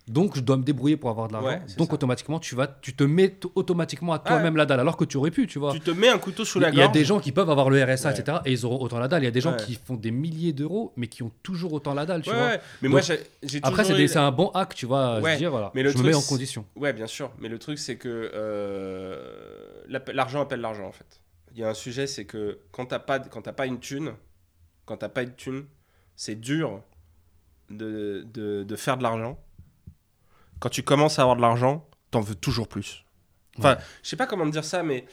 donc je dois me débrouiller pour avoir de l'argent. Ouais, donc ça. automatiquement, tu vas, tu te mets automatiquement à toi-même la dalle, alors que tu aurais pu, tu vois. Tu te mets un couteau sous la gorge. il y a des gens qui peuvent avoir le RSA, Ouais. etc. Et ils auront autant la dalle. Il y a des gens qui font des milliers d'euros, mais qui ont toujours autant la dalle, tu vois. ouais. Mais Donc, moi, j'ai j'ai Après, c'est eu- un bon hack, tu vois. dire, voilà, mais le je me mets en condition. Ouais, bien sûr. Mais le truc, c'est que euh, l'argent appelle l'argent, en fait. Il y a un sujet, c'est que quand t'as pas, quand pas une thune, quand t'as pas une thune, c'est dur de, de, de faire de l'argent. Quand tu commences à avoir de l'argent, t'en veux toujours plus. Enfin, Ouais. je sais pas comment te dire ça, mais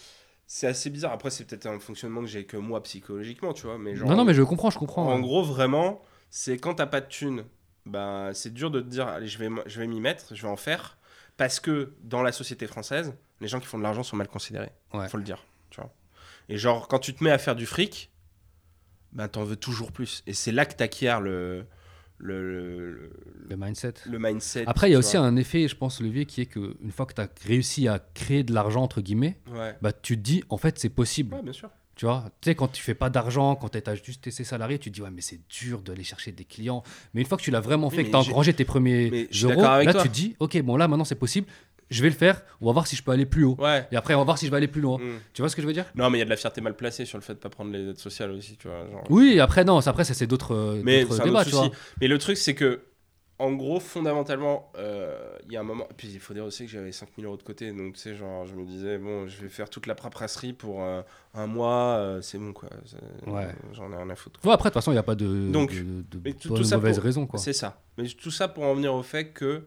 c'est assez bizarre. Après, c'est peut-être un fonctionnement que j'ai que moi psychologiquement, tu vois. Mais genre, Non, non, mais je comprends, je comprends. en gros, vraiment, c'est quand t'as pas de thune, bah, c'est dur de te dire, allez, je vais, m- je vais m'y mettre, je vais en faire. Parce que dans la société française, les gens qui font de l'argent sont mal considérés. Ouais. Faut le dire. Tu vois. Et genre, quand tu te mets à faire du fric, bah, t'en veux toujours plus. Et c'est là que t'acquiers le, le, le, Le mindset. le mindset. Après, il y a aussi vois. un effet, je pense, levier qui est que une fois que tu as réussi à créer de l'argent, entre guillemets, Ouais. bah, tu te dis, en fait, c'est possible. ouais, bien sûr. Tu vois, tu sais, quand tu fais pas d'argent, quand tu as juste tes salariés, tu te dis, ouais, mais c'est dur d'aller chercher des clients. Mais une fois que tu l'as vraiment Oui, fait, que tu as engrangé tes premiers euros, là, toi. tu te dis, ok, bon, là, maintenant, c'est possible. Je vais le faire. On va voir si je peux aller plus haut. Ouais. Et après, on va voir si je vais aller plus loin. Mm. Tu vois ce que je veux dire? Non, mais il y a de la fierté mal placée sur le fait de pas prendre les aides sociales aussi, tu vois. genre. Oui, après, non, après, ça, c'est d'autres euh, débats, tu vois. Mais le truc, c'est que, en gros, fondamentalement, euh, il y a un moment. Puis il faut dire aussi que j'avais 5000 euros de côté. Donc, tu sais, genre, je me disais, bon, je vais faire toute la paperasserie pour euh, un mois, euh, c'est bon, quoi. Ouais. J'en ai rien à foutre. Ouais, après, de toute façon, il n'y a pas de, Donc, de, tout- tout mauvaise pour- raison, quoi. C'est ça. Mais tout ça pour en venir au fait que.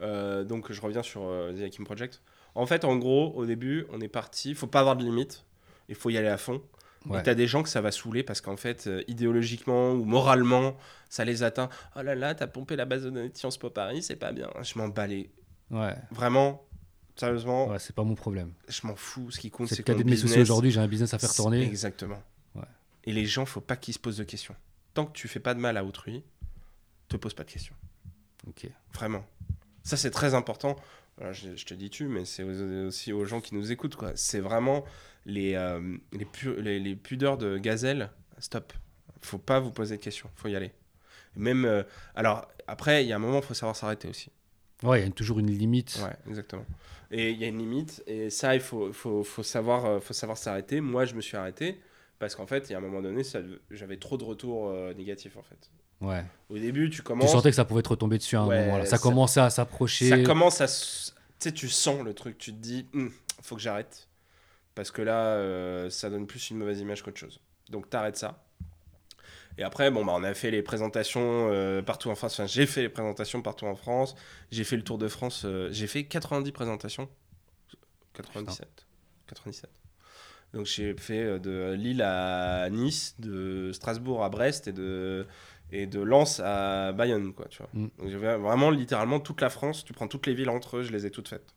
Euh, donc, je reviens sur euh, The Hakim Project. En fait, en gros, au début, on est parti. Il faut pas avoir de limite. Il faut y aller à fond. Ouais. Et t'as des gens que ça va saouler parce qu'en fait, euh, idéologiquement ou moralement, ça les atteint. Oh là là, t'as pompé la base de données de Sciences Po Paris, c'est pas bien. Je m'en bats les. Ouais, Vraiment, sérieusement, ouais c'est pas mon problème. je m'en fous. Ce qui compte, C'est c'est que mon de mes soucis aujourd'hui, j'ai un business à faire c'est- tourner. Exactement. Ouais. Et les gens, faut pas qu'ils se posent de questions. Tant que tu fais pas de mal à autrui, te pose pas de questions. Ok. Vraiment. Ça, c'est très important. Alors, je, je te dis tu, mais c'est aussi aux gens qui nous écoutent. quoi. C'est vraiment les, euh, les, pu- les, les pudeurs de gazelle. Stop. Faut pas vous poser de questions. Faut y aller. Même. euh, alors, après, il y a un moment, il faut savoir s'arrêter aussi. Ouais, il y a toujours une limite. Ouais, exactement. Et il y a une limite. Et ça, il faut, faut, faut savoir euh, faut savoir s'arrêter. Moi, je me suis arrêté. Parce qu'en fait, il y a un moment donné, j'avais trop de retours euh, négatifs, en fait. Ouais. Au début, tu Tu commences. sentais que ça pouvait te retomber dessus à un Ouais, moment. Là. Ça, ça- commençait à s'approcher. ça commence à. Tu sais, tu sens le truc, tu te dis, Hum, faut que j'arrête. Parce que là, euh, ça donne plus une mauvaise image qu'autre chose. Donc, t'arrêtes ça. Et après, bon, bah, on a fait les présentations euh, partout en France. Enfin, j'ai fait les présentations partout en France. J'ai fait le Tour de France. euh, j'ai fait 90 présentations. 97. 97. Donc j'ai fait de Lille à Nice, de Strasbourg à Brest et de, et de Lens à Bayonne, quoi, tu vois. Mm. Donc vraiment littéralement toute la France, tu prends toutes les villes entre eux, je les ai toutes faites.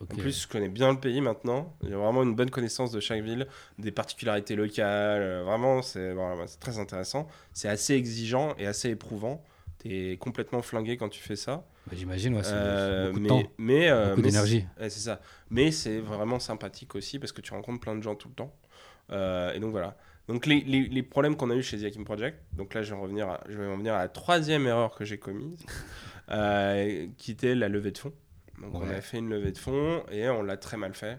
En plus, je connais bien le pays maintenant. J'ai vraiment une bonne connaissance de chaque ville, des particularités locales. euh, Vraiment, c'est voilà, très intéressant. C'est assez exigeant et assez éprouvant. T'es complètement flingué quand tu fais ça. Bah, J'imagine, ouais, c'est Euh, beaucoup de mais temps, mais, euh, beaucoup mais d'énergie. c'est- ouais, c'est ça. Mais c'est vraiment sympathique aussi parce que tu rencontres plein de gens tout le temps. Euh, et donc voilà. Donc les, les, les problèmes qu'on a eu chez The Hacking Project. Donc là, je vais en revenir à, je vais en venir à la troisième erreur que j'ai commise, euh, qui était la levée de fonds. Donc on a fait une levée de fonds et on l'a très mal fait.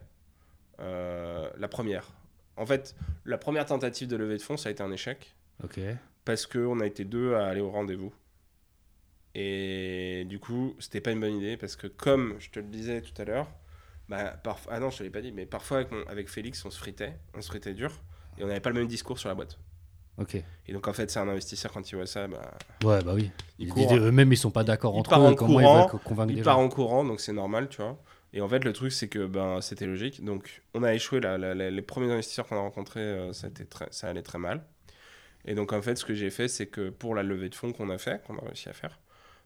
Euh, la première. En fait, la première tentative de levée de fonds, ça a été un échec Ok. parce qu'on a été deux à aller au rendez-vous. Et du coup, c'était pas une bonne idée parce que, comme je te le disais tout à l'heure, bah, parf- ah non, je te l'ai pas dit, mais parfois avec, mon- avec Félix, on se fritait, on se fritait dur et on n'avait pas le même discours sur la boîte. Ok. Et donc, en fait, c'est un investisseur quand il voit ça, bah, Ouais, bah oui. il, Ils- ils- Eux-mêmes, ils sont pas d'accord entre eux. en Comment ils courant, co- convaincre il part en courant, donc c'est normal, tu vois. Et en fait, le truc, c'est que ben, c'était logique. Donc, on a échoué. là, les premiers investisseurs qu'on a rencontrés, euh, ça, très, allait très mal. Et donc, en fait, ce que j'ai fait, c'est que pour la levée de fonds qu'on a fait, qu'on a réussi à faire,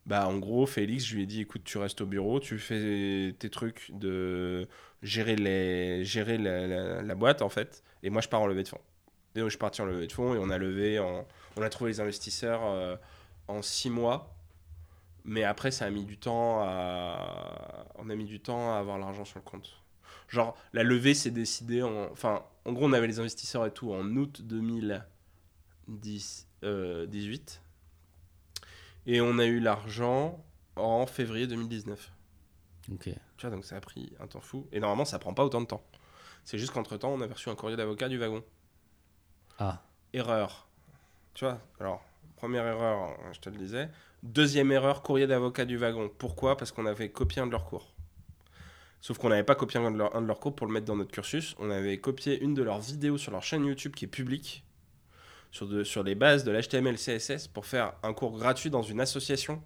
bah, en gros, Félix, je lui ai dit écoute, tu restes au bureau, tu fais tes trucs de gérer, les, gérer la, la- la boîte, en fait. Et moi, je pars en levée de fonds. Et donc, je suis parti en levée de fonds et on a levé, en, on a trouvé les investisseurs euh, en six mois. Mais après, ça a mis du temps à. On a mis du temps à avoir l'argent sur le compte. Genre, la levée s'est décidée en. Enfin, en gros, on avait les investisseurs et tout en août 2018. euh, 18. et on a eu l'argent en février 2019. Ok. Tu vois, donc ça a pris un temps fou. Et normalement, ça prend pas autant de temps. C'est juste qu'entre-temps, on a reçu un courrier d'avocat du wagon. Ah, Erreur. Tu vois, alors, première erreur, euh, je te le disais. Deuxième erreur, courrier d'avocat du wagon. Pourquoi? Parce qu'on avait copié un de leurs cours. Sauf qu'on n'avait pas copié un de, leurs, un de leurs cours pour le mettre dans notre cursus. On avait copié une de leurs vidéos sur leur chaîne YouTube qui est publique, sur, de, sur les bases de l'HTML, CSS, pour faire un cours gratuit dans une association.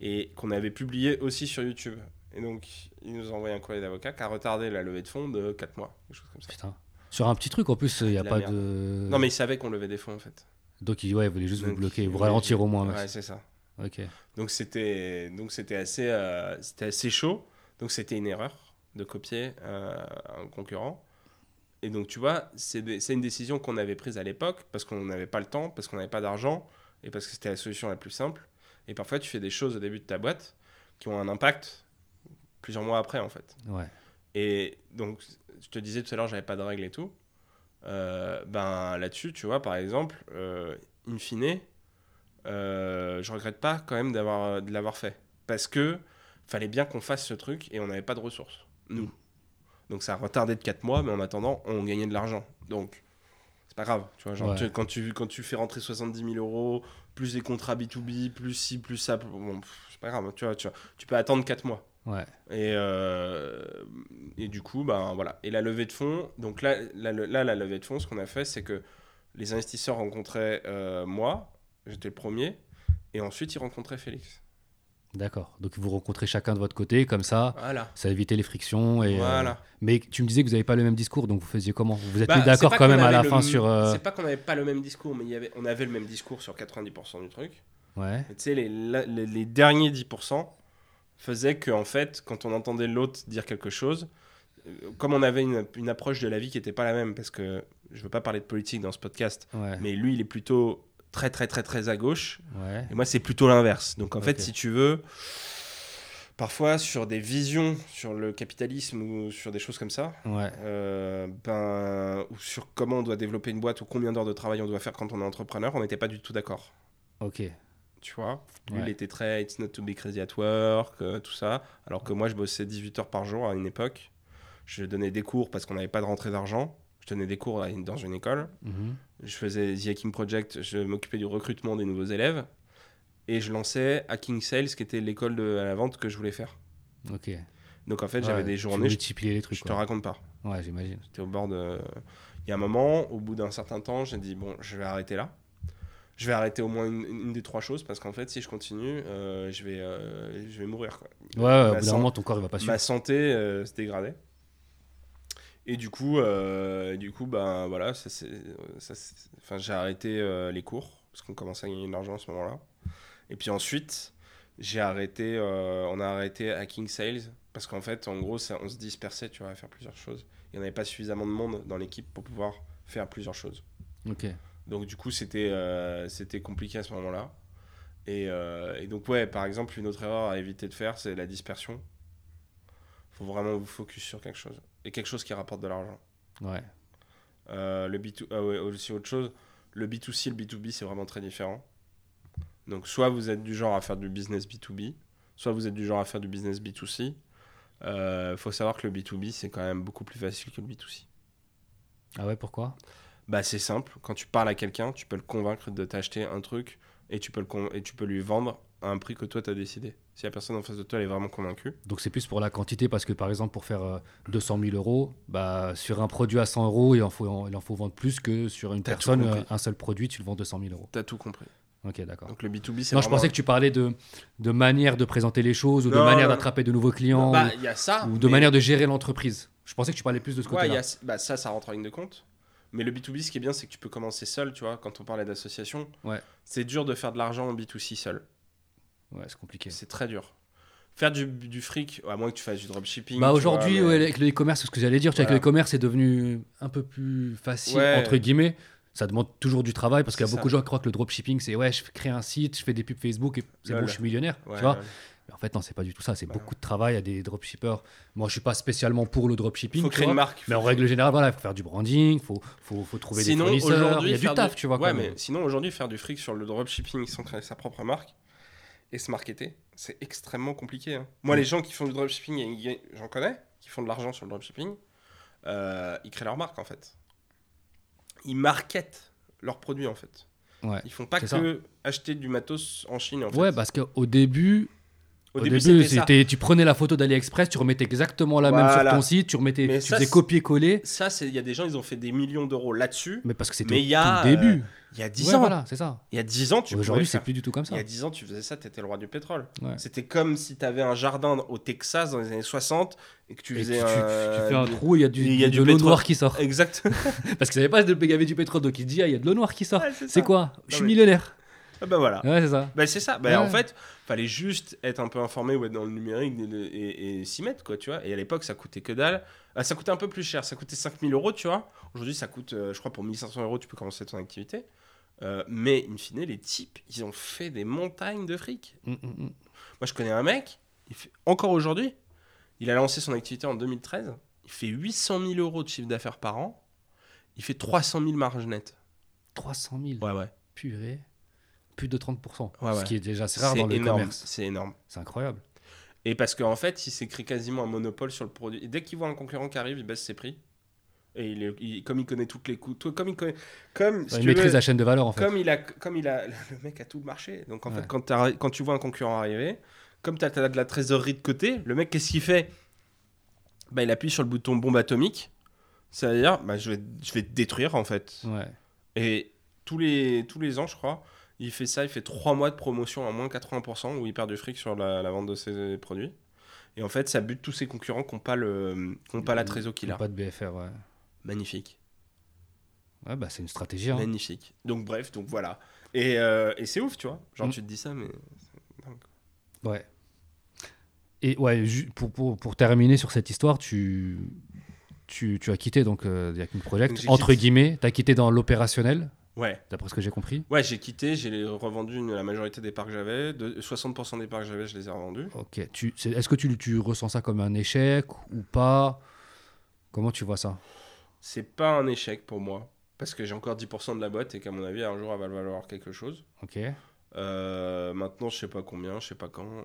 Et qu'on avait publié aussi sur YouTube. Et donc, ils nous ont envoyé un courrier d'avocat qui a retardé la levée de fonds de 4 mois. Quelque chose comme ça. putain. Sur un petit truc, en plus, il n'y a pas merde. de. Non, mais ils savaient qu'on levait des fonds en fait. Donc, ils ouais, ils voulaient juste vous bloquer, vous ralentir au moins. Ouais, c'est ça. Ok. Donc c'était donc c'était assez euh, c'était assez chaud. Donc c'était une erreur de copier euh, un concurrent. Et donc tu vois, c'est une décision qu'on avait prise à l'époque parce qu'on n'avait pas le temps, parce qu'on n'avait pas d'argent et parce que c'était la solution la plus simple. Et parfois tu fais des choses au début de ta boîte qui ont un impact plusieurs mois après en fait. Ouais. Et donc, je te disais tout à l'heure, j'avais pas de règles et tout. Euh, ben là-dessus, tu vois, par exemple, euh, in fine, euh, je regrette pas quand même d'avoir de l'avoir fait parce que fallait bien qu'on fasse ce truc et on n'avait pas de ressources nous. Donc ça a retardé de 4 mois, mais en attendant, on gagnait de l'argent. Donc c'est pas grave, tu vois. Genre Ouais. tu- quand tu quand tu fais rentrer 70 000 euros plus des contrats B2B plus ci plus ça, bon, c'est pas grave, tu vois, tu vois, tu peux attendre 4 mois. Ouais. Et, euh, et du coup, ben voilà. Et la levée de fonds, donc là, la, là, la levée de fonds, ce qu'on a fait, c'est que les investisseurs rencontraient euh, moi, j'étais le premier, et ensuite ils rencontraient Félix. D'accord. Donc, vous rencontrez chacun de votre côté, comme ça, Voilà. ça évitait les frictions. Et, euh, voilà. Mais tu me disais que vous n'avez pas le même discours, donc vous faisiez comment? Vous êtes Bah, mis d'accord quand même à la fin sur. euh, C'est pas qu'on n'avait pas le même discours, mais il y avait, on avait le même discours sur 90% du truc. Ouais. Tu sais, les, les, les derniers 10% faisaient que, en fait, quand on entendait l'autre dire quelque chose, euh, comme on avait une, une approche de la vie qui n'était pas la même, parce que je veux pas parler de politique dans ce podcast, Ouais. mais lui, il est plutôt très, très, très, très à gauche, Ouais. et moi, c'est plutôt l'inverse. Donc, en fait, si tu veux, parfois, sur des visions sur le capitalisme ou sur des choses comme ça, Ouais. euh, ben, ou sur comment on doit développer une boîte ou combien d'heures de travail on doit faire quand on est entrepreneur, on n'était pas du tout d'accord. Ok. Tu vois, lui, Ouais. il était très It's not to be crazy at work, euh, tout ça. Alors que moi, je bossais 18 heures par jour à une époque. Je donnais des cours parce qu'on n'avait pas de rentrée d'argent. Je donnais des cours dans une école. Mhm. Je faisais The Hacking Project, je m'occupais du recrutement des nouveaux élèves. Et je lançais Hacking Sales, qui était l'école à la vente que je voulais faire. Ok. Donc en fait, Ouais, j'avais des journées, je, les trucs. je te raconte pas. Ouais, j'imagine. J'étais au bord de. Il y a un moment, au bout d'un certain temps, j'ai dit bon, je vais arrêter là. Je vais arrêter au moins une, une des trois choses parce qu'en fait, si je continue, euh, je, vais, euh, je vais mourir. quoi. Ouais, ouais, au Ma bout d'un san- moment, ton corps, il va pas Ma suivre. santé euh, se dégradait. Et du coup, du coup ben, voilà, ça, ça, enfin, j'ai arrêté les cours parce qu'on commençait à gagner de l'argent à ce moment-là. Et puis ensuite, j'ai arrêté, on a arrêté Hacking Sales parce qu'en fait, en gros, ça, on se dispersait, tu vois, à faire plusieurs choses. Il n'y en avait pas suffisamment de monde dans l'équipe pour pouvoir faire plusieurs choses. Ok. Donc du coup, c'était euh, c'était compliqué à ce moment-là. Et, euh, et donc ouais, par exemple, une autre erreur à éviter de faire, c'est la dispersion. faut vraiment vous focus sur quelque chose. Et quelque chose qui rapporte de l'argent. Ouais. Euh, le B2, ah ouais, aussi autre chose, le B2C et le B2B, c'est vraiment très différent. Donc soit vous êtes du genre à faire du business B2B, soit vous êtes du genre à faire du business B2C. Il faut savoir que le B2B, c'est quand même beaucoup plus facile que le B2C. Ah ouais, pourquoi? Bah, c'est simple. Quand tu parles à quelqu'un, tu peux le convaincre de t'acheter un truc et tu peux, le et tu peux lui vendre à un prix que toi, tu as décidé. Si la personne en face de toi, elle est vraiment convaincue. Donc c'est plus pour la quantité parce que par exemple pour faire euh, 200 000 euros, bah, sur un produit à 100 euros, il en faut, il en faut vendre plus que sur une personne, euh, un seul produit, tu le vends 200 000 euros. Tu as tout compris. Ok, d'accord. Donc le B2B, c'est Non, je pensais que tu parlais de, de manière de présenter les choses ou de manière d'attraper de nouveaux clients Bah, il y a ça. ou, ou de mais- manière de gérer l'entreprise. Je pensais que tu parlais plus de ce Ouais, côté-là. a- bah, ça, ça rentre en ligne de compte. Mais le B2B, ce qui est bien, c'est que tu peux commencer seul, tu vois. Quand on parlait d'association, Ouais. c'est dur de faire de l'argent en B2C seul. Ouais, c'est compliqué. C'est très dur. Faire du, du fric, à moins que tu fasses du dropshipping. Bah aujourd'hui, vois, mais- ouais, avec le e-commerce, c'est ce que j'allais dire. Tu vois, Voilà. avec le e-commerce, c'est devenu un peu plus facile, Ouais. entre guillemets. Ça demande toujours du travail parce qu'il y a beaucoup de gens qui croient que le dropshipping, c'est ouais, je crée un site, je fais des pubs Facebook et c'est bon, je suis millionnaire. Ouais, tu vois fait, non, c'est pas du tout ça. C'est Bah beaucoup de travail. Il y a des dropshippers. Moi, je suis pas spécialement pour le dropshipping. faut créer une marque. Mais en règle générale, voilà, il faut faire du branding, faut, faut, faut trouver sinon, des fournisseurs. aujourd'hui, Il y a du taf, tu vois. Ouais, mais même. sinon, aujourd'hui, faire du fric sur le dropshipping sans créer sa propre marque et se marketer, c'est extrêmement compliqué. hein. Moi, Mm. les gens qui font du dropshipping, j'en connais, qui font de l'argent sur le dropshipping, euh, ils créent leur marque en fait. Ils marketent leurs produits en fait. Ouais. Ils font pas que acheter du matos en Chine en fait. Ouais, parce qu'au début, Au, Au début, début, c'était tu prenais la photo d'AliExpress, tu remettais exactement la même Voilà. sur ton site, tu remettais, Mais tu ça, faisais copier-coller, Ça, il y a des gens, ils ont fait des millions d'euros là-dessus. mais parce que c'était au a, tout début. Il y a 10 Ouais, ans. voilà, c'est ça. Il y a 10 ans, tu Aujourd'hui, c'est plus du tout comme ça. Il y a 10 ans, tu faisais ça, tu étais le roi du pétrole. Ouais. C'était comme si tu avais un jardin au Texas dans les années 60 et que tu faisais tu- tu un... fais un trou, il y a du, y a de l'eau noire qui sort. Exact. Parce qu'ils savaient pas qu'il y avait du pétrole, donc ils se disent, ah, il y a de l'eau noire qui sort. C'est quoi? Je suis millionnaire. Ah bah voilà. Ouais, c'est ça. Bah c'est ça. Bah Ouais. en fait, fallait juste être un peu informé ou être dans le numérique et, et- et s'y mettre quoi, tu vois. Et à l'époque, ça coûtait que dalle. Ah, ça coûtait un peu plus cher. Ça coûtait 5000 euros, tu vois. Aujourd'hui, ça coûte, euh, je crois, pour 1500 euros, tu peux commencer ton activité. Euh, mais in fine, les types, ils ont fait des montagnes de fric. Mm, mm, mm. Moi, je connais un mec, il fait, encore aujourd'hui, il a lancé son activité en 2013. Il fait 800 000 euros de chiffre d'affaires par an. Il fait 300 000 marge nette. 300 000. Ouais, ouais. Purée. Plus de 30%. Ouais, ouais. Ce qui est déjà assez rare dans le énorme. commerce. C'est énorme. C'est incroyable. Et parce qu'en fait, il s'est créé quasiment un monopole sur le produit. Et dès qu'il voit un concurrent qui arrive, il baisse ses prix. Et il est- il- comme il connaît toutes les coûts, comme il connaît, comme, si il maîtrise veux, la chaîne de valeur, en fait. comme il a, comme il a, le mec a tout le marché. Donc en fait, quand, quand tu vois un concurrent arriver, comme tu as, de la trésorerie de côté, le mec, qu'est-ce qu'il fait? Bah, Il appuie sur le bouton bombe atomique. C'est-à-dire, bah, je, vais, je vais te détruire en fait. Ouais. Et tous les, tous les ans, je crois, il fait ça, il fait 3 mois de promotion à moins 80% où il perd du fric sur la, la vente de ses produits. Et en fait, ça bute tous ses concurrents qui n'ont pas, le, qui ont pas la trésor qu'il a. Pas de BFR, ouais. Magnifique. Ouais, bah c'est une stratégie. hein. Magnifique. Donc bref, donc voilà. Et, euh, et c'est ouf, tu vois. Genre, Mm. tu te dis ça, mais... Ouais. Et ouais, pour, pour, pour terminer sur cette histoire, tu, tu, tu as quitté donc euh, Project, entre guillemets, tu as quitté dans l'opérationnel, Ouais. d'après ce que j'ai compris. Ouais, j'ai quitté, j'ai revendu une- la majorité des parts que j'avais. De, 60% des parts que j'avais, je les ai revendus. Ok. Est-ce que tu, tu ressens ça comme un échec ou pas? Comment tu vois ça? C'est pas un échec pour moi. Parce que j'ai encore 10% de la boîte et qu'à mon avis, un jour, elle va valoir quelque chose. Ok. Euh, maintenant, je sais pas combien, je sais pas quand. euh,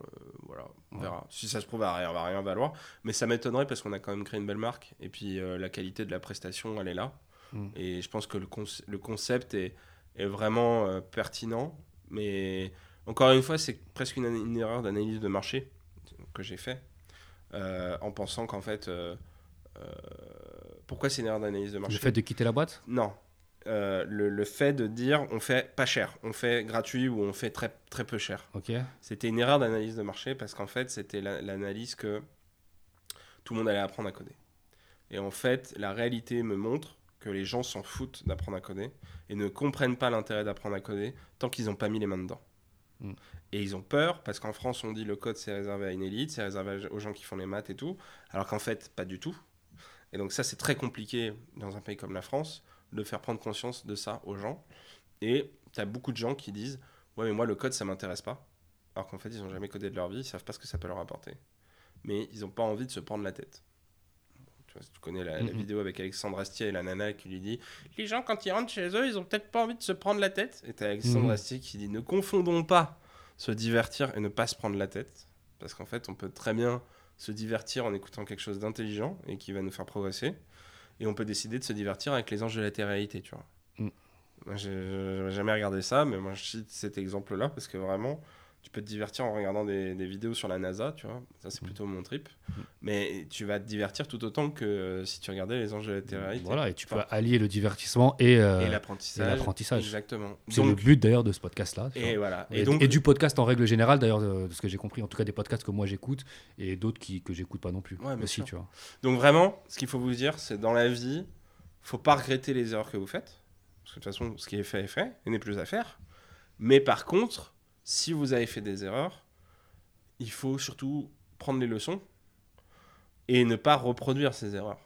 voilà, on Ouais. verra. Si ça se trouve, elle va rien valoir. Mais ça m'étonnerait parce qu'on a quand même créé une belle marque. Et puis, euh, la qualité de la prestation, elle est là. Mm. Et je pense que le, conce- le concept est, est vraiment euh, pertinent. Mais encore une fois, c'est presque une, une erreur d'analyse de marché que j'ai fait. euh, en pensant qu'en fait. euh, pourquoi c'est une erreur d'analyse de marché? Le fait de quitter la boîte? Non. Le, le fait de dire on fait pas cher, on fait gratuit ou on fait très, très peu cher. Ok. C'était une erreur d'analyse de marché parce qu'en fait, c'était la- l'analyse que tout le monde allait apprendre à coder. Et en fait, la réalité me montre que les gens s'en foutent d'apprendre à coder et ne comprennent pas l'intérêt d'apprendre à coder tant qu'ils n'ont pas mis les mains dedans. Mm. Et ils ont peur parce qu'en France, on dit le code c'est réservé à une élite, c'est réservé aux gens qui font les maths et tout, alors qu'en fait, pas du tout. Et donc, ça, c'est très compliqué dans un pays comme la France de faire prendre conscience de ça aux gens. Et tu as beaucoup de gens qui disent Ouais, mais moi, le code, ça m'intéresse pas. Alors qu'en fait, ils n'ont jamais codé de leur vie, ils savent pas ce que ça peut leur apporter. Mais ils n'ont pas envie de se prendre la tête. Tu, connais la, la Mhm. vidéo avec Alexandre Astier et la nana qui lui dit Les gens, quand ils rentrent chez eux, ils ont peut-être pas envie de se prendre la tête. Et tu Alexandre Mhm. Astier qui dit Ne confondons pas se divertir et ne pas se prendre la tête. Parce qu'en fait, on peut très bien se divertir en écoutant quelque chose d'intelligent et qui va nous faire progresser. Et on peut décider de se divertir avec les anges de la télé-réalité, tu vois. Mm. J'ai jamais regardé ça, mais moi, je cite cet exemple-là parce que vraiment, tu peux te divertir en regardant des, des vidéos sur la NASA, tu vois. Ça, c'est Mm. plutôt mon trip. Mm. Mais tu vas te divertir tout autant que euh, si tu regardais les anges de la télé-réalité. Voilà, et tu peux allier le divertissement et, euh, et l'apprentissage. Exactement. C'est le but d'ailleurs de ce podcast-là. et voilà. Et, Et donc, et du podcast en règle générale, d'ailleurs, euh, de ce que j'ai compris, en tout cas des podcasts que moi j'écoute et d'autres que j'écoute pas non plus. Ouais, aussi, tu vois. Donc vraiment, ce qu'il faut vous dire, c'est dans la vie, faut pas regretter les erreurs que vous faites. Parce que de toute façon, ce qui est fait est fait, et n'est plus à faire. Mais par contre, si vous avez fait des erreurs, il faut surtout prendre les leçons et ne pas reproduire ces erreurs.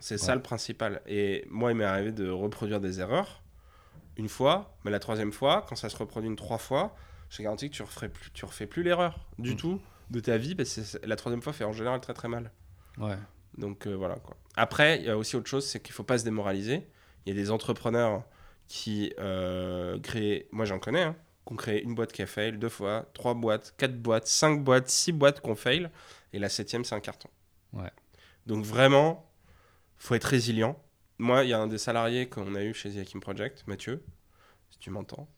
C'est ça le principal. Et moi, il m'est arrivé de reproduire des erreurs une fois, mais la troisième fois, quand ça se reproduit une trois fois, j'ai garanti que tu refais plus, tu refais plus l'erreur du Mm. tout de ta vie, parce que c'est- la troisième fois fait en général très très mal. Ouais. Donc euh, voilà quoi. Après, il y a aussi autre chose, c'est qu'il faut pas se démoraliser. Il y a des entrepreneurs qui euh, créent, moi j'en connais, hein, qui ont créé une boîte qui a fail deux fois, trois boîtes, quatre boîtes, cinq boîtes, six boîtes qui ont fail, et la septième c'est un carton. Ouais. Donc vraiment, faut être résilient. Moi, il y a un des salariés qu'on a eu chez The Project, Mathieu, si tu m'entends,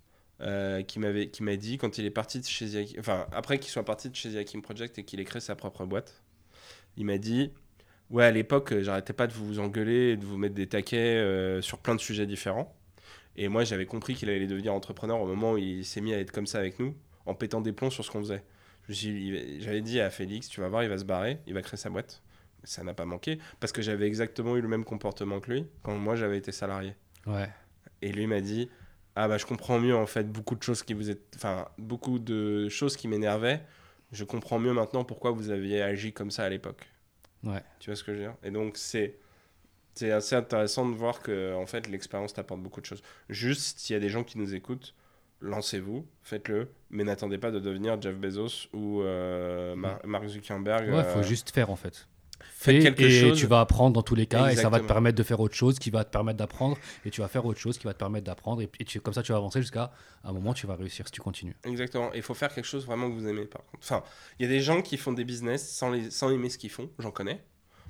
euh, qui m'avait, qui m'a dit quand il est parti de chez The enfin après qu'il soit parti de chez The Hakim Project et qu'il ait créé sa propre boîte, il m'a dit Ouais, à l'époque, j'arrêtais pas de vous engueuler et de vous mettre des taquets euh, sur plein de sujets différents. Et moi, j'avais compris qu'il allait devenir entrepreneur au moment où il s'est mis à être comme ça avec nous, en pétant des plombs sur ce qu'on faisait. J'avais dit à Félix, tu vas voir, il va se barrer, il va créer sa boîte. Ça n'a pas manqué, parce que j'avais exactement eu le même comportement que lui quand moi j'avais été salarié. Ouais. Et lui m'a dit Ah bah je comprends mieux en fait beaucoup de choses qui vous êtes. Enfin, beaucoup de choses qui m'énervaient. Je comprends mieux maintenant pourquoi vous aviez agi comme ça à l'époque. Ouais. Tu vois ce que je veux dire? Et donc, c'est. C'est assez intéressant de voir que en fait l'expérience t'apporte beaucoup de choses. Juste s'il y a des gens qui nous écoutent, lancez-vous, faites-le, mais n'attendez pas de devenir Jeff Bezos ou euh, Mar- Mark Zuckerberg. Ouais, faut euh, juste faire en fait. Faites Fais quelque et chose. tu vas apprendre dans tous les cas et ça va te permettre de faire autre chose qui va te permettre d'apprendre et tu vas faire autre chose qui va te permettre d'apprendre et, tu- comme ça tu vas avancer jusqu'à un moment tu vas réussir si tu continues. Exactement. Et il faut faire quelque chose vraiment que vous aimez, par contre. Enfin, il y a des gens qui font des business sans, les, sans aimer ce qu'ils font. J'en connais.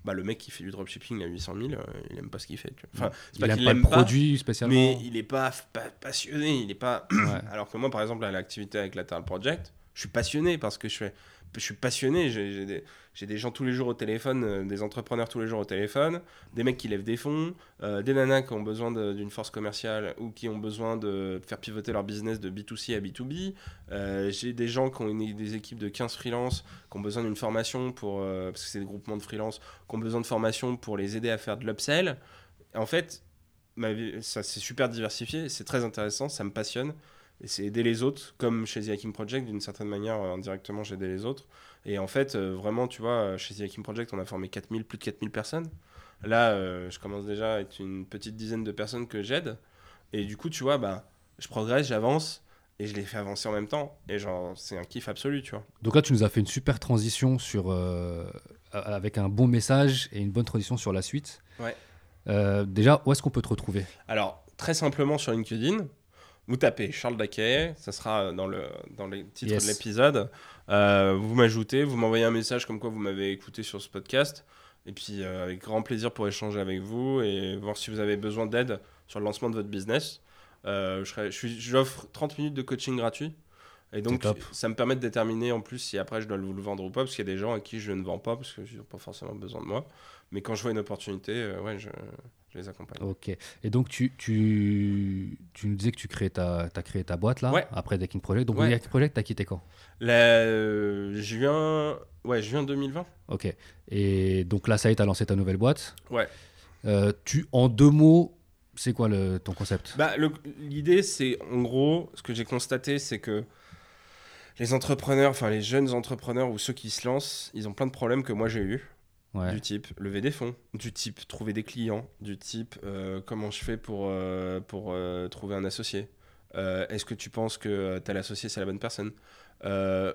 Bah, le mec qui fait du dropshipping à 800 000, euh, il aime pas ce qu'il fait. tu vois. Enfin, Il pas pas le pas, produit spécialement. mais il est pas, pas passionné. Il est pas. Ouais. Alors que moi, par exemple, à l'activité avec Lateral Project, je suis passionné parce que je fais. Je suis passionné, j'ai j'ai des, j'ai des gens tous les jours au téléphone, euh, des entrepreneurs tous les jours au téléphone, des mecs qui lèvent des fonds, euh, des nanas qui ont besoin d'une force commerciale ou qui ont besoin de faire pivoter leur business de B2C à B2B. Euh, j'ai des gens qui ont des équipes de 15 freelance qui ont besoin d'une formation pour, parce que c'est des groupements de freelance, qui ont besoin de formation pour les aider à faire de l'upsell. En fait, ça c'est super diversifié, c'est très intéressant, ça me passionne. Et c'est aider les autres, comme chez The Hacking Project, d'une certaine manière, indirectement, j'ai aidé les autres. Et en fait, euh, vraiment, tu vois, euh, chez The Hacking Project, on a formé 4000, plus de 4000 personnes. Là, euh, je commence déjà à être une petite dizaine de personnes que j'aide. Et du coup, tu vois, bah, je progresse, j'avance, et je les fais avancer en même temps. Et genre, c'est un kiff absolu, tu vois. Donc là tu nous as fait une super transition sur euh, avec un bon message et une bonne transition sur la suite. Ouais. Euh, déjà où est-ce qu'on peut te retrouver? Alors, très simplement sur LinkedIn, vous tapez Charles Daquet, ça sera dans, le, dans les titres Yes. de l'épisode. Euh, vous m'ajoutez, vous m'envoyez un message comme quoi vous m'avez écouté sur ce podcast. Et puis, euh, avec grand plaisir pour échanger avec vous et voir si vous avez besoin d'aide sur le lancement de votre business. Euh, je serai- je suis- J'offre 30 minutes de coaching gratuit. Et donc, ça me permet de déterminer en plus si après je dois vous le vendre ou pas, parce qu'il y a des gens à qui je ne vends pas, parce qu'ils n'ont pas forcément besoin de moi. Mais quand je vois une opportunité, euh, ouais, je, je les accompagne. Ok. Et donc, tu, tu, tu nous disais que tu créais ta, as créé ta boîte là, Ouais. après Decking Project. Donc, Ouais. Decking Project, t'as quitté quand? Le juin, Ouais, juin 2020. Ok. Et donc là, ça y est, t'as lancé ta nouvelle boîte. Ouais. Euh, tu, en deux mots, c'est quoi le, ton concept? Bah, le- l'idée, c'est en gros, ce que j'ai constaté, c'est que les entrepreneurs, enfin les jeunes entrepreneurs ou ceux qui se lancent, ils ont plein de problèmes que moi j'ai eu. Ouais. Du type lever des fonds, du type trouver des clients, du type euh, comment je fais pour, euh, pour euh, trouver un associé. Est-ce que tu penses que tel associé c'est la bonne personne?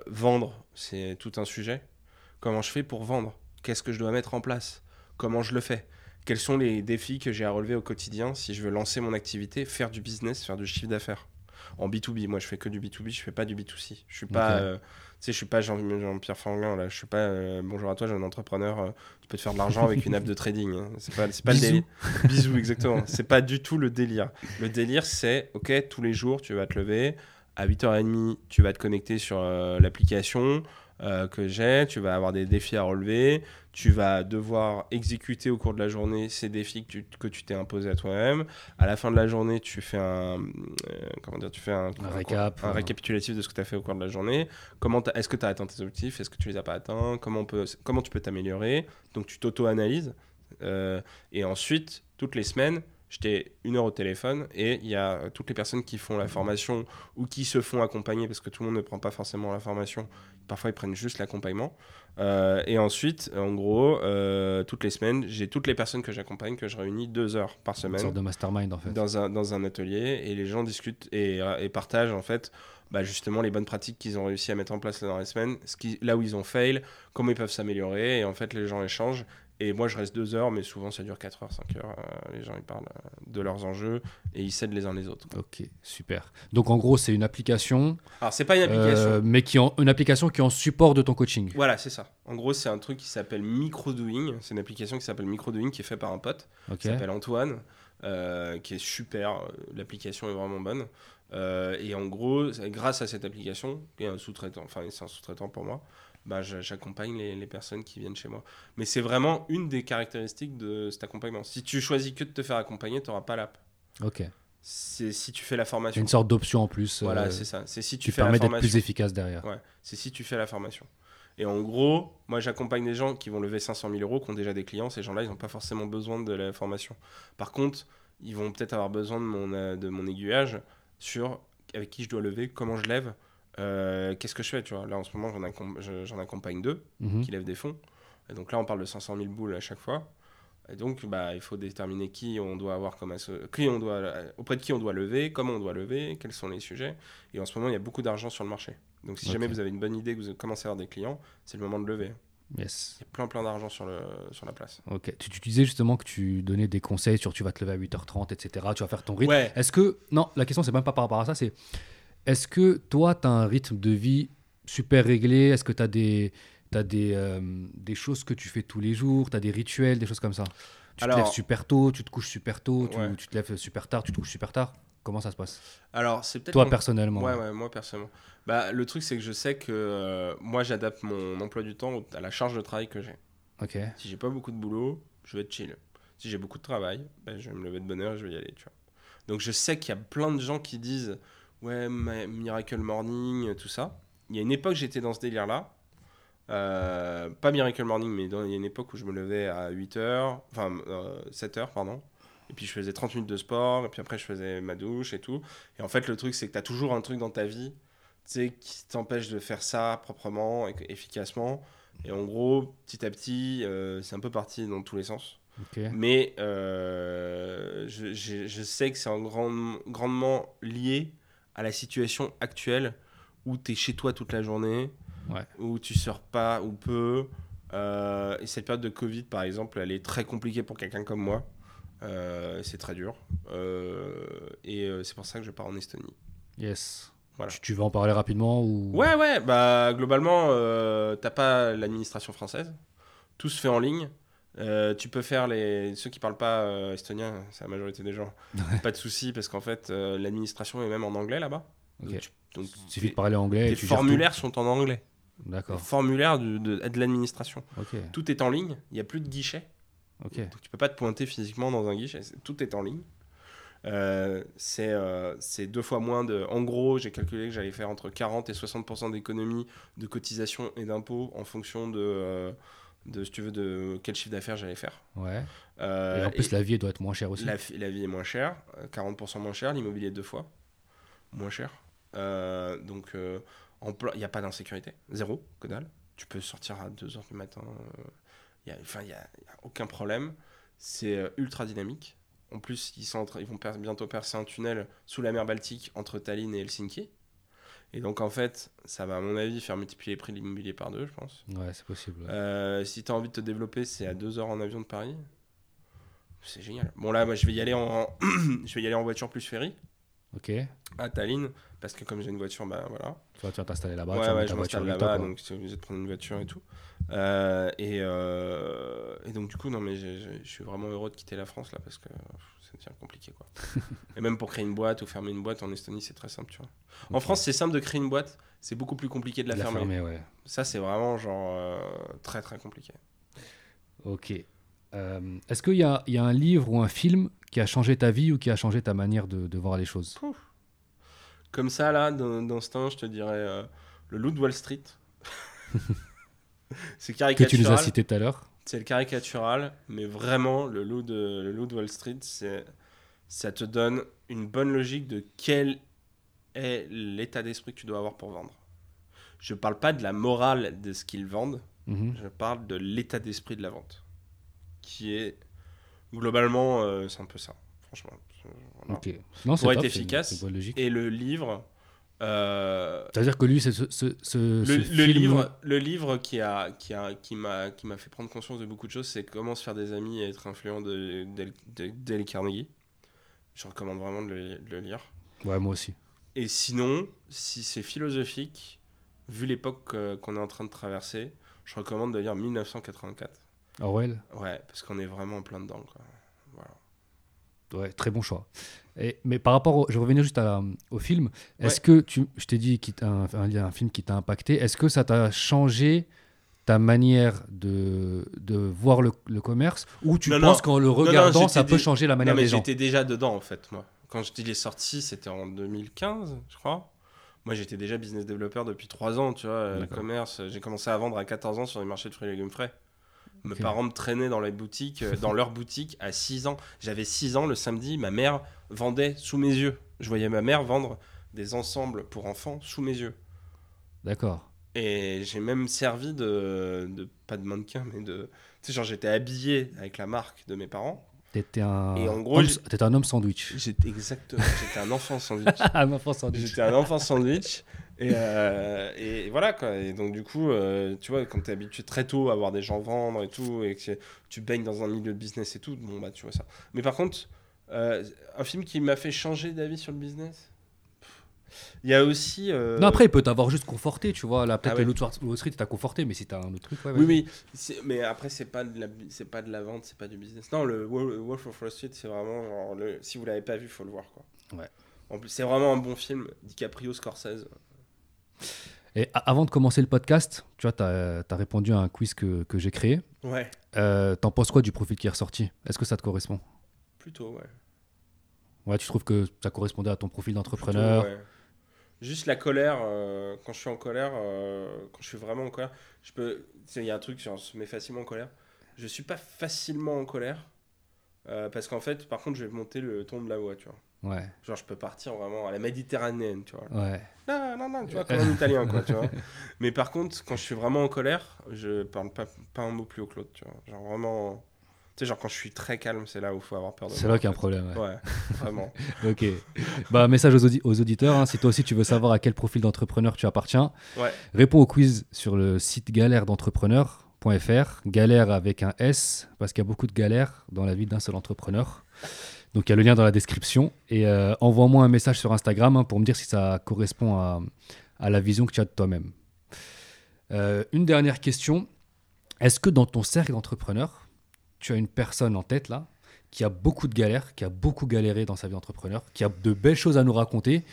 Vendre, c'est tout un sujet. Comment je fais pour vendre? Qu'est-ce que je dois mettre en place? Comment je le fais? Quels sont les défis que j'ai à relever au quotidien si je veux lancer mon activité, faire du business, faire du chiffre d'affaires? En B2B, moi je fais que du B2B, je fais pas du B2C. Je suis pas, euh, tu sais, je suis pas Jean- Jean-Pierre Fanguin là. Je suis pas euh, bonjour à toi, j'ai un entrepreneur. euh, tu peux te faire de l'argent avec une app de trading. hein. C'est pas, le Bisous. délire. Bisous, exactement. C'est pas du tout le délire. Le délire, c'est ok, tous les jours, tu vas te lever à 8h30, tu vas te connecter sur l'application euh, que j'ai, tu vas avoir des défis à relever, tu vas devoir exécuter au cours de la journée ces défis que tu que tu t'es imposé à toi-même. À la fin de la journée, tu fais un euh, comment dire, tu fais un, Un récap, un un- récapitulatif de ce que tu as fait au cours de la journée. Comment est-ce que tu as atteint tes objectifs, est-ce que tu les as pas atteints, comment on peut comment tu peux t'améliorer? Donc tu t'auto-analyses euh, et ensuite toutes les semaines J'étais une heure au téléphone et il y a euh, toutes les personnes qui font la formation ou qui se font accompagner parce que tout le monde ne prend pas forcément la formation. Parfois, ils prennent juste l'accompagnement. Euh, et ensuite, en gros, euh, toutes les semaines, j'ai toutes les personnes que j'accompagne que je réunis deux heures par Une semaine sorte de mastermind en fait. dans un, dans un atelier et les gens discutent et, et partagent en fait bah, justement les bonnes pratiques qu'ils ont réussi à mettre en place dans les semaines, ce qui, là où ils ont fail, comment ils peuvent s'améliorer et en fait les gens échangent et moi je reste deux heures mais souvent ça dure 4 heures, 5 heures, euh, les gens ils parlent euh, de leurs enjeux et ils s'aident les uns les autres. Ok, super. Donc en gros, c'est une application, Alors c'est pas une application. euh, mais qui en, une application qui est en support de ton coaching. Voilà, c'est ça. En gros, c'est un truc qui s'appelle Microdoing. C'est une application qui s'appelle Microdoing qui est fait par un pote. Qui s'appelle Antoine, euh, qui est super. L'application est vraiment bonne. Euh, et en gros, grâce à cette application, et un sous-traitant, enfin c'est un sous-traitant pour moi, bah, j'a- j'accompagne les, les personnes qui viennent chez moi. Mais c'est vraiment une des caractéristiques de cet accompagnement. Si tu choisis que de te faire accompagner, tu n'auras pas l'app. Ok. C'est si tu fais la C'est formation. une sorte d'option en plus. Voilà, euh, c'est ça. C'est si tu qui fais permet d'être plus efficace derrière. Ouais, c'est si tu fais la formation. Et en gros, moi j'accompagne des gens qui vont lever 500 000 euros, qui ont déjà des clients. Ces gens-là, ils n'ont pas forcément besoin de la formation. Par contre, ils vont peut-être avoir besoin de mon, euh, de mon aiguillage sur avec qui je dois lever, comment je lève, euh, qu'est-ce que je fais. Tu vois? Là en ce moment, j'en accom- accompagne deux Mhm. qui lèvent des fonds. Et donc là, on parle de 500 000 boules à chaque fois. Et donc, bah, il faut déterminer qui on doit avoir comme qui on doit, auprès de qui on doit lever, comment on doit lever, quels sont les sujets. Et en ce moment, il y a beaucoup d'argent sur le marché. Donc, si jamais vous avez une bonne idée, que vous commencez à avoir des clients, c'est le moment de lever. Yes. Il y a plein, plein d'argent sur, le, sur la place. Ok. Tu, tu disais justement que tu donnais des conseils sur tu vas te lever à 8h30, etc. Tu vas faire ton rythme. Ouais. Est-ce que. Non, la question, c'est même pas par rapport à ça. C'est est-ce que toi, tu as un rythme de vie super réglé? Est-ce que tu as des. T'as des, euh, des choses que tu fais tous les jours, tu as des rituels, des choses comme ça? Tu Alors- te lèves super tôt, tu te couches super tôt, tu, Ouais. tu te lèves super tard, tu te couches super tard. Comment ça se passe? Alors, c'est peut-être. Toi, mon- personnellement. Ouais, ouais, moi personnellement. Bah, le truc, c'est que je sais que euh, moi, j'adapte mon emploi du temps à la charge de travail que j'ai. Ok. Si j'ai pas beaucoup de boulot, je vais être chill. Si j'ai beaucoup de travail, ben, je vais me lever de bonne heure et je vais y aller, tu vois. Donc je sais qu'il y a plein de gens qui disent ouais, Miracle Morning, tout ça. Il y a une époque, j'étais dans ce délire-là. Euh, pas Miracle Morning, mais dans- il y a une époque où je me levais à 8h, enfin 7h, pardon. Et puis je faisais 30 minutes de sport, et puis après je faisais ma douche et tout. Et en fait, le truc, c'est que tu as toujours un truc dans ta vie qui t'empêche de faire ça proprement et efficacement. Et en gros, petit à petit, euh, c'est un peu parti dans tous les sens. Mais euh, je, je- je sais que c'est en grand- grandement lié à la situation actuelle où tu es chez toi toute la journée, Ouais. où tu sors pas ou peu. Euh, et cette période de Covid, par exemple, elle est très compliquée pour quelqu'un comme moi. Euh, c'est très dur. Euh, et c'est pour ça que je pars en Estonie. Yes. Voilà. Tu, tu veux en parler rapidement ou? Ouais, ouais, bah globalement, t'as pas l'administration française. Tout se fait en ligne. Euh, tu peux faire les. Ceux qui parlent pas euh, estonien, c'est la majorité des gens. Pas de souci parce qu'en fait, euh, l'administration est même en anglais là-bas. Donc, Il suffit de parler anglais. gères formulaires sont en anglais. Les D'accord. formulaires de, de, de l'administration. Tout est en ligne. Il n'y a plus de guichet. Ok. Donc tu peux pas te pointer physiquement dans un guichet. Tout est en ligne. C'est deux fois moins de. En gros, j'ai calculé que j'allais faire entre 40 et 60% d'économies de cotisation et d'impôts en fonction de, de, si tu veux, de quel chiffre d'affaires j'allais faire. Ouais. Euh, et en plus, et la vie doit être moins chère aussi. la, vie est moins chère, euh, 40% moins cher, l'immobilier deux fois moins cher. Euh, donc, euh, il n'y a pas d'insécurité, zéro, que dalle. Tu peux sortir à 2h du matin, euh, il y a- enfin, il n'y a, y a aucun problème. C'est euh, ultra dynamique. En plus, ils, sont ils vont per- bientôt percer un tunnel sous la mer Baltique entre Tallinn et Helsinki. Et donc, en fait, ça va, à mon avis, faire multiplier les prix de l'immobilier par deux, je pense. Ouais, c'est possible. ouais. Euh, si tu as envie de te développer, c'est à 2 heures en avion de Paris. C'est génial. Bon, là, moi, je vais y aller en, je vais y aller en voiture plus ferry Ok. à Tallinn parce que comme j'ai une voiture, bah voilà. Toi, tu vas t'installer là-bas. tu ouais, vas ouais, je m'installe là-bas, donc c'est obligé de prendre une voiture et tout. Euh, et, euh, et donc du coup, non, mais je suis vraiment heureux de quitter la France là parce que ça devient compliqué quoi. et même pour créer une boîte ou fermer une boîte en Estonie, c'est très simple, tu vois. En. France, c'est simple de créer une boîte, c'est beaucoup plus compliqué de la, De fermer. fermer, ouais. Ça, c'est vraiment genre euh, très très compliqué. Ok. Euh, Est-ce qu'il y y a un livre ou un film qui a changé ta vie ou qui a changé ta manière de, de voir les choses? Comme ça, là, dans, dans ce temps, je te dirais euh, le loup de Wall Street. c'est Que tu nous as caricatural. cité tout à l'heure C'est le caricatural, mais vraiment, le loup de, le loup de Wall Street, c'est, ça te donne une bonne logique de quel est l'état d'esprit que tu dois avoir pour vendre. Je parle pas de la morale de ce qu'ils vendent, Mhm. je parle de l'état d'esprit de la vente. Qui est, globalement, euh, c'est un peu ça, franchement. Non, c'est Pour être efficace. Et le livre... euh, C'est-à-dire que lui, c'est ce, ce, ce- le, ce le film- livre, le livre qui a, qui a, qui m'a, qui m'a fait prendre conscience de beaucoup de choses, c'est comment se faire des amis et être influent de, Dale- Carnegie. Je recommande vraiment de le, de le lire. Ouais, moi aussi. Et sinon, si c'est philosophique, vu l'époque qu'on est en train de traverser, je recommande de lire 1984. Orwell Ouais, parce qu'on est vraiment en plein dedans. Quoi. Voilà. Ouais, très bon choix. Et, mais par rapport, au, je revenir juste à au film. Est-ce que tu, je t'ai dit qu'il un, un, un film qui t'a impacté. Est-ce que ça t'a changé ta manière de, de voir le, le commerce? Ou tu Non, penses qu'en le non, regardant, ça peut changer la manière mais des gens? j'étais déjà dedans en fait, moi. Quand je- il est sorti, c'était en 2015, je crois. Moi, j'étais déjà business developer depuis 3 ans, tu vois, euh, le D'accord. commerce. J'ai commencé à vendre à 14 ans sur les marchés de fruits et légumes frais. Mes parents me traînaient dans les boutiques, euh, dans leur boutique à 6 ans. J'avais 6 ans le samedi, ma mère vendait sous mes yeux. Je voyais ma mère vendre des ensembles pour enfants sous mes yeux. D'accord. Et j'ai même servi de, de pas de mannequin, mais de. Tu sais, genre j'étais habillé avec la marque de mes parents. T'étais un, Et en gros, un homme sandwich. J'étais exactement. J'étais un enfant sandwich. un enfant sandwich. J'étais un enfant sandwich. Et, euh, et voilà quoi. Et donc du coup, euh, tu vois, quand t'es habitué très tôt à voir des gens vendre et tout, et que tu baignes dans un milieu de business et tout, bon bah tu vois ça. Mais par contre, euh, un film qui m'a fait changer d'avis sur le business. Il y a aussi. Non, après, il peut t'avoir juste conforté, tu vois. Là, peut-être Ah que ouais. l'autre Wall- Street t'a conforté, mais si t'as un autre truc, ouais, Oui, oui, mais après, c'est pas, de la, pas de la vente, c'est pas du business. Non, le Wol- Wolf of Wall Street, c'est vraiment. genre le, si vous l'avez pas vu, faut le voir. Quoi. Ouais. En plus, c'est vraiment un bon film. DiCaprio, Scorsese. Et avant de commencer le podcast, tu vois, t'as as répondu à un quiz que, que j'ai créé. Ouais, Euh, T'en penses quoi du profil qui est ressorti? Est-ce que ça te correspond? Plutôt, ouais. Ouais, tu trouves que ça correspondait à ton profil d'entrepreneur? ouais. Juste la colère, euh, quand je suis en colère, euh, quand je suis vraiment en colère, je peux. tu Il y a un truc, genre, on se met facilement en colère. Je suis pas facilement en colère. parce qu'en fait, par contre, je vais monter le ton de la voix, tu vois. Ouais, Genre, je peux partir vraiment à la méditerranéenne, tu vois. ouais. Non, non, non, tu vois, comme un italien, quoi, tu vois. Mais par contre, quand je suis vraiment en colère, je parle pas, pas un mot plus haut que l'autre, tu vois. Genre vraiment. Tu sais, genre quand je suis très calme, c'est là où il faut avoir peur de C'est là qu'il y a un problème. ouais. Ouais, vraiment. Ok. Bah, message aux, audi- aux auditeurs. hein, si toi aussi tu veux savoir à quel profil d'entrepreneur tu appartiens, Ouais. réponds au quiz sur le site galère-d'entrepreneur.fr. Galère avec un S, parce qu'il y a beaucoup de galères dans la vie d'un seul entrepreneur. Donc il y a le lien dans la description. Et euh, envoie-moi un message sur Instagram hein, pour me dire si ça correspond à, à la vision que tu as de toi-même. Euh, une dernière question. Est-ce que dans ton cercle d'entrepreneurs, tu as une personne en tête là qui a beaucoup de galères, qui a beaucoup galéré dans sa vie d'entrepreneur, qui a de belles choses à nous raconter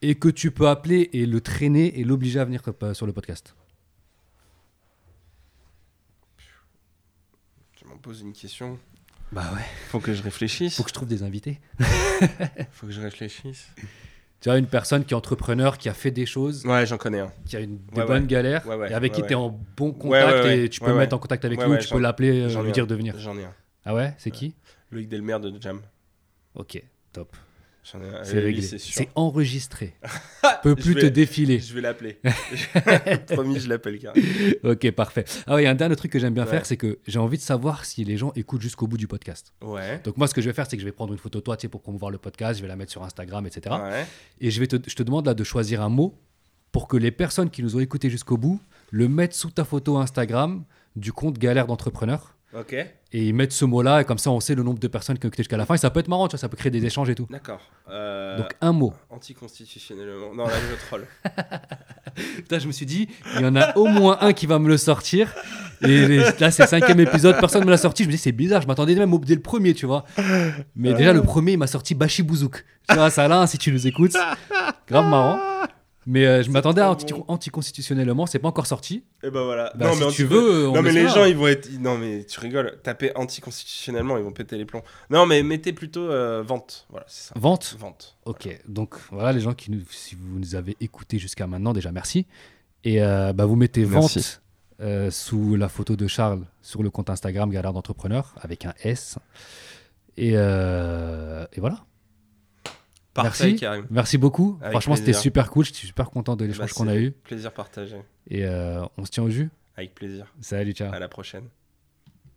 et que tu peux appeler et le traîner et l'obliger à venir euh, sur le podcast? Tu m'en poses une question. Bah ouais. Faut que je réfléchisse. Faut que je trouve des invités. Faut que je réfléchisse. Tu vois, une personne qui est entrepreneur, qui a fait des choses, Ouais, j'en connais un. qui a une, des Ouais, bonnes ouais. galères, Ouais, ouais, et avec qui tu es en bon contact et tu peux mettre en contact avec lui ou tu peux l'appeler, euh, lui dire de venir. J'en ai un. Ah ouais C'est qui? Loïc Delmer de Jam. Ok, top. C'est réglé. c'est enregistré. Je plus vais- te défiler. Je vais l'appeler. Promis, je l'appelle. Ok, parfait. Ah a un dernier truc que j'aime bien Ouais. faire, c'est que j'ai envie de savoir si les gens écoutent jusqu'au bout du podcast. Ouais. Donc moi, ce que je vais faire, c'est que je vais prendre une photo de toi, tu sais, pour promouvoir le podcast, je vais la mettre sur Instagram, etc. Ouais. Et je, vais te, je te demande là de choisir un mot pour que les personnes qui nous ont écoutés jusqu'au bout le mettent sous ta photo Instagram du compte Galère d'entrepreneur. Ok. Et ils mettent ce mot-là, et comme ça, on sait le nombre de personnes qui ont écouté jusqu'à la fin. Et ça peut être marrant, tu vois, ça peut créer des échanges et tout. D'accord. Euh, Donc un mot. Anticonstitutionnellement. Non, là, je troll. Putain, je me suis dit, il y en a au moins un qui va me le sortir. Et les- là, c'est le cinquième épisode, personne ne me l'a sorti. Je me dis, c'est bizarre, je m'attendais même au dès le premier, tu vois. Mais déjà, le premier, il m'a sorti Bashi Bouzouk. Tu vois, ça là, si tu nous écoutes, grave marrant. Mais euh, je m'attendais à anti- bon. anticonstitutionnellement, c'est pas encore sorti. Et ben voilà. Bah, si mais tu veux, on Non, mais les gens, ils vont être. Non, mais tu rigoles. Taper anticonstitutionnellement, ils vont péter les plombs. Non, mais mettez plutôt euh, vente. Voilà, c'est ça. Vente Vente. Ok, donc voilà les gens qui nous, si vous nous avez écoutés jusqu'à maintenant, déjà merci. Et euh, bah, vous mettez vente euh, sous la photo de Charles sur le compte Instagram Galère d'entrepreneur avec un S. Et, euh, et voilà. Parfait, Merci. Karim. Merci beaucoup. Avec Franchement, c'était super cool. Je suis super content de l'échange Bah, qu'on a eu. Plaisir partagé. Et euh, on se tient au jus. Avec plaisir. Salut, ciao. À la prochaine.